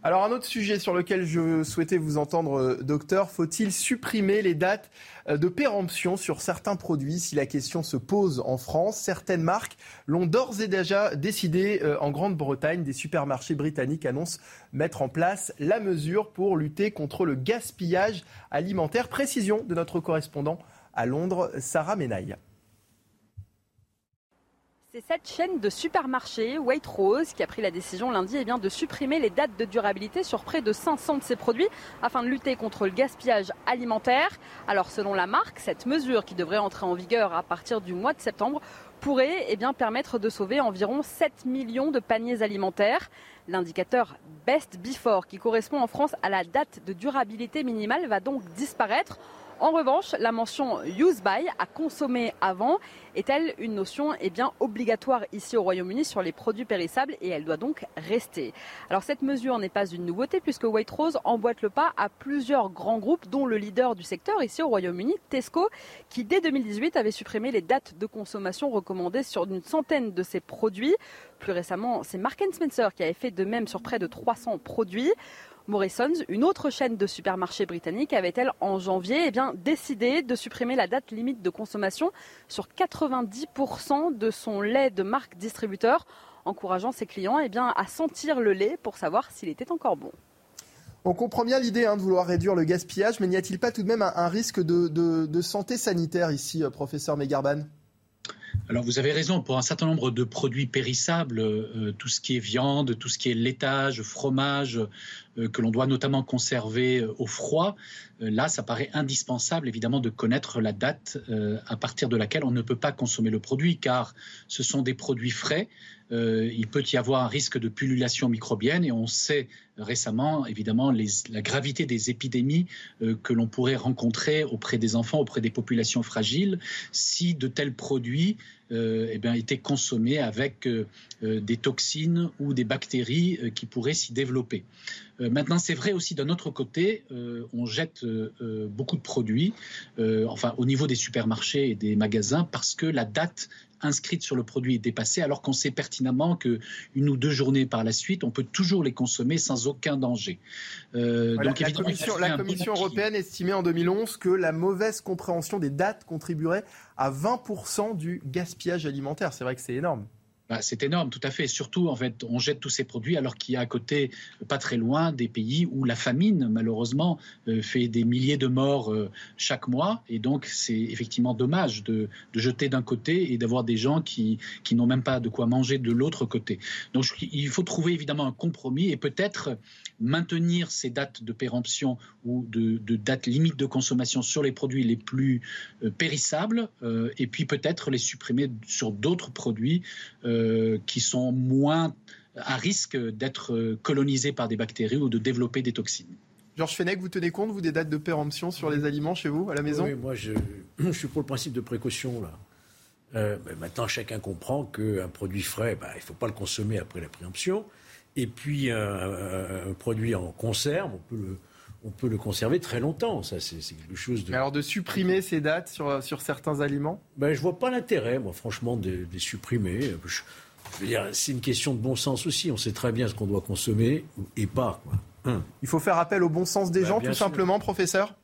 Alors un autre sujet sur lequel je souhaitais vous entendre, euh, docteur, faut-il supprimer les dates euh, de péremption sur certains produits si la question se pose en France? Certaines marques l'ont d'ores et déjà décidé euh, en Grande-Bretagne. Des supermarchés britanniques annoncent mettre en place la mesure pour lutter contre le gaspillage alimentaire. Précision de notre correspondant à Londres, Sarah Menaille. C'est cette chaîne de supermarchés, Waitrose, qui a pris la décision lundi eh de supprimer les dates de durabilité sur près de 500 de ses produits afin de lutter contre le gaspillage alimentaire. Alors selon la marque, cette mesure qui devrait entrer en vigueur à partir du mois de septembre pourrait eh permettre de sauver environ 7 millions de paniers alimentaires. L'indicateur Best Before, qui correspond en France à la date de durabilité minimale, va donc disparaître. En revanche, la mention use by, à consommer avant, est-elle une notion eh bien, obligatoire ici au Royaume-Uni sur les produits périssables et elle doit donc rester. Alors cette mesure n'est pas une nouveauté puisque White Rose emboîte le pas à plusieurs grands groupes dont le leader du secteur ici au Royaume-Uni, Tesco, qui dès 2018 avait supprimé les dates de consommation recommandées sur une centaine de ses produits. Plus récemment, c'est Mark Spencer qui avait fait de même sur près de 300 produits. Morrison's, une autre chaîne de supermarchés britanniques, avait-elle en janvier eh bien, décidé de supprimer la date limite de consommation sur 90% de son lait de marque distributeur, encourageant ses clients eh bien, à sentir le lait pour savoir s'il était encore bon. On comprend bien l'idée hein, de vouloir réduire le gaspillage, mais n'y a-t-il pas tout de même un, risque de, santé sanitaire ici, euh, professeur Megarban alors vous avez raison, pour un certain nombre de produits périssables, euh, tout ce qui est viande, tout ce qui est laitage, fromage, euh, que l'on doit notamment conserver euh, au froid, là ça paraît indispensable évidemment de connaître la date à partir de laquelle on ne peut pas consommer le produit, car ce sont des produits frais, il peut y avoir un risque de pullulation microbienne et on sait récemment évidemment la gravité des épidémies que l'on pourrait rencontrer auprès des enfants, auprès des populations fragiles, si de tels produits euh, eh bien, étaient consommés avec euh, euh, des toxines ou des bactéries qui pourraient s'y développer. maintenant, c'est vrai aussi d'un autre côté, on jette beaucoup de produits, enfin au niveau des supermarchés et des magasins, parce que la date inscrite sur le produit est dépassée, alors qu'on sait pertinemment que une ou deux journées par la suite, on peut toujours les consommer sans aucun danger. donc, la, Commission, la commission européenne estimait en 2011 que la mauvaise compréhension des dates contribuerait à 20% du gaspillage alimentaire. C'est vrai que c'est énorme. Bah, c'est énorme, tout à fait. Surtout, en fait, on jette tous ces produits alors qu'il y a à côté, pas très loin, des pays où la famine, malheureusement, euh, fait des milliers de morts euh, chaque mois. Et donc, c'est effectivement dommage de, jeter d'un côté et d'avoir des gens qui, qui n'ont même pas de quoi manger de l'autre côté. Donc, il faut trouver évidemment un compromis et peut-être maintenir ces dates de péremption ou de, dates limites de consommation sur les produits les plus euh, périssables et puis peut-être les supprimer sur d'autres produits qui sont moins à risque d'être colonisés par des bactéries ou de développer des toxines. Georges Fenech, vous tenez compte, vous, des dates de péremption sur les aliments chez vous, à la maison? Oui, moi, je, suis pour le principe de précaution, là. Euh, maintenant, chacun comprend qu'un produit frais, bah, il ne faut pas le consommer après la préemption. Et puis, un, produit en conserve, on peut le, on peut le conserver très longtemps. Ça, c'est quelque chose de. Mais alors de supprimer ces dates sur, sur certains aliments? Ben, Je vois pas l'intérêt, moi, franchement, de, les supprimer. Je, veux dire, c'est une question de bon sens aussi. On sait très bien ce qu'on doit consommer et pas. Hum. Il faut faire appel au bon sens des ben, gens, tout simplement, professeur?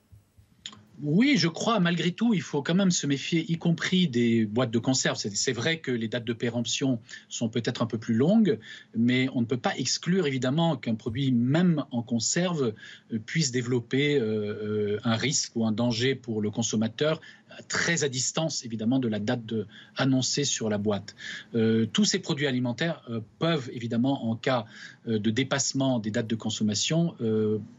Oui, je crois, malgré tout, il faut quand même se méfier, y compris des boîtes de conserve. C'est vrai que les dates de péremption sont peut-être un peu plus longues, mais on ne peut pas exclure évidemment qu'un produit, même en conserve, euh, puisse développer euh, euh, un risque ou un danger pour le consommateur très à distance évidemment de la date annoncée sur la boîte. tous ces produits alimentaires peuvent évidemment, en cas de dépassement des dates de consommation,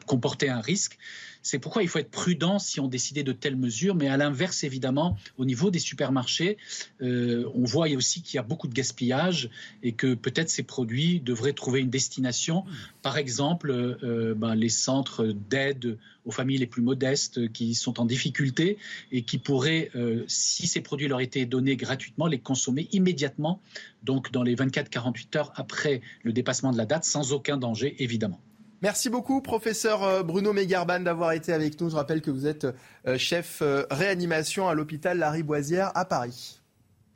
comporter un risque. C'est pourquoi il faut être prudent si on décidait de telles mesures. Mais à l'inverse, évidemment, au niveau des supermarchés, euh, on voit aussi qu'il y a beaucoup de gaspillage et que peut-être ces produits devraient trouver une destination. Par exemple, euh, ben, les centres d'aide aux familles les plus modestes qui sont en difficulté et qui pourraient, euh, si ces produits leur étaient donnés gratuitement, les consommer immédiatement, donc dans les 24-48 heures après le dépassement de la date, sans aucun danger, évidemment. Merci beaucoup, professeur euh, Bruno Mégarban, d'avoir été avec nous. Je rappelle que vous êtes euh, chef euh, réanimation à l'hôpital Lariboisière à Paris.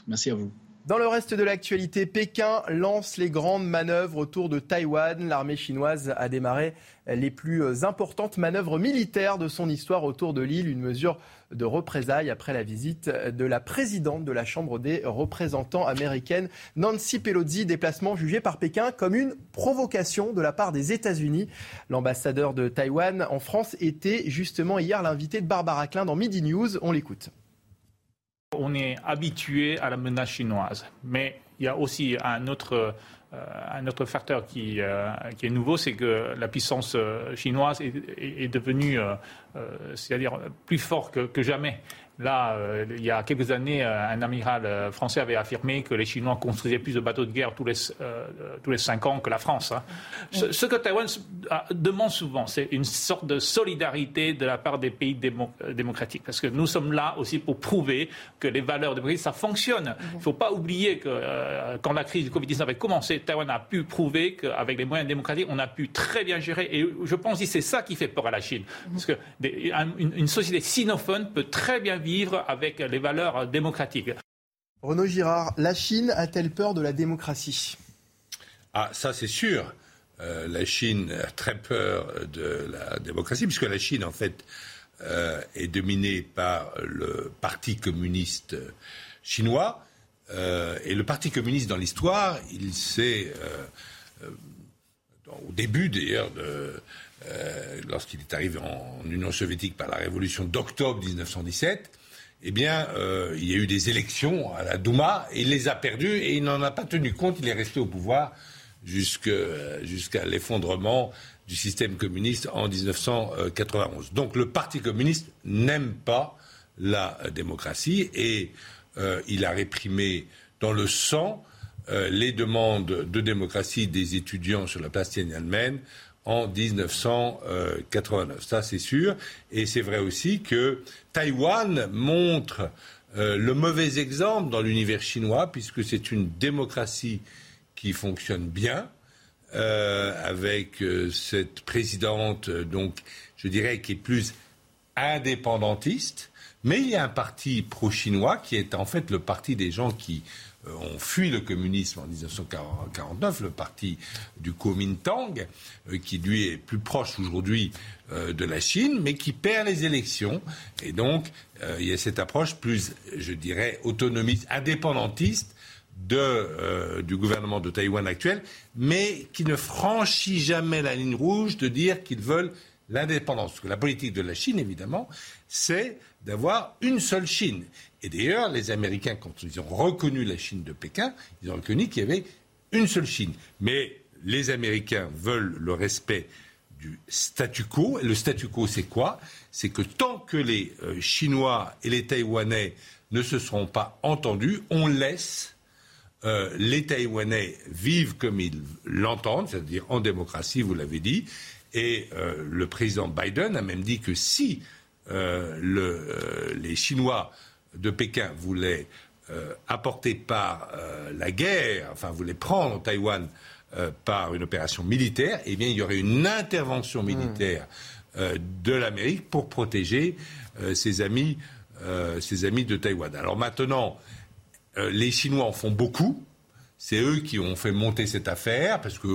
Merci à vous. Dans le reste de l'actualité, Pékin lance les grandes manœuvres autour de Taïwan. L'armée chinoise a démarré les plus importantes manœuvres militaires de son histoire autour de l'île, une mesure de représailles après la visite de la présidente de la Chambre des représentants américaine, Nancy Pelosi, déplacement jugé par Pékin comme une provocation de la part des États-Unis. L'ambassadeur de Taïwan en France était justement hier l'invité de Barbara Klein dans Midi News. On l'écoute. On est habitué à la menace chinoise, mais il y a aussi un autre, euh, facteur qui, euh, qui est nouveau, c'est que la puissance euh, chinoise est, devenue, c'est-à-dire plus forte que jamais. Là, euh, il y a quelques années, euh, un amiral euh, français avait affirmé que les Chinois construisaient plus de bateaux de guerre tous les, tous les cinq ans que la France. Hein. Ce, que Taïwan demande souvent, c'est une sorte de solidarité de la part des pays démocratiques. Parce que nous sommes là aussi pour prouver que les valeurs démocratiques, ça fonctionne. Il ne faut pas oublier que quand la crise du Covid-19 avait commencé, Taïwan a pu prouver qu'avec les moyens démocratiques, on a pu très bien gérer. Et je pense que c'est ça qui fait peur à la Chine. Parce qu'une une société sinophone peut très bien vivre avec les valeurs démocratiques. Renaud Girard, la Chine a-t-elle peur de la démocratie? Ah, ça c'est sûr. Euh, la Chine a très peur de la démocratie, puisque la Chine, en fait, euh, est dominée par le Parti communiste chinois. Euh, et le Parti communiste, dans l'histoire, il s'est, au début d'ailleurs lorsqu'il est arrivé en, Union soviétique par la révolution d'octobre 1917, eh bien, euh, il y a eu des élections à la Douma il les a perdues et il n'en a pas tenu compte. Il est resté au pouvoir jusqu'à l'effondrement du système communiste en 1991. Donc le Parti communiste n'aime pas la démocratie et euh, il a réprimé dans le sang euh, les demandes de démocratie des étudiants sur la place Tiananmen en 1989. Ça, c'est sûr. Et c'est vrai aussi que Taïwan montre euh, le mauvais exemple dans l'univers chinois, puisque c'est une démocratie qui fonctionne bien, euh, avec euh, cette présidente, donc, je dirais, qui est plus indépendantiste. Mais il y a un parti pro-chinois qui est en fait le parti des gens qui euh, ont fui le communisme en 1949, le parti du Kuomintang, euh, qui lui est plus proche aujourd'hui euh, de la Chine, mais qui perd les élections. Et donc, il y a cette approche plus, je dirais, autonomiste, indépendantiste de, du gouvernement de Taïwan actuel, mais qui ne franchit jamais la ligne rouge de dire qu'ils veulent l'indépendance. Que la politique de la Chine, évidemment, c'est d'avoir une seule Chine. Et d'ailleurs, les Américains, quand ils ont reconnu la Chine de Pékin, ils ont reconnu qu'il y avait une seule Chine. Mais les Américains veulent le respect du statu quo. Le statu quo, c'est quoi? C'est que tant que les euh, Chinois et les Taïwanais ne se seront pas entendus, on laisse euh, les Taïwanais vivre comme ils l'entendent, c'est-à-dire en démocratie, vous l'avez dit. Et euh, le président Biden a même dit que si les Chinois de Pékin voulait euh, apporter par euh, la guerre, enfin voulait prendre Taïwan euh, par une opération militaire, eh bien il y aurait une intervention hmm. militaire de l'Amérique pour protéger ses amis, ses amis de Taïwan. Alors maintenant, les Chinois en font beaucoup. C'est eux qui ont fait monter cette affaire parce que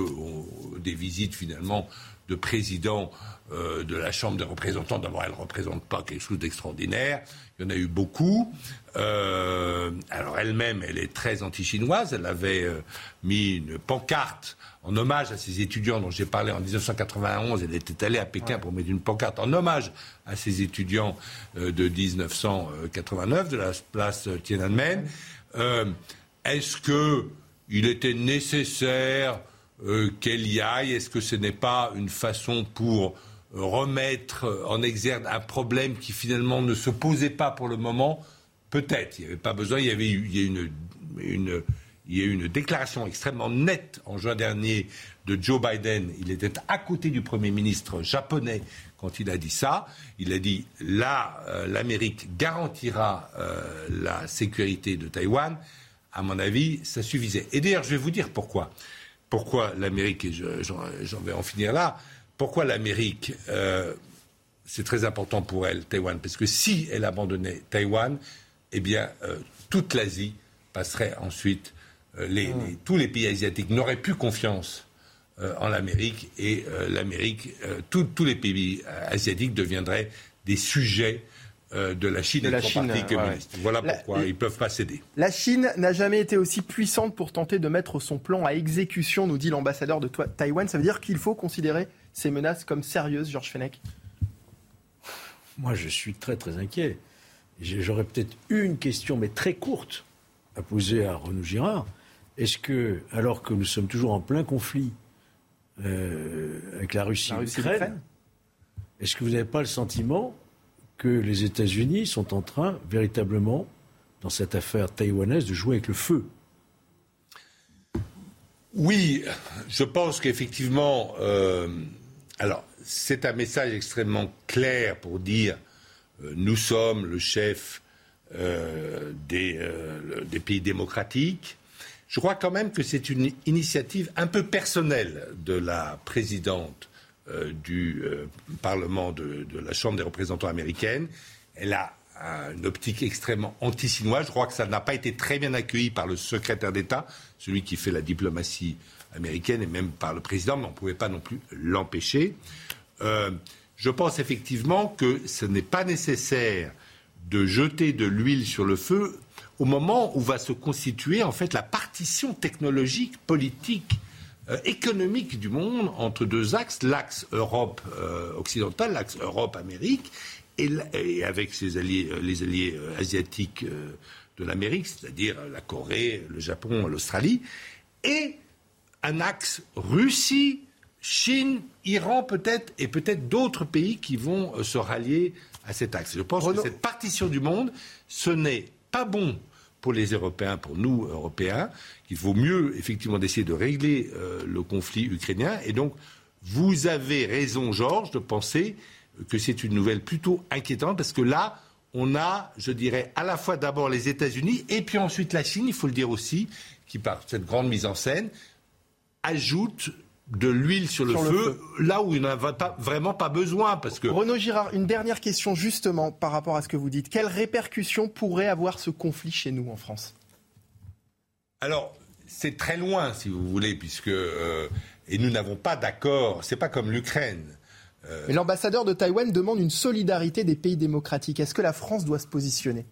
des visites finalement de président euh, de la Chambre des représentants. D'abord, elle ne représente pas quelque chose d'extraordinaire. Il y en a eu beaucoup. Euh, alors elle-même, elle est très anti-chinoise. Elle avait euh, mis une pancarte en hommage à ces étudiants dont j'ai parlé en 1991. Elle était allée à Pékin pour mettre une pancarte en hommage à ces étudiants de 1989 de la place Tiananmen. Est-ce qu'il était nécessaire qu'elle y aille? Est-ce que ce n'est pas une façon pour remettre en exergue un problème qui finalement ne se posait pas pour le moment, peut-être. Il n'y avait pas besoin. Il y avait eu, a une, une, il y a une déclaration extrêmement nette en juin dernier de Joe Biden. Il était à côté du Premier ministre japonais quand il a dit ça. Il a dit là, euh, l'Amérique garantira euh, la sécurité de Taïwan. À mon avis, ça suffisait. Et d'ailleurs, je vais vous dire pourquoi. Pourquoi l'Amérique, et j'en vais en finir là, pourquoi l'Amérique euh, C'est très important pour elle, Taïwan, parce que si elle abandonnait Taïwan, eh bien, euh, toute l'Asie passerait ensuite. Euh, hmm. tous les pays asiatiques n'auraient plus confiance en l'Amérique et l'Amérique, tous les pays asiatiques deviendraient des sujets de la Chine et de son parti communiste. Voilà pourquoi ils ne peuvent pas céder. La Chine n'a jamais été aussi puissante pour tenter de mettre son plan à exécution, nous dit l'ambassadeur de Taïwan. Ça veut dire qu'il faut considérer ces menaces comme sérieuses, Georges Fenech? Moi, je suis très très inquiet. J'aurais peut-être une question, mais très courte, à poser à Renaud Girard. Est-ce que, alors que nous sommes toujours en plein conflit euh, avec la Russie, et l'Ukraine, est-ce que vous n'avez pas le sentiment que les États-Unis sont en train, véritablement, dans cette affaire taïwanaise, de jouer avec le feu Oui, je pense qu'effectivement, euh, alors, c'est un message extrêmement clair pour dire euh, nous sommes le chef euh, des, pays démocratiques. Je crois quand même que c'est une initiative un peu personnelle de la présidente du Parlement de, la Chambre des représentants américaine. Elle a une optique extrêmement anti-chinoise. Je crois que ça n'a pas été très bien accueilli par le secrétaire d'État, celui qui fait la diplomatie américaine et même par le président, mais on ne pouvait pas non plus l'empêcher. Euh, je pense effectivement que ce n'est pas nécessaire de jeter de l'huile sur le feu au moment où va se constituer en fait la partition technologique, politique, euh, économique du monde entre deux axes, l'axe Europe euh, occidentale, l'axe Europe-Amérique, et, avec ses alliés, les alliés asiatiques de l'Amérique, c'est-à-dire la Corée, le Japon, l'Australie, et un axe Russie, Chine, Iran peut-être, et peut-être d'autres pays qui vont euh, se rallier à cet axe. Je pense que cette partition du monde, ce n'est pas bon pour les Européens, pour nous Européens, qu'il vaut mieux effectivement d'essayer de régler euh, le conflit ukrainien. Et donc, vous avez raison, Georges, de penser que c'est une nouvelle plutôt inquiétante, parce que là, on a, je dirais, à la fois d'abord les États-Unis, et puis ensuite la Chine, il faut le dire aussi, qui par cette grande mise en scène, ajoute de l'huile sur, le, feu, là où il n'en a pas, vraiment pas besoin. Parce que... Renaud Girard, une dernière question justement par rapport à ce que vous dites. Quelles répercussions pourrait avoir ce conflit chez nous en France? Alors, c'est très loin, si vous voulez, puisque. Euh, et nous n'avons pas d'accord. C'est pas comme l'Ukraine. Euh, Mais l'ambassadeur de Taïwan demande une solidarité des pays démocratiques. Est-ce que la France doit se positionner?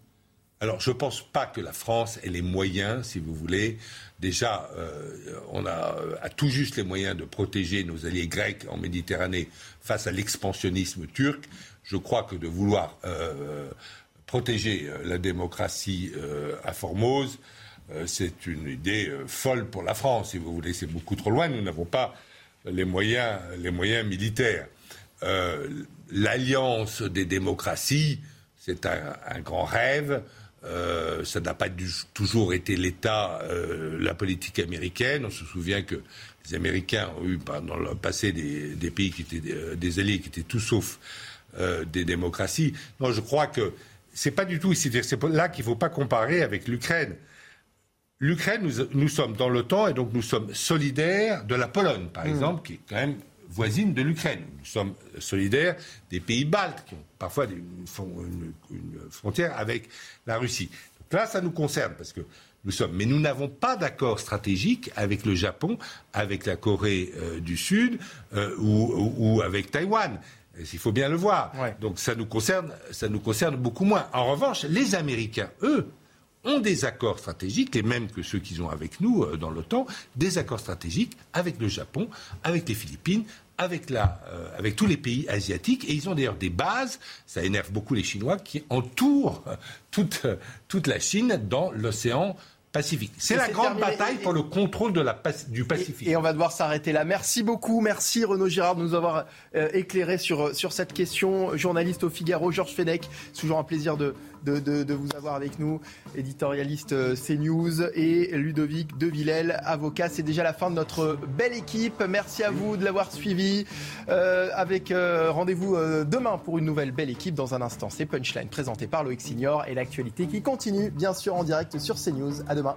Alors, je ne pense pas que la France ait les moyens, si vous voulez. Déjà, euh, on a à tout juste les moyens de protéger nos alliés grecs en Méditerranée face à l'expansionnisme turc. Je crois que de vouloir euh, protéger euh, la démocratie à Formose, c'est une idée folle pour la France, si vous voulez. C'est beaucoup trop loin. Nous n'avons pas les moyens, les moyens militaires. L'alliance des démocraties, c'est un, grand rêve. Euh, ça n'a pas toujours été l'État, euh, la politique américaine. On se souvient que les Américains ont eu dans le passé des, pays qui étaient euh, des, alliés qui étaient tout sauf des démocraties. Non, je crois que c'est pas du tout ici. C'est là qu'il ne faut pas comparer avec l'Ukraine. L'Ukraine, nous, nous, sommes dans l'OTAN et donc nous sommes solidaires de la Pologne, par mmh. exemple, qui est quand même voisine de l'Ukraine. Nous sommes solidaires des pays baltes qui ont parfois une, frontière avec la Russie. Là, ça nous concerne parce que nous sommes. Mais nous n'avons pas d'accord stratégique avec le Japon, avec la Corée euh, du Sud euh, ou, avec Taïwan. Il faut bien le voir. Donc ça nous concerne, ça nous concerne beaucoup moins. En revanche, les Américains, eux, ont des accords stratégiques, les mêmes que ceux qu'ils ont avec nous euh, dans l'OTAN, des accords stratégiques avec le Japon, avec les Philippines, avec, la, avec tous les pays asiatiques. Et ils ont d'ailleurs des bases, ça énerve beaucoup les Chinois, qui entourent toute, toute la Chine dans l'océan Pacifique. C'est la grande bataille pour le contrôle de la, du Pacifique. Et, on va devoir s'arrêter là. Merci beaucoup. Merci Renaud Girard de nous avoir euh, éclairé sur, sur cette question. Journaliste au Figaro, Georges Fenech. C'est toujours un plaisir de, de, vous avoir avec nous, éditorialiste euh, CNews et Ludovic de Villel, avocat. C'est déjà la fin de notre belle équipe. Merci à vous de l'avoir suivi. Euh, avec euh, rendez-vous demain pour une nouvelle belle équipe. Dans un instant, c'est Punchline présenté par Loïc Signor et l'actualité qui continue, bien sûr, en direct sur CNews. À demain.